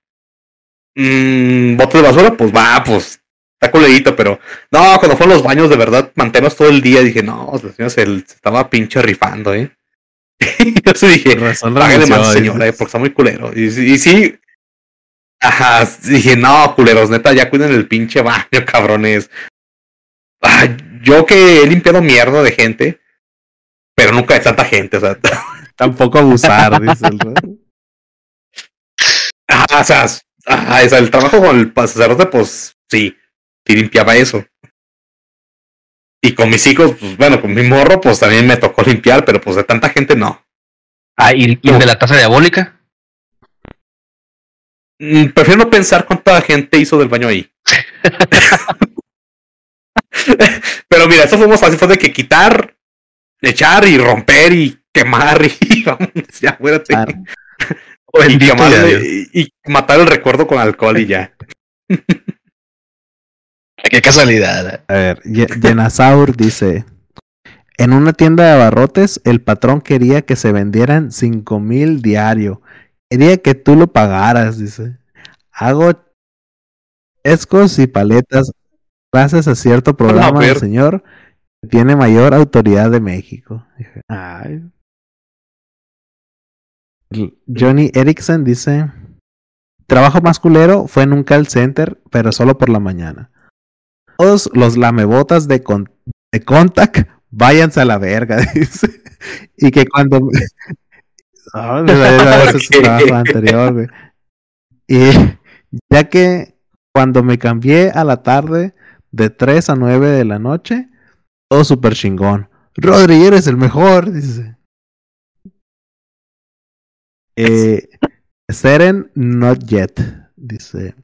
Mm, bote de basura, pues va, pues está coleguito, pero no, cuando fueron los baños, de verdad, mantenos todo el día, dije, no, la señora se, se estaba pinche rifando, ¿eh? y yo sí dije, págale más, señora, eh, porque está muy culero. Y, y sí, ajá, dije, no, culeros, neta, ya cuiden el pinche baño, cabrones. Ah, yo que he limpiado mierda de gente, pero nunca de tanta gente, o sea,
Tampoco abusar, dice el rey.
ajá, o sea, ajá, o sea, el trabajo con el sacerdote, pues sí, sí limpiaba eso. Y con mis hijos, pues bueno, con mi morro, pues también me tocó limpiar, pero pues de tanta gente no.
Ah, ¿y, y el de la taza diabólica?
Mm, Prefiero no pensar cuánta gente hizo del baño ahí. Pero mira, eso más fácil, fue de que quitar, echar y romper y quemar y vamos, ya, acuérdate.
Claro.
O el
Bendito
quemarle
sea
y, y matar el recuerdo con alcohol y ya.
Qué casualidad.
A ver, Ye- Yenasaur dice: En una tienda de abarrotes, el patrón quería que se vendieran cinco mil diario. Quería que tú lo pagaras, dice. Hago escos y paletas gracias a cierto programa del señor que tiene mayor autoridad de México. Dije, Ay. Johnny Erickson dice: Trabajo más culero fue en un call center, pero solo por la mañana todos los lamebotas de, con- de Contact, váyanse a la verga, dice. Y que cuando... Ah, anterior. Y ya que cuando me cambié a la tarde de 3 a 9 de la noche, todo súper chingón. Rodri, eres el mejor, dice. Eh, Seren, not yet, dice.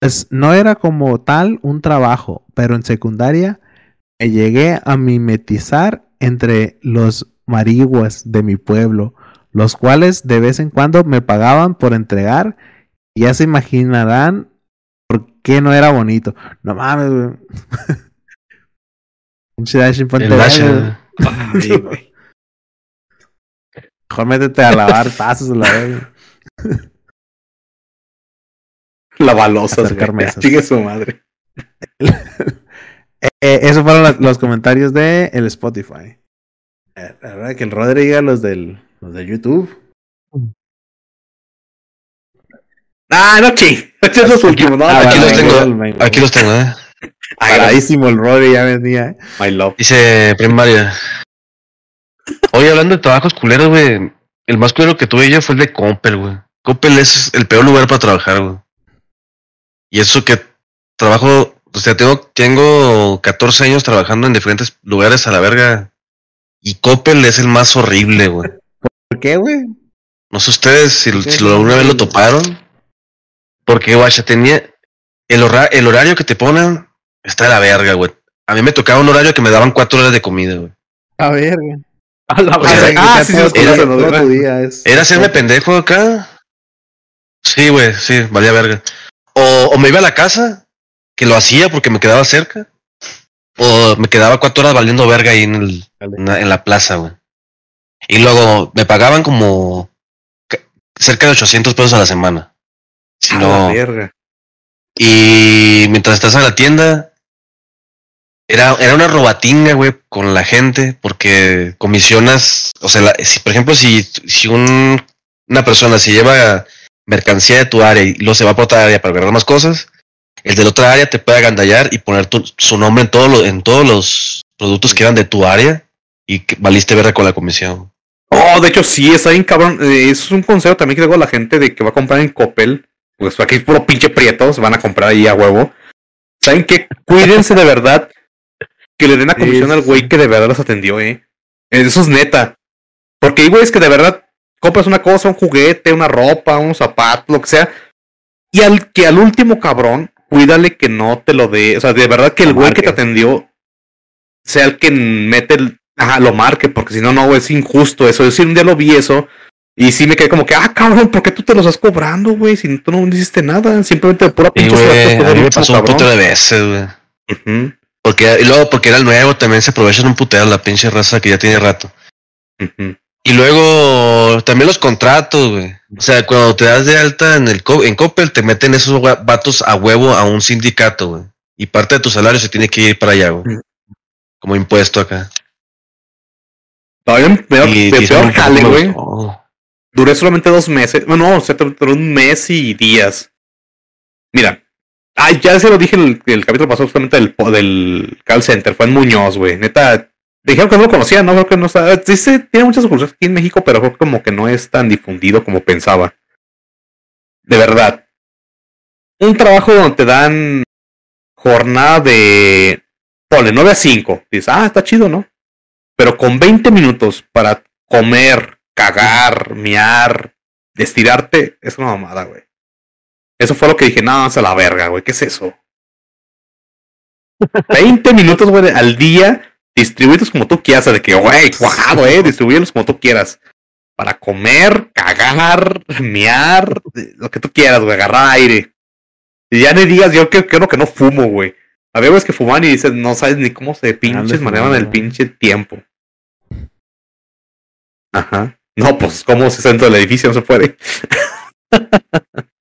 Pues no era como tal un trabajo, pero en secundaria me llegué a mimetizar entre los marihuas de mi pueblo, los cuales de vez en cuando me pagaban por entregar. Y ya se imaginarán por qué no era bonito. No mames, güey. Dashin, ponte.
Ay, güey.
Mejor métete a lavar tazos a la verga.
La balosa,
Acercar mesas.
Sigue su madre.
Eh, esos fueron los, los comentarios de el Spotify. Eh, La verdad que el Rodri diga los del los de YouTube.
Ah, no, chi. Estos son los últimos, ¿no?
Ah,
Aquí los tengo. Aquí los tengo, ¿eh?
Paradísimo el Rodri ya venía. eh.
My love.
Dice primaria. Hoy hablando de trabajos culeros, güey. El más culero que tuve yo fue el de Coppel, güey. Coppel es el peor lugar para trabajar, güey. Y eso que trabajo, o sea, tengo, tengo 14 años trabajando en diferentes lugares a la verga. Y Coppel es el más horrible, güey.
¿Por qué, güey?
No sé ustedes si,
¿Por qué
si lo- alguna vez lo toparon. Porque, guacha, tenía. El, hora- el horario que te ponen está de la verga, güey. A mí me tocaba un horario que me daban cuatro horas de comida, güey.
A ver, güey.
A la
O sea,
madre. Ah, sí, sí,
tu
era-
día- es-
¿Era hacerme pendejo acá? Sí, güey, sí, valía verga. O, o me iba a la casa, que lo hacía porque me quedaba cerca. O me quedaba cuatro horas valiendo verga ahí en, el, en, la, en la plaza, güey. Y luego me pagaban como ca- cerca de 800 pesos a la semana. Si
A
no,
la verga.
y mientras estás en la tienda, era, era una robatinga, güey, con la gente, porque comisionas, o sea, la- si, por ejemplo, si, si un, una persona se lleva mercancía de tu área y luego se va para otra área para agarrar más cosas, el de la otra área te puede agandallar y poner tu- su nombre en, todo lo- en todos los productos que eran de tu área y que valiste verga con la comisión.
Oh, de hecho, sí, está bien cabrón. Eh, es un consejo también que le digo a la gente de que va a comprar en Coppel. Pues aquí puro pinche prietos, van a comprar ahí a huevo. ¿Saben qué? Cuídense de verdad. Que le den la
Sí,
comisión al
sí,
güey
sí.
que de verdad los atendió, eh. Eso es neta. Porque hay güeyes que de verdad compras una cosa, un juguete, una ropa, un zapato, lo que sea. Y al que al último cabrón cuídale que no te lo dé. O sea, de verdad que el güey que te atendió sea el que mete el. Ajá, lo marque, porque si no, no, es injusto eso. Yo sí un día lo vi eso. Y sí me quedé como que, ah, cabrón, ¿por qué tú te lo estás cobrando, güey? Si tú no hiciste nada, simplemente de pura pinche todo
a mí me pasó un puto de veces, güey.
Ujú,
Porque, y luego, porque era el nuevo, también se aprovechan un putero la pinche raza que ya tiene rato. Y luego también los contratos, güey. O sea, cuando te das de alta en el en Coppel, te meten esos vatos a huevo a un sindicato, güey. Y parte de tu salario se tiene que ir para allá, güey. Como impuesto acá.
Todavía peor,
Y
peor jale, güey.
oh.
Duré solamente dos meses. Bueno, no, o sea, duró un mes y días. Mira. Ay, ya se lo dije el, capítulo pasado justamente del, del call center. Fue en Muñoz, güey. Neta. Dijeron que no lo conocían, ¿no? Creo que no está. Dice, tiene muchas sucursales aquí en México, pero creo como que no es tan difundido como pensaba. De verdad. Un trabajo donde te dan jornada de. Ponle 9 a 5. Dices, ah, está chido, ¿no? Pero con 20 minutos para comer, cagar, miar, estirarte, es una mamada, güey. Eso fue lo que dije, no, es a la verga, güey, ¿qué es eso? 20 minutos, güey, al día, distribuidos como tú quieras, de que, güey, cuajado, eh, distribuirlos como tú quieras. Para comer, cagar, miar, lo que tú quieras, güey, agarrar aire. Y ya ni digas, yo creo, creo que no fumo, güey. Había güeyes que fuman y dices, no sabes ni cómo se pinches manejan el pinche tiempo. Ajá. No, pues, ¿cómo se dentro del edificio? No se puede.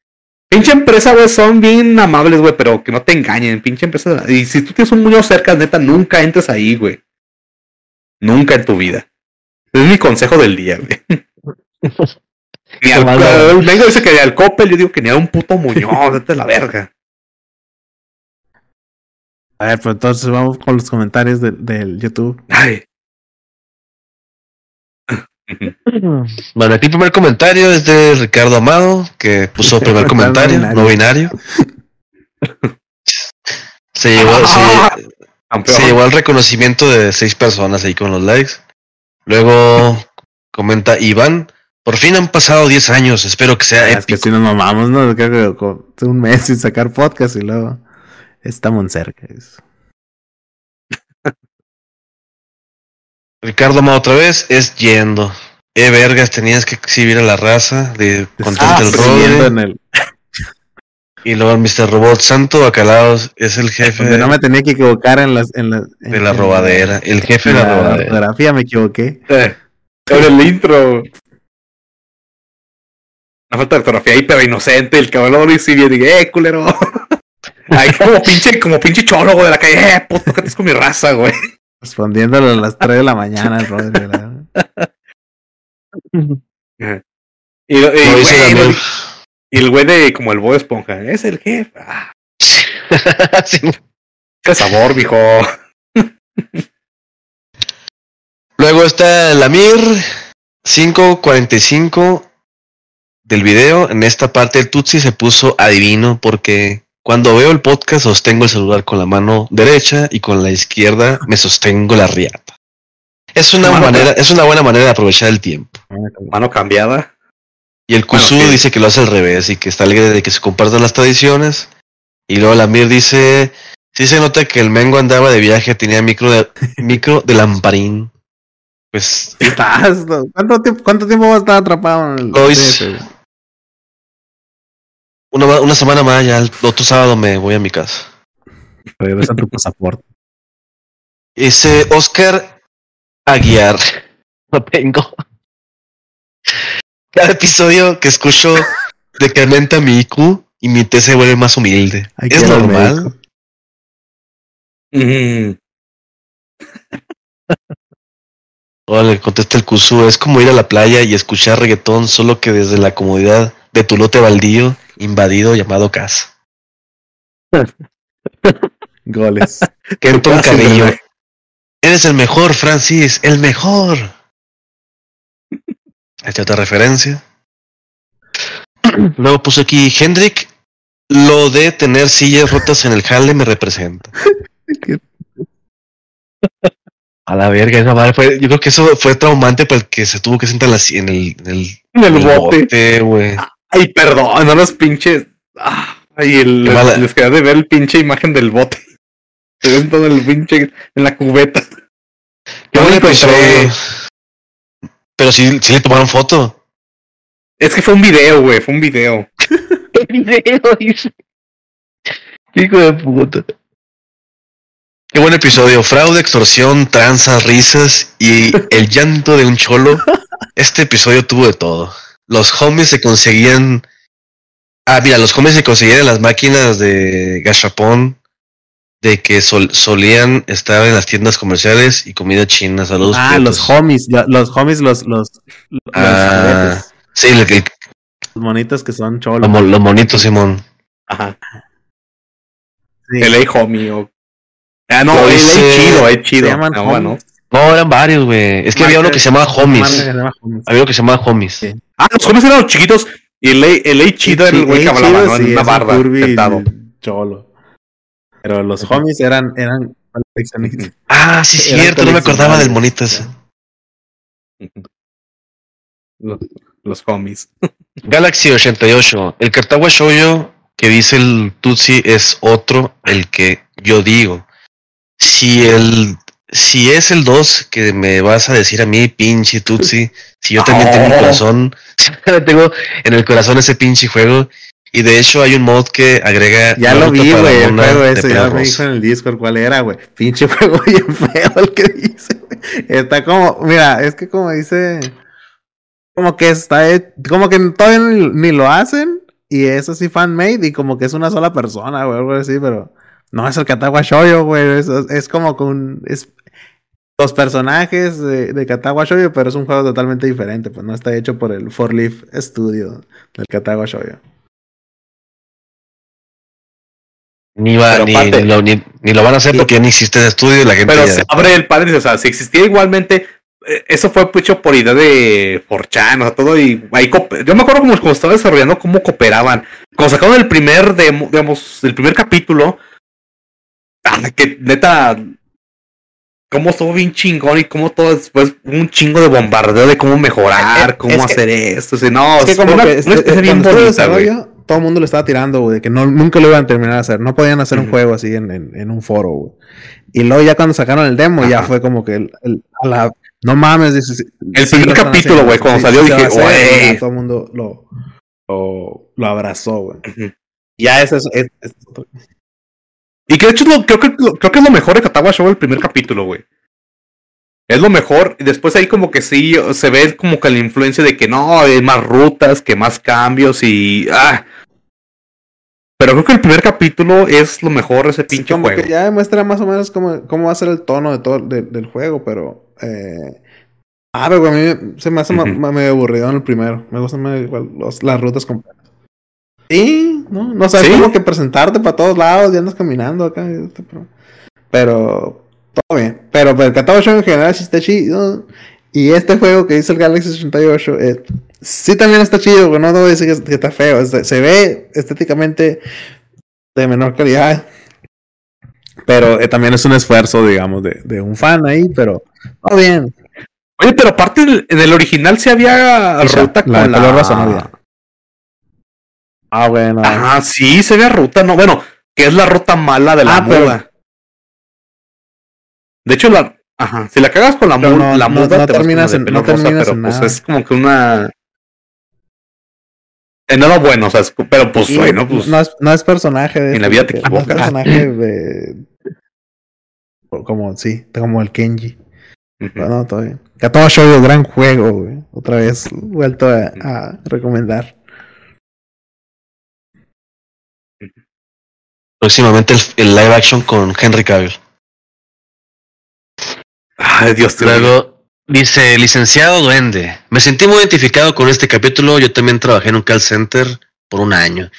pinche empresa, güey, son bien amables, güey, pero que no te engañen. Pinche empresa. Y si tú tienes un muñoz cerca, neta, nunca entres ahí, güey. Nunca en tu vida. Es mi consejo del día, güey. Ni al, el Mengo dice que ni al Coppel, yo digo que ni a un puto muñoz, vete la verga.
A ver, pues entonces vamos con los comentarios del, del YouTube.
Ay.
Bueno, aquí el primer comentario es de Ricardo Amado, que puso primer comentario, no binario. Se llevó, se,
Campeón.
se llevó el reconocimiento de seis personas ahí con los likes. Luego comenta Iván, por fin han pasado 10 años, espero que sea
Ah, es que
épico.
si nos mamamos, ¿no? Creo que con un mes sin sacar podcast y luego estamos cerca. es-
Ricardo Amado otra vez es yendo. Eh, vergas, tenías que exhibir a la raza de contente
Ah,
el
el-
Y luego el Mr. Robot Santo Bacalaos es el jefe
donde no me tenía que equivocar en las en la,
de la
en
robadera. El jefe de
la,
la robadera.
fotografía me equivoqué.
Eh, Con el intro. Una falta de ortografía ahí, pero inocente. El cabrón y si bien dije, eh, culero. Ay, como pinche, como pinche chólogo de la calle, eh, puto, que con mi raza, güey.
Respondiéndole a las 3 de la mañana, el Rodri, la-
Y, lo- y, güey, lo- y el güey de como el Bob Esponja, es el jefe. Ah,
Sí.
qué sabor, mijo.
Luego está el Amir 545 del video. En esta parte el Tutsi se puso adivino porque cuando veo el podcast sostengo el celular con la mano derecha y con la izquierda me sostengo la riata. Es una
Mano,
manera, es una buena manera de aprovechar el tiempo.
Mano cambiada.
Y el Kusu dice que lo hace al revés y que está alegre de que se compartan las tradiciones. Y luego el Amir dice, sí se nota que el Mengo andaba de viaje, tenía micro de, micro de lamparín. Pues.
¿Cuánto tiempo, ¿Cuánto tiempo vas a estar atrapado en el?
Una, una semana más, ya el otro sábado me voy a mi casa.
Regresa tu pasaporte.
Ese Oscar Aguiar. Lo tengo. Cada episodio que escucho decrementa mi IQ y mi T se vuelve más humilde. ¿Es normal?
Mm,
contesta el Kusu, es como ir a la playa y escuchar reggaetón solo que desde la comodidad de tu lote baldío invadido llamado casa.
Goles.
Kenton Carrillo. Eres el mejor, Francis, el mejor. Esta otra referencia. Luego puse aquí, Hendrik, lo de tener sillas rotas en el jale me representa. A la verga, esa madre fue, yo creo que eso fue traumante para el que se tuvo que sentar en, la en el, en el,
en el bote,
güey.
Ay, perdón, no los pinches. Ah, Ay, el, les queda de ver el pinche imagen del bote. Se ven todo el pinche en la cubeta.
Qué
Yo encontré-
episodio. Pero sí, sí le tomaron foto.
Es que fue un video, güey, fue un video.
Hijo de puta. Qué buen episodio. Fraude, extorsión, tranzas, risas y el llanto de un cholo. Este episodio tuvo de todo. Los homies se conseguían. Ah, mira, los homies se conseguían en las máquinas de gachapón. De que sol- solían estar en las tiendas comerciales y comida china. Saludos.
Ah, los homies, lo- los homies, los, los, los,
Ah, Sí, el- el-
los monitos que son
los,
cholos.
los monitos, Simón.
Ajá.
Sí.
El A homie o. Ah, no, el
eh,
chido, es
Se
chido.
llaman
Ah,
homies.
No, eran varios, güey. Es que había uno que se llamaba homies. Había uno que se llamaba homies.
Sí.
Ah, los homies eran los chiquitos. Y el el A chido era el güey que hablaba, ¿no?
sí,
una
es curvy
sentado.
Cholo. Pero los homies eran, eran coleccionistas.
Ah, sí,
Eran
cierto. No me acordaba del monito ese.
Los, los homies.
Galaxy 88. El Cartagua Shoujo que dice el Tutsi es otro, el que yo digo. Si el. Si es el 2 que me vas a decir a mí, pinche Tutsi, si yo también tengo un corazón, tengo en el corazón ese pinche juego. Y de hecho hay un mod que agrega.
Ya lo vi, güey, el juego ese. Ya me dijo en el Discord cuál era, güey. Pinche juego bien feo el que dice. Está como, mira, es que como dice, como que está, como que todavía ni, ni lo hacen. Y es así fan-made y como que es una sola persona, güey, algo así, pero no es el Katagua Shoujo, güey. Es, es como con, es los personajes de, de Katagua Shoujo, pero es un juego totalmente diferente, pues no está hecho por el Four Leaf Studio del Katagua Shoujo.
Ni, va, ni, lo, ni, ni lo van a hacer
Sí.
porque ya ni existe el estudio y la gente
Pero
ya-
se abre el paréntesis, o sea, si existía igualmente, eh, eso fue hecho por idea de Forchan, o sea, todo y ahí yo me acuerdo como, como estaba desarrollando cómo cooperaban. Cuando sacaron el primer demo, digamos, el primer capítulo, ah, que neta, cómo estuvo bien chingón y cómo todo después un chingo de bombardeo de cómo mejorar,
Eh,
cómo
es que-
hacer esto, o sea, no,
Es que como
una,
que
una
este-
bien bonita, güey.
todo el mundo le estaba tirando, güey, de que no, nunca lo iban a terminar de hacer. No podían hacer un juego así en, en, en un foro, güey. Y luego ya cuando sacaron el demo, ya fue como que el, el- a la, no mames,
El
sí
primer capítulo, güey, cuando salió dije, güey.
Todo el mundo lo, lo, lo abrazó, güey. Ya eso es, es-
Y que de hecho es lo- creo, que, creo que es lo mejor de Katawa Show el primer capítulo, güey. Es lo mejor. Y después ahí como que sí se ve como que la influencia de que no, hay más rutas, que más cambios y. Ah. Pero creo que el primer capítulo es lo mejor de ese
Sí,
pinche
como
juego.
que ya demuestra más o menos cómo, cómo va a ser el tono de todo de- del juego, pero eh, ah, pero a mí se me hace
Ujú.
ma- medio aburrido en el primero. Me gustan los- las rutas completas. Sí, no, no sabes
¿Sí?
como que presentarte para todos lados y andas caminando acá. Pero, todo bien. Pero, pero el Catálogo Show en general sí está chido. Y este juego que hizo el Galaxy 88, eh, sí también está chido, güey. No debo decir que, que está feo. Se ve estéticamente de menor calidad. Pero eh, también es un esfuerzo, digamos, de, de un fan ahí, pero todo bien.
Oye, pero aparte del- en el original sí había ruta
la
con
color
la.
Ah, bueno.
Ajá, sí, se ve ruta, no. Bueno, que es la ruta mala de la
Ah, pero-
muda. De hecho, la. Ajá, si la cagas con la,
no-
muda,
no
te
terminas en- no
rosa,
terminas
pero
en
pues
nada.
es como que una. En nada bueno, o sea, es- pero pues
Y
bueno, pues.
no, es, no es personaje de
en
este,
la vida te
porque no es
equivocas.
personaje de. Como, sí, como el Kenji.
ujú.
No, no, todo bien. Katoa Show, gran juego, güey. Otra vez vuelto a, a recomendar.
Próximamente el, el live action con Henry Cavill.
Ay, Dios te
Luego dice, licenciado Duende, me sentí muy identificado con este capítulo, yo también trabajé en un call center por un año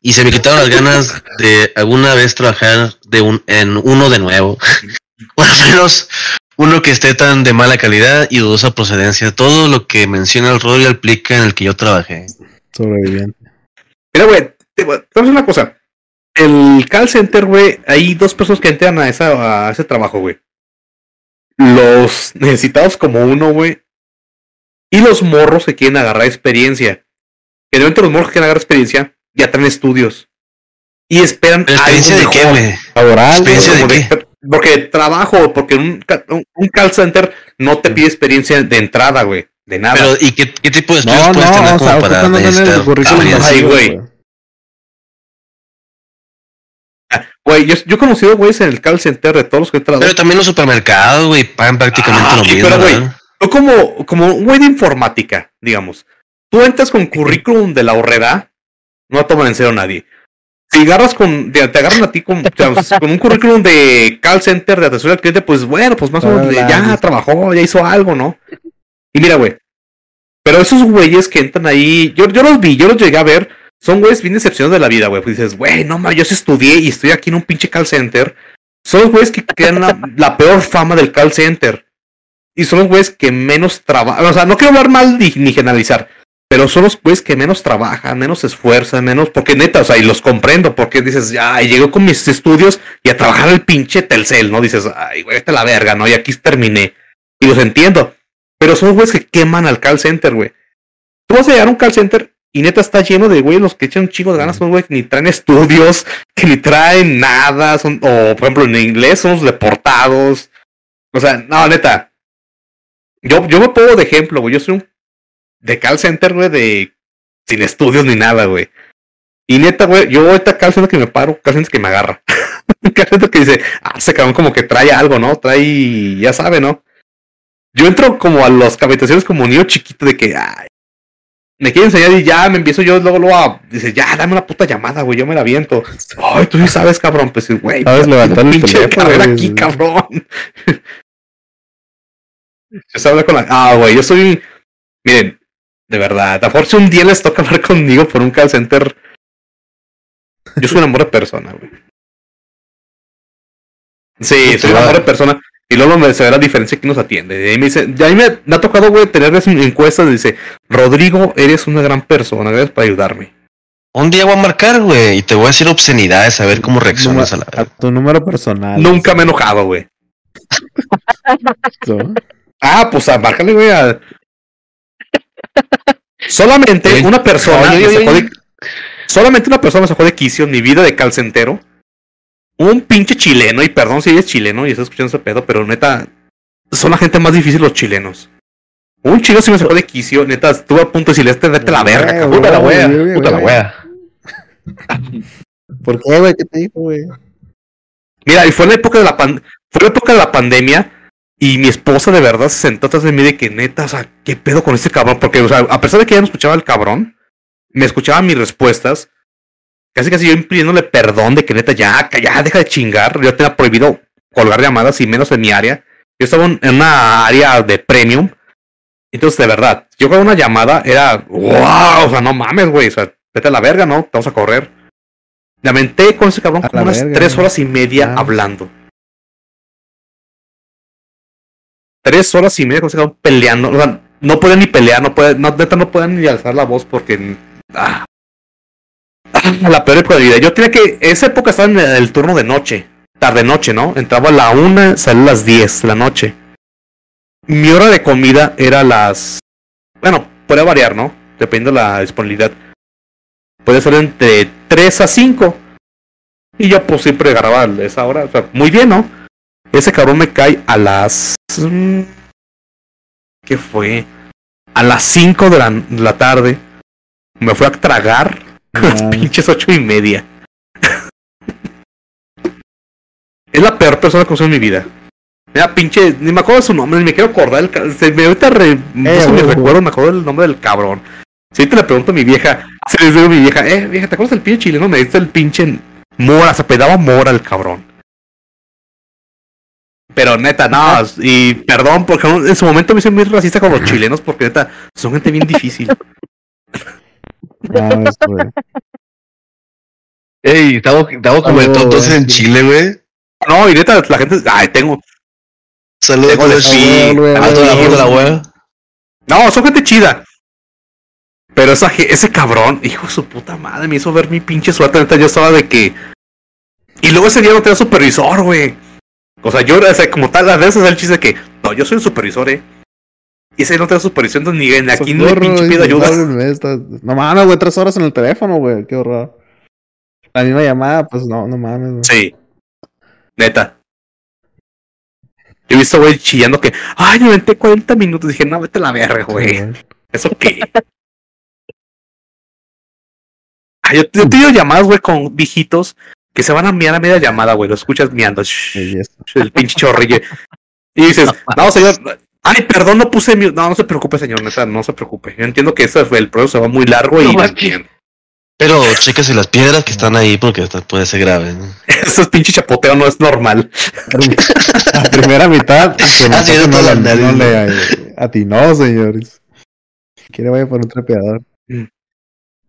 y se me quitaron las ganas de alguna vez trabajar de un, en uno de nuevo. o al menos uno que esté tan de mala calidad y dudosa procedencia. Todo lo que menciona el rol aplica en el que yo trabajé.
Sobreviviente.
Mira, güey, te voy a te voy a decir una cosa. El call center, güey, hay dos personas que entran a, esa, a ese trabajo, güey. Los necesitados como uno, güey. Y los morros que quieren agarrar experiencia. Generalmente los morros que quieren agarrar experiencia ya traen estudios. y esperan
¿Pero experiencia de qué, güey?
Laboral,
Experiencia de qué?
porque trabajo, porque un, ca- un, un call center no te pide experiencia de entrada, güey. De nada.
Pero, ¿y qué, qué tipo de estudios
No,
puedes
no,
tener
o
como
sea,
para
no tener el
necesitar
currículum
experiencia?
Ay,
vacío,
güey. Güey, yo, yo he conocido güeyes en el call center de todos los que he entrado.
Pero también los supermercados, güey, pagan prácticamente
Ah,
lo
sí,
mismo,
pero, güey. Tú como, como un güey de informática, digamos. Tú entras con currículum de la horrera, no toman en serio a nadie. Si agarras con, te, te agarran a ti con, o sea, con un currículum de call center de atención al cliente, pues bueno, pues más o menos ya trabajó, ya hizo algo, ¿no? Y mira, güey. Pero esos güeyes que entran ahí, yo, yo los vi, yo los llegué a ver, son güeyes bien decepcionados de la vida, güey. Pues dices, güey, no mames, yo sí estudié y estoy aquí en un pinche call center. Son los güeyes que crean la, la peor fama del call center. Y son los güeyes que menos trabajan. O sea, no quiero hablar mal ni, ni generalizar. Pero son los güeyes que menos trabajan, menos se esfuerzan, menos. Porque neta, o sea, y los comprendo. Porque dices, ya, llego con mis estudios y a trabajar el pinche Telcel, ¿no? Dices, ay, güey, esta es la verga, ¿no? Y aquí terminé. Y los entiendo. Pero son los güeyes que queman al call center, güey. Tú vas a llegar a un call center y neta está lleno de güeyes los que echan un chingo de ganas. Son güeyes que ni traen estudios, que ni traen nada. Son, o, por ejemplo, en inglés son los deportados. O sea, no, neta. Yo, yo me pongo de ejemplo, güey. Yo soy un de call center, güey, de sin estudios ni nada, güey. Y neta, güey, yo ahorita call center que me paro, call center que me agarra. Un call center que dice, ah, ese cabrón como que trae algo, ¿no? Trae, ya sabe, ¿no? Yo entro como a las habitaciones como niño chiquito de que, ay, me quiere enseñar y ya me empiezo yo luego, luego a, dice, ya, dame una puta llamada, güey, yo me la aviento. Ay, tú sí sabes, cabrón, pues, güey,
Sabes levantar el teléfono,
aquí, cabrón. Se habla con la. Ah, güey, yo soy. Miren, de verdad, a por si un día les toca hablar conmigo por un call center. Yo soy un amor de persona, güey. Sí, soy un amor de persona. Y luego me se ve la diferencia que nos atiende. Y ahí me dice, ya ahí me, me ha tocado, güey, tener esas encuestas. Dice, Rodrigo, eres una gran persona, gracias por ayudarme.
Un día voy a marcar, güey, y te voy a decir obscenidades a ver cómo reaccionas a la
A tu número personal.
Nunca me he enojado, güey. Ah, pues a márcale, güey. a- Solamente
Oye,
una persona
oye,
me
oye,
sacó
oye.
de- Solamente una persona me sacó de quicio en mi vida de calcentero. Un pinche chileno, y perdón si es chileno y está escuchando ese pedo, pero neta, son la gente más difícil los chilenos. Un chino sí me sacó de quicio, neta, estuve a punto de decirle, este vete la verga.
Puta la wea, puta la wea.
¿Por qué, güey? ¿Qué te dijo, güey?
Mira, y fue la época de la pan- fue la época de la pandemia y mi esposa de verdad se sentó atrás de mí de que neta, o sea, ¿qué pedo con este cabrón? Porque, o sea, a pesar de que ella no escuchaba al cabrón, me escuchaba mis respuestas, casi casi yo impidiéndole perdón de que neta, ya, ya, deja de chingar, yo tenía prohibido colgar llamadas y menos en mi área. Yo estaba en una área de premium. Entonces, de verdad, yo con una llamada era, wow, o sea, no mames, güey, o sea, vete a la verga, ¿no? Vamos a correr. Me aventé con ese cabrón como unas
verga,
tres horas y media hablando. Tres horas y media con ese cabrón peleando. O sea, no pueden ni pelear, no pueden, no, neta, no pueden ni alzar la voz porque. Ah, la peor época de vida. Yo tenía que. Esa época estaba en el turno de noche. Tarde-noche, ¿no? Entraba a la una, salía a las 10 de la noche. Mi hora de comida era las. Bueno, puede variar, ¿no? Dependiendo de la disponibilidad. Puede ser entre 3 a 5. Y yo, pues siempre agarraba esa hora. O sea, muy bien, ¿no? Ese cabrón me cae a las. ¿Qué fue? A las 5 de la, de la tarde. Me fue a tragar las pinches ocho y media. es la peor persona que conocí en mi vida. Mira, pinche, ni me acuerdo de su nombre, ni me quiero acordar. El, se me ahorita re, mis
huevo.
recuerdos, me acuerdo del nombre del cabrón. Si ahorita le pregunto a mi vieja, si les digo a mi vieja, eh, vieja, ¿te acuerdas del pinche chileno? Me dice el pinche Mora, se pedaba Mora el cabrón. Pero neta, no, y perdón, porque en su momento me hice muy racista con los chilenos, porque neta, son gente bien difícil.
Güey.
Ey, estamos, estamos como
Saludos,
entonces
güey.
en Chile, güey.
No, y neta, la gente, ay, tengo,
Saludos a
sí,
la wea.
No, son gente chida. Pero esa, ese cabrón, hijo de su puta madre, me hizo ver mi pinche suerte. Neta, yo estaba de que. Y luego ese día no tenía supervisor, güey. O sea, yo, o sea, como tal, a veces el chiste de que, no, yo soy el supervisor, eh. Y ese no tenía supervisor, entonces ni ni aquí ni le
Socorro,
pinche pido ayuda.
No mames, güey, tres horas en el teléfono, güey. Qué horror. La misma llamada, pues no, no mames. güey.
Sí. Neta. Yo he visto, güey, chillando que, ay, me aventé 40 minutos. Dije, no, vete a la verga, güey.
Sí.
¿Eso qué? Ay, yo, yo he tenido llamadas, güey, con viejitos que se van a miar a media llamada, güey. Lo escuchas miando. shh, el pinche chorrillo. Y dices, no, señor. Ay, perdón, no puse mute. No, no se preocupe, señor, neta, no se preocupe. Yo entiendo que fue el proceso, se va muy largo y
No,
lo
más
entiendo.
Pero chéquese las piedras que están ahí porque esto puede ser grave. ¿no?
Ese pinche chapoteo no es normal.
La primera mitad, no,
Ah, sí,
no,
no
le-
la-
no le eh, atinó, señores. Quiere vaya por un trapeador.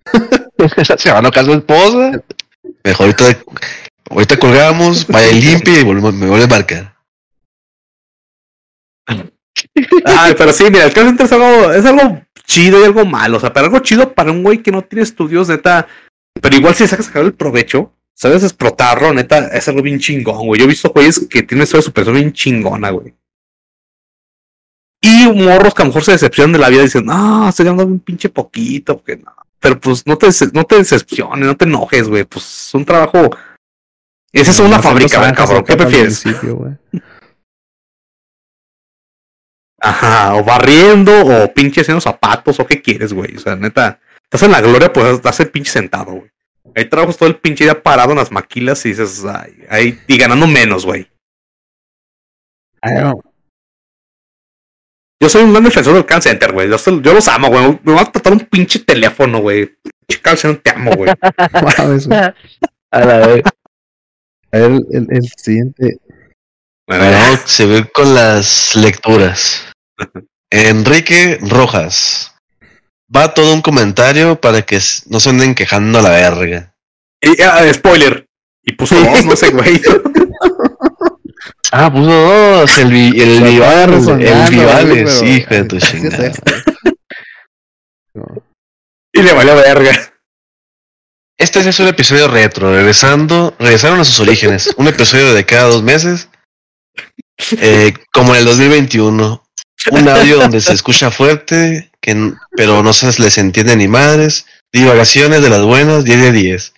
Se van a casa su esposa. Mejor ahorita, ahorita colgamos, vaya y limpie y volvemos- me vuelve a marcar.
Ay, pero sí, mira, el call center es algo, es algo chido y algo malo. O sea, pero algo chido para un güey que no tiene estudios, neta. Pero igual si sacas sacar el provecho, sabes explotarlo, neta, es algo bien chingón, güey. Yo he visto güeyes que tienen su persona bien chingona, güey. Y morros que a lo mejor se decepcionan de la vida y dicen, no, estoy ganando un pinche poquito, porque no. Pero pues no te, no te decepciones, no te enojes, güey. Pues es un trabajo. Esa es una
No,
fábrica, cabrón. ¿Qué
para
prefieres? Ajá, o barriendo, o pinche haciendo zapatos, o qué quieres, güey. O sea, neta, estás en la gloria, pues estás el pinche sentado, güey. Ahí trabajas todo el pinche día parado en las maquilas y dices, ay, y ganando menos, güey. Yo soy un gran defensor del call center, güey. Yo, yo los amo, güey. Me va a tratar un pinche teléfono, güey. Pinche call center, te amo, güey.
A la vez.
A ver, el, el, el siguiente.
Bueno, se ve con las lecturas. Enrique Rojas. Va todo un comentario para que no se anden quejando a la verga.
Y, ah, spoiler. Y puso dos, no sé, güey.
Ah, puso dos. El, vi- el
estaba
el Vivales, hijo de tu chingada.
Y le valió verga.
Este es un episodio retro, regresando, regresaron a sus orígenes. Un episodio de cada dos meses, eh, como en el 2021. Un audio donde se escucha fuerte, que, pero no se les entiende ni madres. Divagaciones de las buenas, 10 de 10.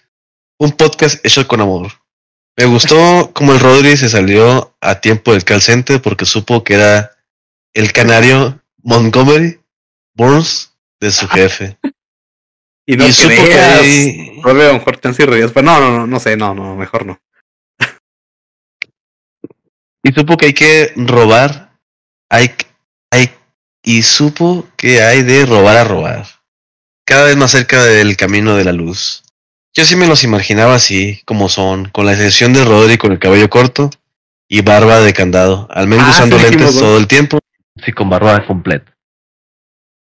Un podcast hecho con amor. Me gustó como el Rodri se salió a tiempo del call center porque supo que era el canario Montgomery Burns de su jefe.
Y no
y supo que
creas.
ahí-
Vuelve a y Rodríguez. Pero no, no, no, no sé, no, no, mejor no.
Y supo que hay que robar. Hay, y supo que hay de robar a robar. Cada vez más cerca del camino de la luz. Yo sí me los imaginaba así, como son, con la excepción de Rodri con el cabello corto y barba de candado. Al menos
Ah,
usando
sí
lentes todo el tiempo. Sí, con barba completa.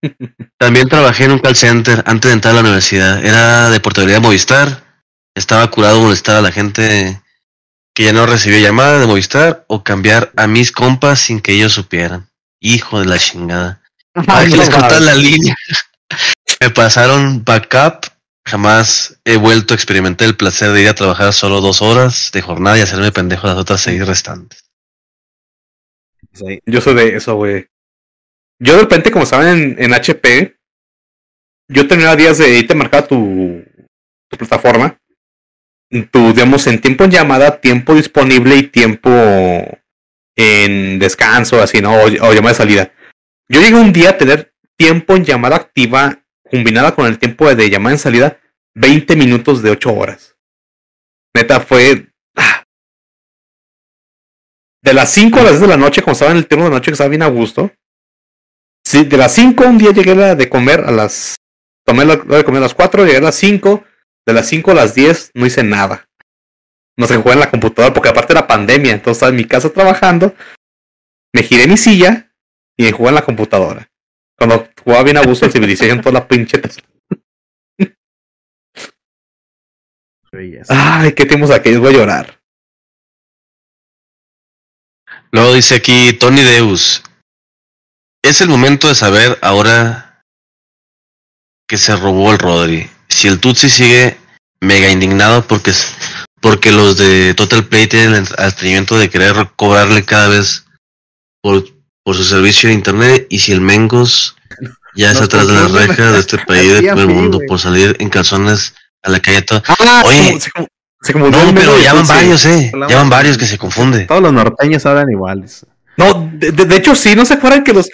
También trabajé en un call center antes de entrar a la universidad. Era de portabilidad Movistar. Estaba curado de molestar a la gente que ya no recibió llamada de Movistar o cambiar a mis compas sin que ellos supieran. Hijo de la chingada. Para que les cortan la línea. Me pasaron backup. Jamás he vuelto a experimentar el placer de ir a trabajar solo dos horas de jornada y hacerme pendejo las otras seis restantes.
Sí, yo soy de eso, güey. Yo de repente, como estaban en, en HP, yo tenía días de ahí te marcaba tu, tu plataforma. Tu, digamos, en tiempo en llamada, tiempo disponible y tiempo en descanso, así, ¿no? O, o llamada de salida. Yo llegué un día a tener tiempo en llamada activa combinada con el tiempo de, llamada en salida, 20 minutos de 8 horas. Neta, fue ah, de las 5 a las 10 de la noche, como estaba en el turno de noche, que estaba bien a gusto. Sí, de las 5 un día llegué a la de comer a las. Tomé la, la de comer a las 4, llegué a las 5. De las 5 a las 10 no hice nada. No se jugué en la computadora, porque aparte era pandemia, entonces estaba en mi casa trabajando. Me giré en mi silla y me jugué en la computadora. Cuando jugaba bien a gusto el Civilization, toda la pinche. Ay, qué tiempos aquellos, voy a llorar.
Luego dice aquí Tony Deus. Es el momento de saber ahora que se robó el Rodri. Si el Tutsi sigue mega indignado porque, porque los de Total Play tienen el atrevimiento de querer cobrarle cada vez por, por su servicio de internet y si el Mengos ya está atrás de las rejas de este país y
a
de
ti y a
todo el
mí,
mundo por salir en calzones a la calle todo.
Ah,
Oye. No, pero ya van varios, eh. Ya van varios que se confunde.
Todos los norteños hablan iguales.
No, de, de- de hecho sí, ¿no se acuerdan que los...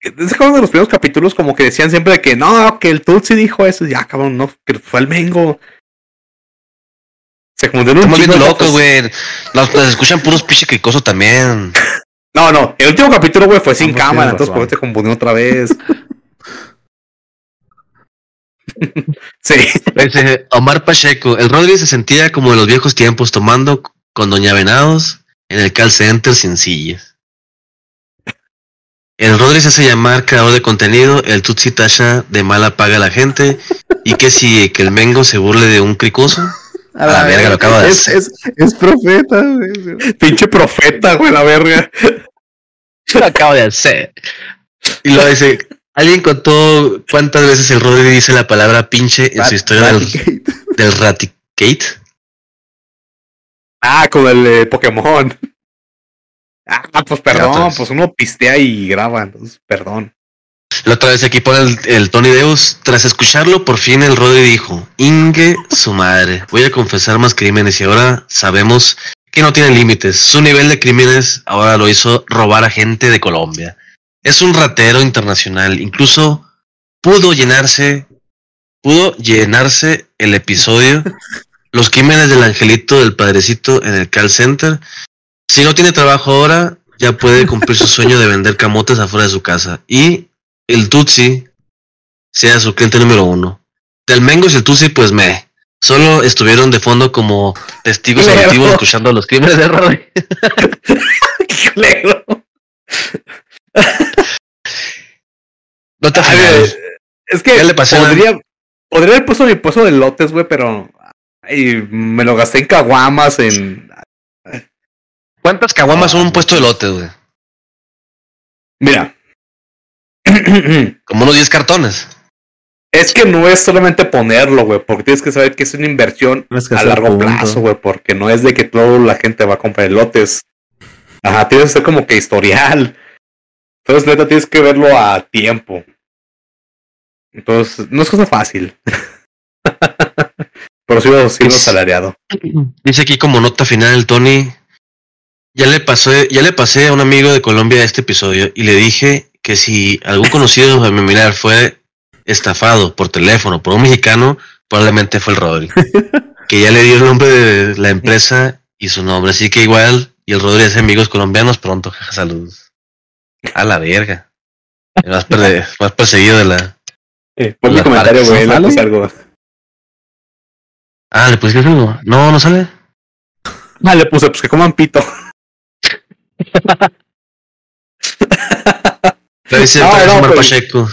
¿Se acuerdan de los primeros capítulos como que decían siempre que no, que el Tutsi dijo eso? Ya, cabrón, no, que fue el Mengo. Se confundieron un
Estamos
de
locos, güey. Nos, nos escuchan puros pinche cricosos también.
No, no, el último capítulo, güey, fue sin cámara, entonces por eso se confundió otra vez. sí.
Omar Pacheco, el Rodri se sentía como en los viejos tiempos tomando con Doña Venados en el call center sin sillas. El Rodri se hace llamar creador de contenido, el Tutsi Tasha de mala paga a la gente, y que si que el Mengo se burle de un cricoso. A la verga, lo acabo de
es,
hacer.
es, es profeta, güey.
Pinche profeta, güey, la verga.
Yo lo acabo de hacer. Y lo dice, alguien contó cuántas veces el Rodri dice la palabra pinche en su historia del,
Raticate.
del Raticate.
Ah, con el eh, Pokémon. Ah, pues perdón, pues uno pistea y graba, entonces perdón.
La otra vez aquí pone el, el Tony Deus. Tras escucharlo, por fin el Rodri dijo: Inge, su madre. Voy a confesar más crímenes y ahora sabemos que no tiene límites. Su nivel de crímenes ahora lo hizo robar a gente de Colombia. Es un ratero internacional. Incluso pudo llenarse, pudo llenarse el episodio. Los crímenes del angelito del padrecito en el call center. Si no tiene trabajo ahora, ya puede cumplir su sueño de vender camotes afuera de su casa. Y el Tutsi sea su cliente número uno. Del Mengos y el Tutsi, pues me. Solo estuvieron de fondo como testigos auditivos escuchando los crímenes de
culero.
No te afines.
Es que
Ya le pasé una-
podría, podría haber puesto mi puesto de lotes, güey, pero ay, me lo gasté en caguamas, en...
¿Cuántas caguamas son un puesto de lotes, güey?
Mira.
Como unos 10 cartones.
es que no es solamente ponerlo, güey, porque tienes que saber que es una inversión
que
a largo
punto.
plazo, güey, porque no es de que toda la gente va a comprar lotes. Ajá, tienes que ser como que historial. Entonces, neta, tienes que verlo a tiempo. Entonces, no es cosa fácil. Pero sí lo sí lo salariado.
Dice aquí como nota final el Tony. Ya le pasé, ya le pasé a un amigo de Colombia este episodio y le dije que si algún conocido familiar fue estafado por teléfono por un mexicano, probablemente fue el Rodri. que ya le dio el nombre de la empresa y su nombre. Así que igual, y el Rodri hace amigos colombianos pronto. Saludos. A la verga. Más, perseguido de la.
Eh, pon mi comentario, güey,
¿no
le puse
sale?
algo.
Ah, ¿le pusiste algo? No, no sale.
Ah, le puse, pues que coman pito.
Pero dice
No,
parece
no,
Omar
pues-
Pacheco.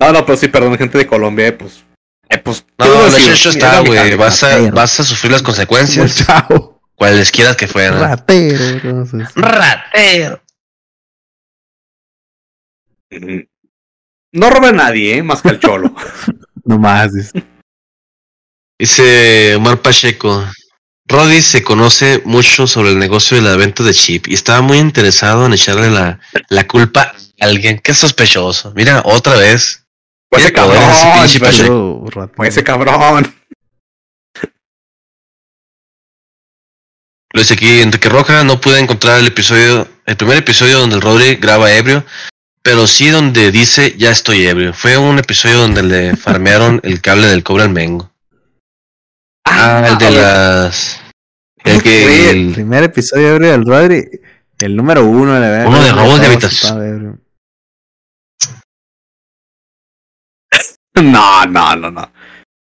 No, no, pero sí, perdón, gente de Colombia, eh, pues. Eh, pues
No, no,
era
está, güey. Vas a, vas a sufrir las consecuencias,
Chao.
cuales quieras que fueran.
Ratero. entonces.
Ratero.
Mm. No roba a nadie, eh, más que al cholo.
No más. dice.
Dice Omar Pacheco. Roddy se conoce mucho sobre el negocio de la venta de chip y estaba muy interesado en echarle la, la culpa alguien. Qué sospechoso. Mira, otra vez.
Pues ese
poder ese
cabrón,
pinche
pues ese cabrón.
Lo dice aquí Enrique Roja. No pude encontrar el episodio, el primer episodio donde el Rodri graba ebrio, pero sí donde dice ya estoy ebrio. Fue un episodio donde le farmearon el cable del cobre al Mengo. Ah, el de
a ver,
las. El
¿Cómo
que. el-
Primer episodio ebrio del Rodri. El número uno de la verdad.
Uno de robos de habitación.
No, no, no, no.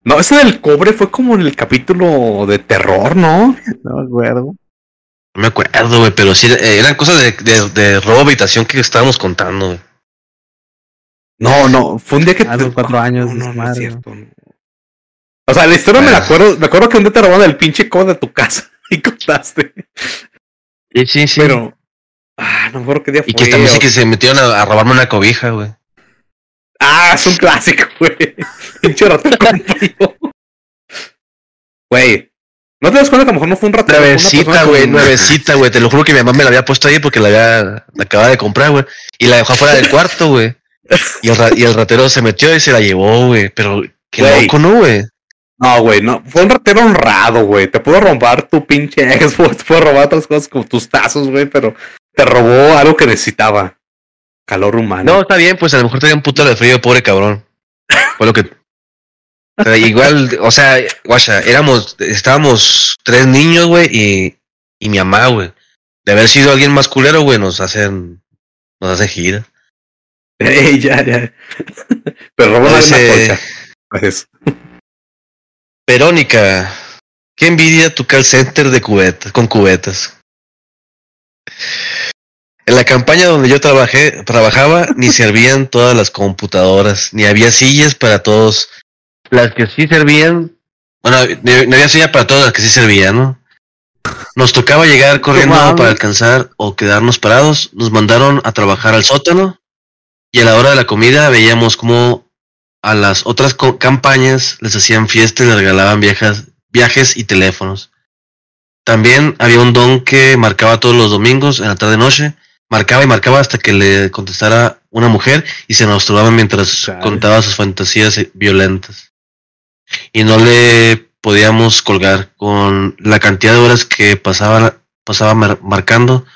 No, ese del cobre fue como en el capítulo de terror, ¿no?
No me acuerdo.
No me acuerdo, güey, pero sí eh, eran cosas de, de, de robo de habitación que estábamos contando, güey.
No, no, fue un día que
Hace cuatro años,
No, no, no es
madre.
cierto. no. O sea, la historia me la acuerdo, me acuerdo que un día te robaron el pinche cobre de tu casa y contaste.
Sí, sí, sí.
Pero. Ah, no me acuerdo qué día fue.
y que también sí que se metieron a, a robarme una cobija, güey.
Ah, es un clásico, güey. Pinche ratón con. Güey. ¿No te das cuenta que a lo mejor no fue un ratón?
Nuevecita, güey, nuevecita, güey. Te lo juro que mi mamá me la había puesto ahí porque la había, la acababa de comprar, güey. Y la dejó afuera del cuarto, güey. Y el, ra- y el ratero se metió y se la llevó, güey. Pero qué
Güey.
loco, ¿no, güey?
No, güey, no. Fue un ratero honrado, güey. Te puedo robar tu pinche Xbox, te puedo robar otras cosas como tus tazos, güey, pero te robó algo que necesitaba. Calor humano.
No, está bien, pues a lo mejor tenía un puto de frío, pobre cabrón. Fue lo que. O sea, igual, o sea, guacha, éramos, estábamos tres niños, güey, y, y mi mamá, güey. De haber sido alguien más culero, güey, nos hacen, nos hacen gira.
Ey, ya, ya. Pero robó colcha. Pues,
Verónica, qué envidia tu call center de cubetas, con cubetas. En la campaña donde yo trabajé, trabajaba, ni servían todas las computadoras, ni había sillas para todos. Las que sí servían, bueno, no había silla para todas las que sí servían, ¿no? Nos tocaba llegar corriendo para alcanzar o quedarnos parados. Nos mandaron a trabajar al sótano y a la hora de la comida veíamos como a las otras campañas les hacían fiesta y les regalaban viejas, viajes y teléfonos. También había un don que marcaba todos los domingos en la tarde noche, marcaba y marcaba hasta que le contestara una mujer y se masturbaban mientras contaba sus fantasías eh, violentas. Y no le podíamos colgar con la cantidad de horas que pasaba, pasaba mar- marcando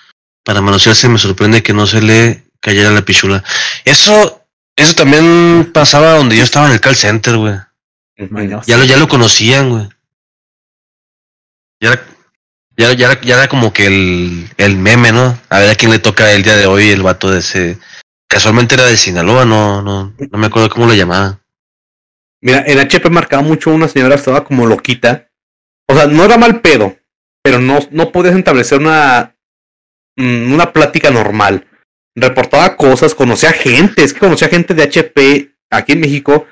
para manosearse. Me sorprende que no se le cayera la pichula. Eso, eso también pasaba donde yo estaba en el call center, güey. Ya lo, ya lo conocían, güey. Ya ya, ya, era, ya era como que el, el meme, ¿no? A ver a quién le toca el día de hoy el vato de ese. Casualmente era de Sinaloa, no, no, no me acuerdo cómo lo llamaban.
Mira, en HP marcaba mucho una señora estaba como loquita. O sea, no era mal pedo, pero no, no podías establecer una, mm, una plática normal. Reportaba cosas, conocía gente, es que conocía gente de HP aquí en México.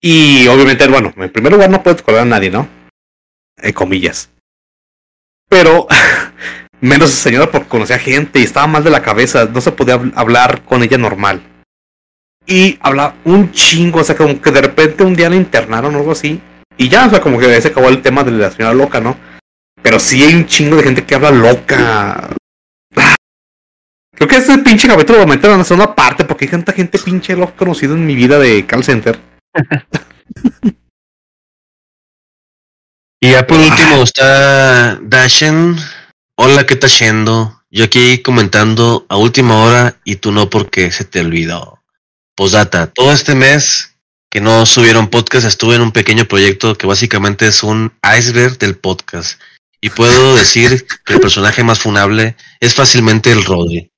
Y obviamente, bueno, en primer lugar no puedes colgar a nadie, ¿no? En comillas. Pero menos esa señora porque conocía gente y estaba mal de la cabeza, no se podía hab- hablar con ella normal. Y habla un chingo, o sea, como que de repente un día la internaron o algo así. Y ya, o sea, como que se acabó el tema de la señora loca, ¿no? Pero sí hay un chingo de gente que habla loca. Creo que este pinche capítulo lo metieron en la segunda parte porque hay tanta gente pinche loca conocida en mi vida de call center.
Y ya por último está Dashen. Hola, ¿qué está haciendo? Yo aquí comentando a última hora y tú no porque se te olvidó. Posdata, todo este mes que no subieron podcast estuve en un pequeño proyecto que básicamente es un iceberg del podcast. Y puedo decir que el personaje más funable es fácilmente el Rodri.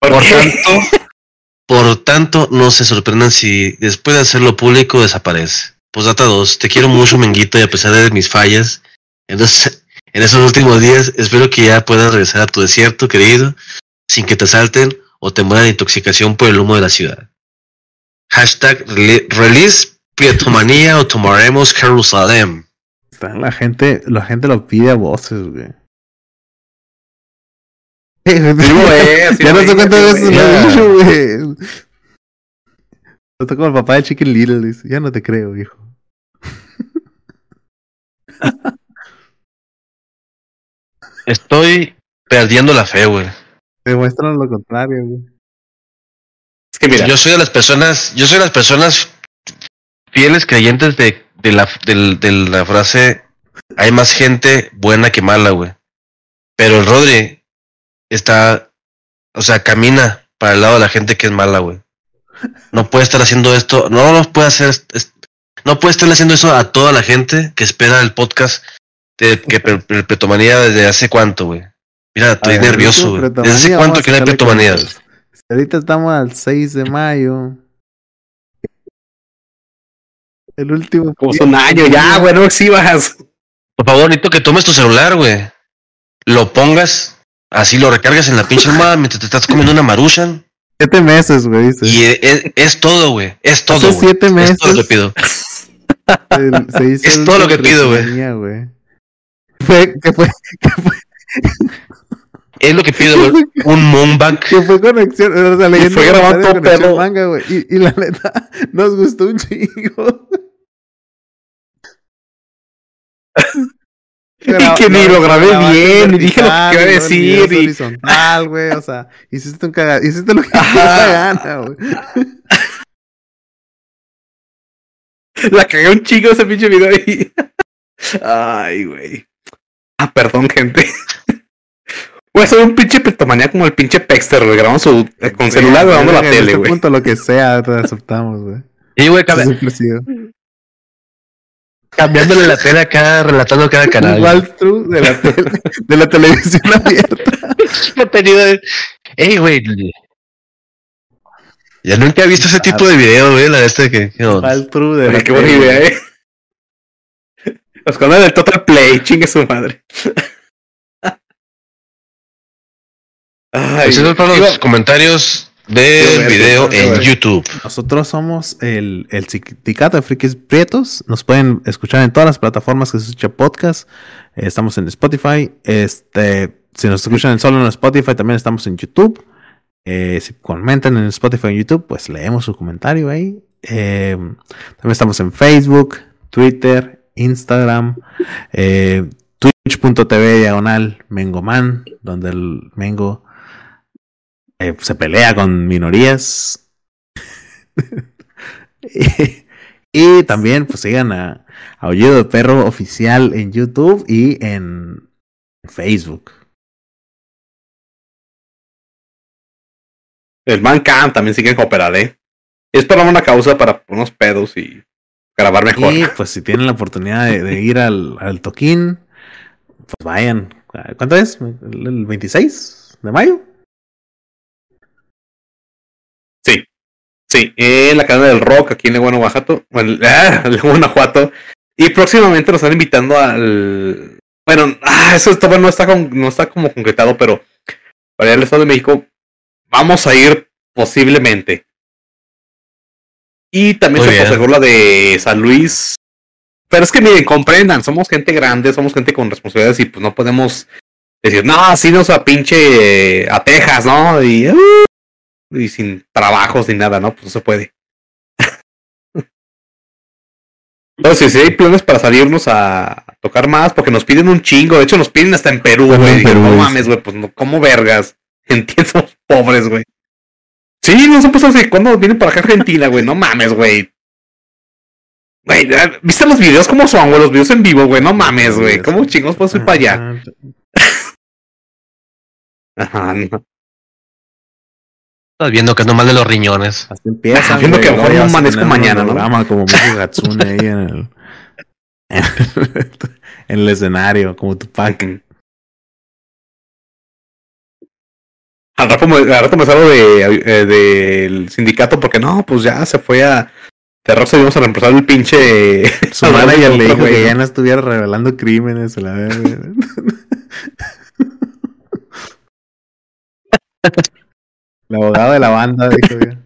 Por
qué?
tanto, por tanto, no se sorprendan si después de hacerlo público desaparece. Postdata 2, te quiero mucho, Menguito, y a pesar de mis fallas, en, los- en esos últimos días, espero que ya puedas regresar a tu desierto, querido, sin que te asalten o te mueran de intoxicación por el humo de la ciudad. Hashtag rele- release Prietomanía o tomaremos Jerusalén.
Está- La gente, la gente lo pide a voces, güey.
Sí
ya no sé cuántas veces
es.
lo he dicho, güey. El papá de Chicken Little. Dice, ya no te creo, hijo.
Estoy perdiendo la fe, güey.
Demuestran lo contrario, güey.
Es que mira,
Yo soy de las personas, yo soy de las personas fieles creyentes de, de la, de la frase hay más gente buena que mala, güey. Pero el Rodri está, o sea, camina para el lado de la gente que es mala, güey. No puede estar haciendo esto, no no puede hacer, no puede estar haciendo eso a toda la gente que espera el podcast de que desde hace cuánto, güey. Mira, estoy
ver,
nervioso,
último
güey. ¿Desde hace cuánto que no hay.
Si ahorita estamos al 6 de mayo. El último.
como un año ya, güey, no exhibas.
Por favor, necesito que tomes tu celular, güey. Lo pongas, así lo recargas en la pinche almohada mientras te estás comiendo una maruchan.
Siete meses, güey.
Y es, es- es todo, güey. Es todo,
Hace siete
Es todo lo que
meses.
pido.
El- se hizo
Es todo lo que pido, güey.
Fue, que fue, que fue,
Es lo que pido, güey. Un moonback.
que fue conexión. O sea, leyendo
fue
de
todo
manga, güey. Y, y la neta, nos gustó un chingo.
Y que ni lo grabé bien, y dije lo que iba a decir, y-
horizontal, güey, o sea, hiciste un cagado, hiciste lo que te gana, güey.
La cagué un chico ese pinche video ahí. Ay, güey. Ah, perdón, gente. Güey, soy un pinche petomanía como el pinche Pexter, güey. Grabamos su, eh, con celular grabando la tele,
este
güey.
punto, lo que sea, te aceptamos, güey.
Y, güey, cambiándole la tele acá, relatando cada
Un
canal.
walkthrough de la, tele- de la televisión abierta.
Contenido de- Ey, güey. Ya nunca he visto ese tipo de video, güey. La de este que. que onda.
De
Oye, qué buena idea, eh. Los canales del Total Play, chingue su madre. Ay,
Pues esos fueron
iba-
los comentarios
Qué
del video
qué
en. YouTube.
Nosotros somos el, el sindicato de frikis prietos. Nos pueden escuchar en todas las plataformas que se escucha podcast. Eh, estamos en Spotify. Este, si nos escuchan solo en Spotify, también estamos en YouTube. Eh, si comentan en Spotify en YouTube, pues leemos su comentario ahí. Eh, también estamos en Facebook, Twitter, Instagram, eh, twitch.tv diagonal Mengoman, donde el Mengo se pelea con minorías. y, y también pues sigan a Aullido de Perro Oficial en YouTube y en Facebook.
El Mancam también sigue en cooperar, eh. Es para una causa para unos pedos y grabar mejor.
Y pues si tienen la oportunidad de, de ir al, al toquín, pues vayan. ¿Cuánto es? ¿El el 26 de mayo?
Sí. Sí, en la cadena del rock aquí en Leguán, Guanajuato. Bueno, ah, Guanajuato. Y próximamente nos están invitando al. Bueno, ah, eso todavía no está, con- no está como concretado, pero para al Estado de México vamos a ir posiblemente. Y también
Muy
se
bien.
la de San Luis. Pero es que miren, comprendan, somos gente grande, somos gente con responsabilidades y pues no podemos decir, no, así nos a pinche eh, a Texas, ¿no? Y, uh, y sin trabajos ni nada, ¿no? Pues no se puede. Entonces, si hay planes para salirnos a tocar más, porque nos piden un chingo, de hecho nos piden hasta en Perú, güey. No
es-
mames, güey, pues no, ¿cómo vergas? Entiendo, pobres, güey. Sí, no se puso así, ¿cuándo vienen para acá a Argentina, güey? No mames, güey. Güey, ¿viste los videos cómo son, güey? Los videos en vivo, güey, no mames, güey. ¿Cómo chingos puedo ir para allá? Ajá, no.
Estás viendo que no mal de los riñones.
Así empieza.
Viendo que a lo mejor no amanezco mañana, ¿no?
Como Miku Hatsune ahí en el, en el escenario, como Tupac.
Al rato, me, al rato me salgo de, eh, del sindicato porque no, pues ya se fue a Terrosa y vamos a reemplazar el pinche.
Su manager le dijo que ya no estuviera revelando crímenes. La. El abogado de la banda dijo ya.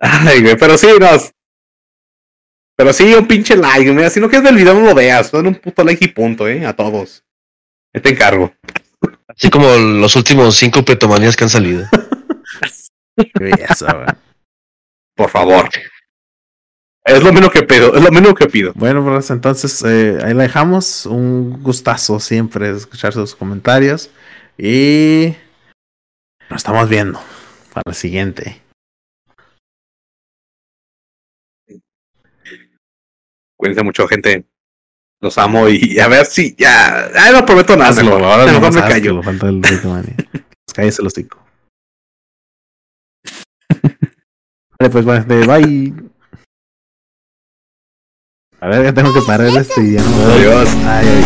Ay, güey, pero sí, no. Pero sí, un pinche like. Mira, si no quieres del video, no lo veas. Dale un puto like y punto, eh, a todos. Te encargo.
Así como los últimos cinco pretomanías que han salido.
Por favor. Es lo menos que pido, es lo menos que pido.
Bueno, pues entonces eh, ahí la dejamos. Un gustazo siempre escuchar sus comentarios. Y nos estamos viendo para el siguiente.
Cuídense mucho, gente. Los amo y a ver si ya. Ay, no prometo nada.
Hazlo,
mejor.
ahora
Mejor me
hazlo,
callo.
falta el. Cállese el hocico. Vale, pues bueno, de- bye. A ver, ya tengo que parar esto y ya no.
Adiós.
Ay, ay.